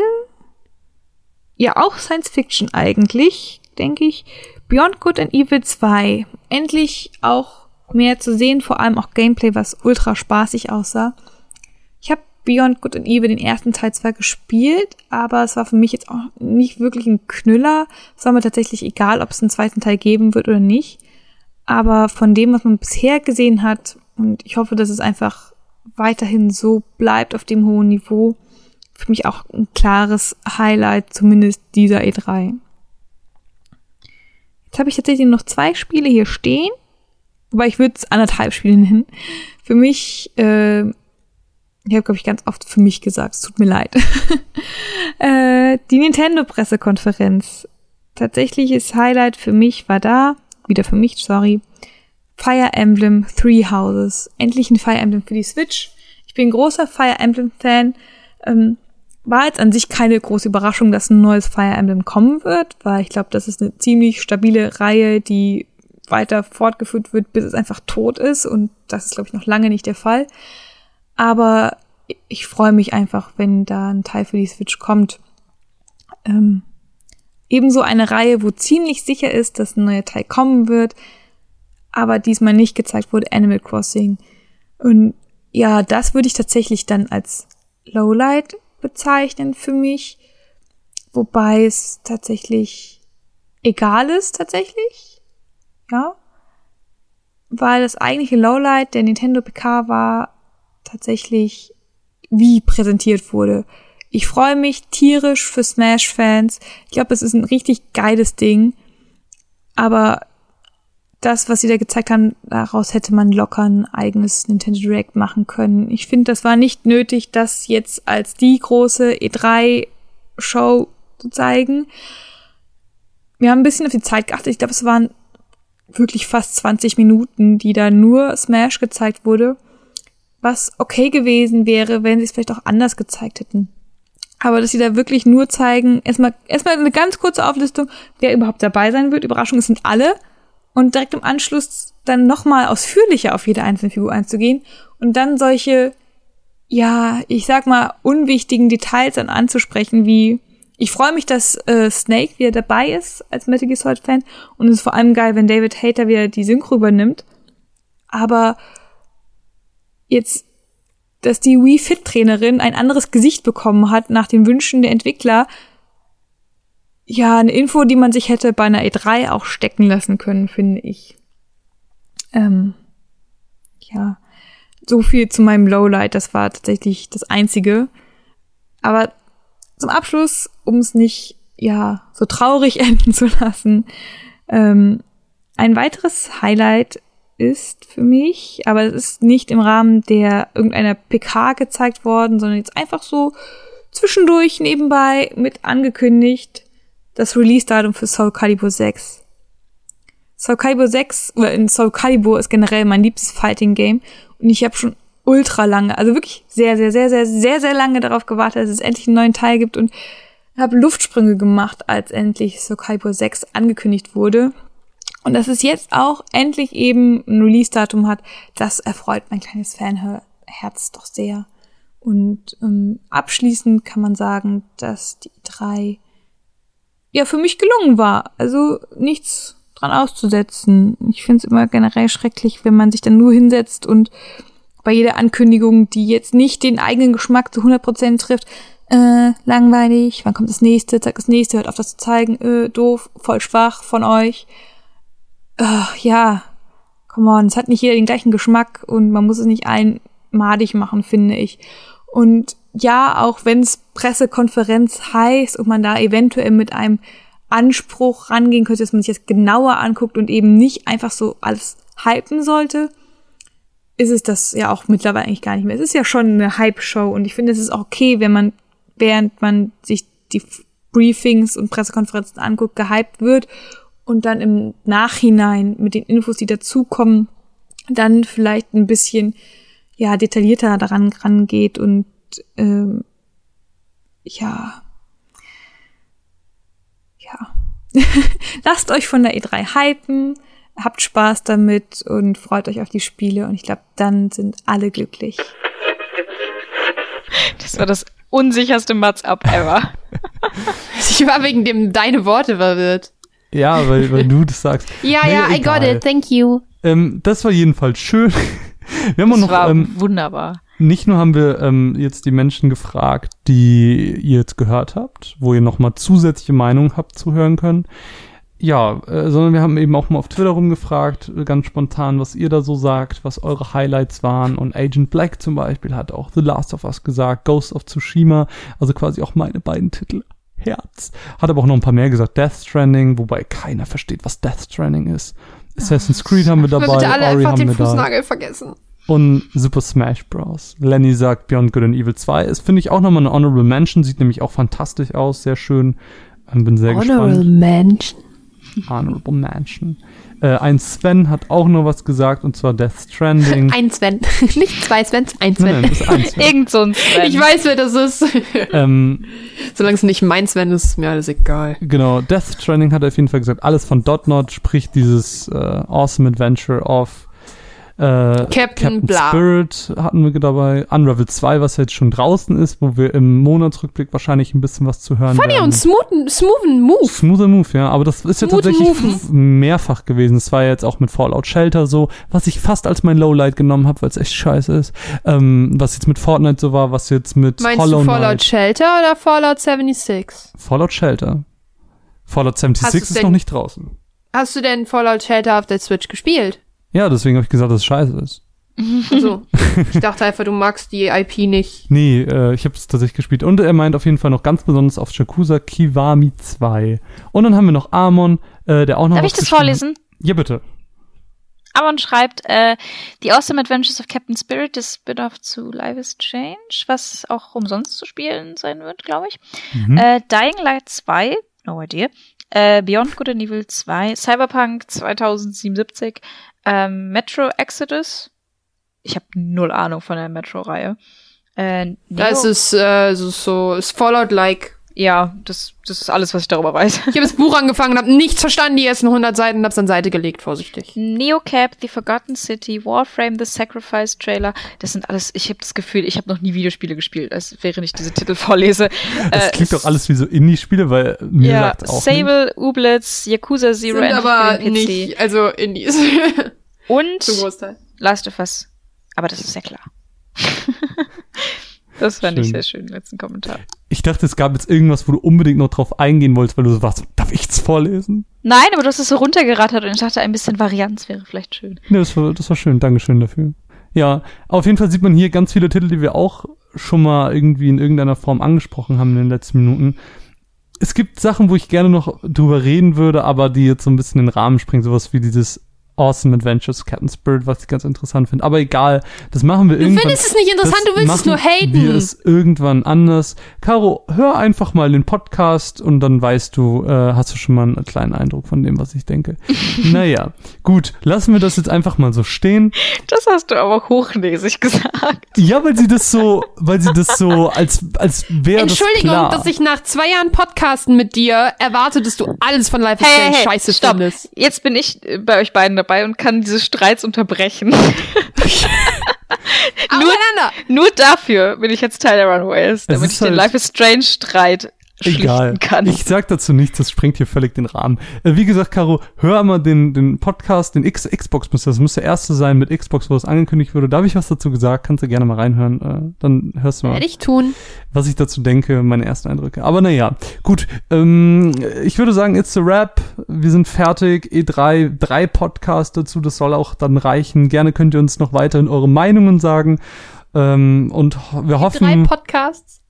ja, auch Science Fiction eigentlich, denke ich. Beyond Good and Evil 2. Endlich auch mehr zu sehen, vor allem auch Gameplay, was ultra spaßig aussah. Ich habe Beyond Good and Evil den ersten Teil zwar gespielt, aber es war für mich jetzt auch nicht wirklich ein Knüller. Es war mir tatsächlich egal, ob es einen zweiten Teil geben wird oder nicht. Aber von dem, was man bisher gesehen hat, und ich hoffe, dass es einfach weiterhin so bleibt auf dem hohen Niveau. Für mich auch ein klares Highlight, zumindest dieser E3. Jetzt habe ich tatsächlich noch zwei Spiele hier stehen, wobei ich würde es anderthalb Spiele nennen. Für mich, äh, ich habe, glaube ich, ganz oft für mich gesagt, es tut mir leid. [LAUGHS] äh, die Nintendo-Pressekonferenz. Tatsächliches Highlight für mich war da, wieder für mich, sorry, Fire Emblem Three Houses. Endlich ein Fire Emblem für die Switch. Ich bin großer Fire Emblem Fan. Ähm, war jetzt an sich keine große Überraschung, dass ein neues Fire Emblem kommen wird, weil ich glaube, das ist eine ziemlich stabile Reihe, die weiter fortgeführt wird, bis es einfach tot ist. Und das ist, glaube ich, noch lange nicht der Fall. Aber ich freue mich einfach, wenn da ein Teil für die Switch kommt. Ähm, ebenso eine Reihe, wo ziemlich sicher ist, dass ein neuer Teil kommen wird, aber diesmal nicht gezeigt wurde, Animal Crossing. Und ja, das würde ich tatsächlich dann als Lowlight bezeichnen für mich. Wobei es tatsächlich egal ist, tatsächlich. Ja. Weil das eigentliche Lowlight der Nintendo PK war tatsächlich, wie präsentiert wurde. Ich freue mich tierisch für Smash-Fans. Ich glaube, es ist ein richtig geiles Ding. Aber das, was sie da gezeigt haben, daraus hätte man locker ein eigenes Nintendo Direct machen können. Ich finde, das war nicht nötig, das jetzt als die große E3-Show zu zeigen. Wir haben ein bisschen auf die Zeit geachtet. Ich glaube, es waren wirklich fast 20 Minuten, die da nur Smash gezeigt wurde. Was okay gewesen wäre, wenn sie es vielleicht auch anders gezeigt hätten. Aber dass sie da wirklich nur zeigen, erstmal, erstmal eine ganz kurze Auflistung, wer überhaupt dabei sein wird. Überraschung, es sind alle und direkt im Anschluss dann nochmal ausführlicher auf jede einzelne Figur einzugehen und dann solche, ja, ich sag mal, unwichtigen Details dann anzusprechen, wie ich freue mich, dass äh, Snake wieder dabei ist als Metal Gear Solid Fan und es ist vor allem geil, wenn David Hater wieder die Synchro übernimmt. Aber jetzt, dass die Wii Fit Trainerin ein anderes Gesicht bekommen hat nach den Wünschen der Entwickler, ja, eine Info, die man sich hätte bei einer E3 auch stecken lassen können, finde ich. Ähm, ja, so viel zu meinem Lowlight. Das war tatsächlich das einzige. Aber zum Abschluss, um es nicht ja so traurig [LAUGHS] enden zu lassen, ähm, ein weiteres Highlight ist für mich, aber es ist nicht im Rahmen der irgendeiner PK gezeigt worden, sondern jetzt einfach so zwischendurch nebenbei mit angekündigt das Release-Datum für Soul Calibur 6. Soul Calibur 6, oder in Soul Calibur ist generell mein liebstes Fighting-Game und ich habe schon ultra lange, also wirklich sehr, sehr, sehr, sehr, sehr, sehr lange darauf gewartet, dass es endlich einen neuen Teil gibt und habe Luftsprünge gemacht, als endlich Soul Calibur 6 angekündigt wurde. Und dass es jetzt auch endlich eben ein Release-Datum hat, das erfreut mein kleines Fanherz doch sehr. Und ähm, abschließend kann man sagen, dass die drei ja für mich gelungen war. Also nichts dran auszusetzen. Ich finde es immer generell schrecklich, wenn man sich dann nur hinsetzt und bei jeder Ankündigung, die jetzt nicht den eigenen Geschmack zu 100% trifft, äh, langweilig, wann kommt das nächste, zeigt das nächste, hört auf das zu zeigen, äh, doof, voll schwach von euch. Ach, ja, come on, es hat nicht jeder den gleichen Geschmack und man muss es nicht einmalig machen, finde ich. Und ja, auch wenn es Pressekonferenz heißt und man da eventuell mit einem Anspruch rangehen könnte, dass man sich das genauer anguckt und eben nicht einfach so alles hypen sollte, ist es das ja auch mittlerweile eigentlich gar nicht mehr. Es ist ja schon eine Hype-Show und ich finde, es ist okay, wenn man, während man sich die Briefings und Pressekonferenzen anguckt, gehypt wird und dann im Nachhinein mit den Infos, die dazukommen, dann vielleicht ein bisschen ja detaillierter daran rangeht und ähm, ja ja [LAUGHS] lasst euch von der E3 hypen, habt Spaß damit und freut euch auf die Spiele und ich glaube, dann sind alle glücklich. Das war das unsicherste Mats-Up ever. [LAUGHS] Ich war wegen dem deine Worte verwirrt. Ja, weil, weil du das sagst. Ja, Nee, ja, I got egal. it, thank you. Ähm, das war jedenfalls schön. [LAUGHS] Wir haben auch Das noch, war ähm, wunderbar. nicht nur haben wir ähm, jetzt die Menschen gefragt, die ihr jetzt gehört habt, wo ihr nochmal zusätzliche Meinungen habt zu hören können. Ja, äh, sondern wir haben eben auch mal auf Twitter rumgefragt, äh, ganz spontan, was ihr da so sagt, was eure Highlights waren. Und Agent Black zum Beispiel hat auch The Last of Us gesagt, Ghost of Tsushima, also quasi auch meine beiden Titel. Herz. Hat aber auch noch ein paar mehr gesagt. Death Stranding, wobei keiner versteht, was Death Stranding ist. Assassin's Creed haben wir Wir dabei, bitte alle Ori einfach haben den wir da. Fußnagel vergessen. Und Super Smash Bros. Lenny sagt Beyond Good and Evil 2. Ist, finde ich, auch nochmal eine Honorable Mention. Sieht nämlich auch fantastisch aus. Sehr schön. Ähm, bin sehr gespannt. Mensch. Honorable Mention. Äh, ein Sven hat auch noch was gesagt, und zwar Death Stranding. Ein Sven. [LAUGHS] Nicht zwei Svens, ein Sven. nein, nein, ein [LAUGHS] Sven. Irgend so ein Sven. Ich weiß, wer das ist. [LAUGHS] ähm, Solange es nicht mein Sven ist, ist mir alles egal. genau, Death Stranding hat er auf jeden Fall gesagt. Alles von Dotnod, sprich dieses äh, Awesome Adventure of äh, Captain Bla. Spirit hatten wir dabei. Unravel 2, was jetzt schon draußen ist, wo wir im Monatsrückblick wahrscheinlich ein bisschen was zu hören Funny werden. und smoothen, smoothen Move. Smoother Move, ja. Aber das ist ja Smooth tatsächlich Moven. f- mehrfach gewesen. Es war ja jetzt auch mit Fallout Shelter so, was ich fast als mein Lowlight genommen habe, weil es echt scheiße ist. Ähm, was jetzt mit Fortnite so war, was jetzt mit Meinst Hollow du Fallout Knight. Shelter oder Fallout 76? Fallout Shelter. Fallout 76 Hast du's ist noch nicht draußen. Hast du denn Fallout Shelter auf der Switch gespielt? Ja, deswegen habe ich gesagt, dass es scheiße ist. [LAUGHS] Also, ich dachte einfach, du magst die IP nicht. Nee, äh, ich habe es tatsächlich gespielt. Und er meint auf jeden Fall noch ganz besonders auf Shakusa Kiwami 2. Und dann haben wir noch Amon, äh, der auch noch Darf ich das vorlesen? Ja, bitte. Amon schreibt, äh, The Awesome Adventures of Captain Spirit, das Spin-off zu Life is Change, was auch umsonst zu spielen sein wird, glaube ich. Mhm. Äh, Dying Light 2, no idea. Äh, Beyond Good and Evil 2, Cyberpunk 2077, ähm, Metro Exodus. Ich habe null Ahnung von der Metro-Reihe. Äh, Neo, Das ist äh, so, so ist Fallout-like. Ja, das, das ist alles, was ich darüber weiß. Ich habe das Buch angefangen und habe nichts verstanden, die ersten 100 Seiten und hab's an Seite gelegt, vorsichtig. Neocap, The Forgotten City, Warframe, The Sacrifice Trailer. Das sind alles, ich habe das Gefühl, ich habe noch nie Videospiele gespielt, als während ich diese Titel [LAUGHS] vorlese. Das Äh, klingt doch alles wie so Indie-Spiele, weil mir Ja, sagt auch Sable, Ublitz, Yakuza Zero Sind aber nicht, also Indies. [LAUGHS] Und Zum Großteil. Last of Us. Aber das ist ja klar. [LAUGHS] das fand ich Schön. sehr schön, letzten Kommentar. Ich dachte, es gab jetzt irgendwas, wo du unbedingt noch drauf eingehen wolltest, weil du so warst, darf ich es vorlesen? Nein, aber du hast es so runtergerattert und ich dachte, ein bisschen Varianz wäre vielleicht schön. Ne, das war, das war schön, Dankeschön dafür. Ja, auf jeden Fall sieht man hier ganz viele Titel, die wir auch schon mal irgendwie in irgendeiner Form angesprochen haben in den letzten Minuten. Es gibt Sachen, wo ich gerne noch drüber reden würde, aber die jetzt so ein bisschen in den Rahmen springen, sowas wie dieses Awesome Adventures Captain Spirit, was ich ganz interessant finde. Aber egal, das machen wir Du irgendwann. findest es nicht interessant, das du willst es nur haten. Wir es irgendwann anders. Caro, hör einfach mal den Podcast und dann weißt du, äh, hast du schon mal einen kleinen Eindruck von dem, was ich denke. [LAUGHS] naja, gut, lassen wir das jetzt einfach mal so stehen. Das hast du aber hochnäsig gesagt. Ja, weil sie das so, weil sie das so, [LAUGHS] als, als wäre das Entschuldigung, klar. dass ich nach zwei Jahren Podcasten mit dir erwarte, dass du alles von Life is Hey, Strange hey, hey, scheiße stopp. findest. Jetzt bin ich bei euch beiden dabei und kann diese Streits unterbrechen. [LAUGHS] [LAUGHS] Auseinander! Nur dafür bin ich jetzt Teil der Runaways, damit ich den halt- Life is Strange Streit Egal. kann. Ich sag dazu nichts, das sprengt hier völlig den Rahmen. Äh, wie gesagt, Caro, hör mal den, den Podcast, den X Xbox müsste, das müsste der erste sein mit Xbox, wo es angekündigt wurde. Da habe ich was dazu gesagt, kannst du gerne mal reinhören. Äh, dann hörst du mal, Werde ich tun. was ich dazu denke, meine ersten Eindrücke. Aber naja, gut. Ähm, ich würde sagen, it's a wrap. Wir sind fertig. E3, drei Podcasts dazu, das soll auch dann reichen. Gerne könnt ihr uns noch weiterhin eure Meinungen sagen. Ähm, und wir hoffen. Drei Podcasts.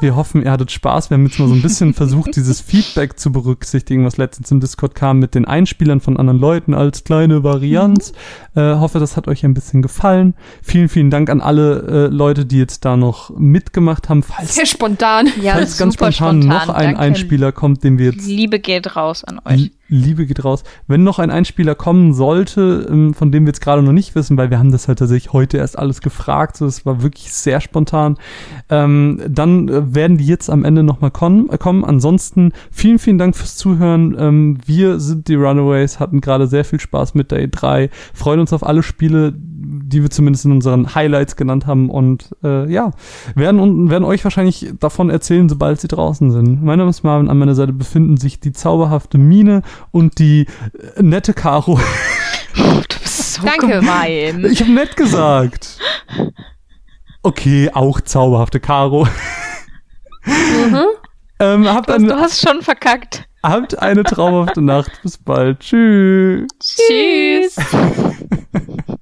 Wir hoffen, ihr hattet Spaß. Wir haben jetzt mal so ein bisschen [LAUGHS] versucht, dieses Feedback zu berücksichtigen, was letztens im Discord kam mit den Einspielern von anderen Leuten als kleine Varianz. Äh, hoffe, das hat euch ein bisschen gefallen. Vielen, vielen Dank an alle äh, Leute, die jetzt da noch mitgemacht haben. Falls, Sehr spontan. ja, falls ganz super spontan, noch ein Danke. Einspieler kommt, den wir jetzt Liebe geht raus an euch. Liebe geht raus. Wenn noch ein Einspieler kommen sollte, ähm, von dem wir jetzt gerade noch nicht wissen, weil wir haben das halt tatsächlich heute erst alles gefragt, so es war wirklich sehr spontan, ähm, dann äh, werden die jetzt am Ende nochmal kommen, äh, kommen. Ansonsten vielen, vielen Dank fürs Zuhören. Ähm, wir sind die Runaways, hatten gerade sehr viel Spaß mit der E3, freuen uns auf alle Spiele, die wir zumindest in unseren Highlights genannt haben und äh, ja, werden, werden euch wahrscheinlich davon erzählen, sobald sie draußen sind. Mein Name ist Marvin, an meiner Seite befinden sich die zauberhafte Mine und die äh, nette Caro. [LAUGHS] Du bist so Danke. gemein. Ich habe nett gesagt. Okay, auch zauberhafte Caro. ähm, habt, Du eine, hast schon verkackt. habt eine traumhafte Nacht. Bis bald. Tschüss. Tschüss. [LAUGHS]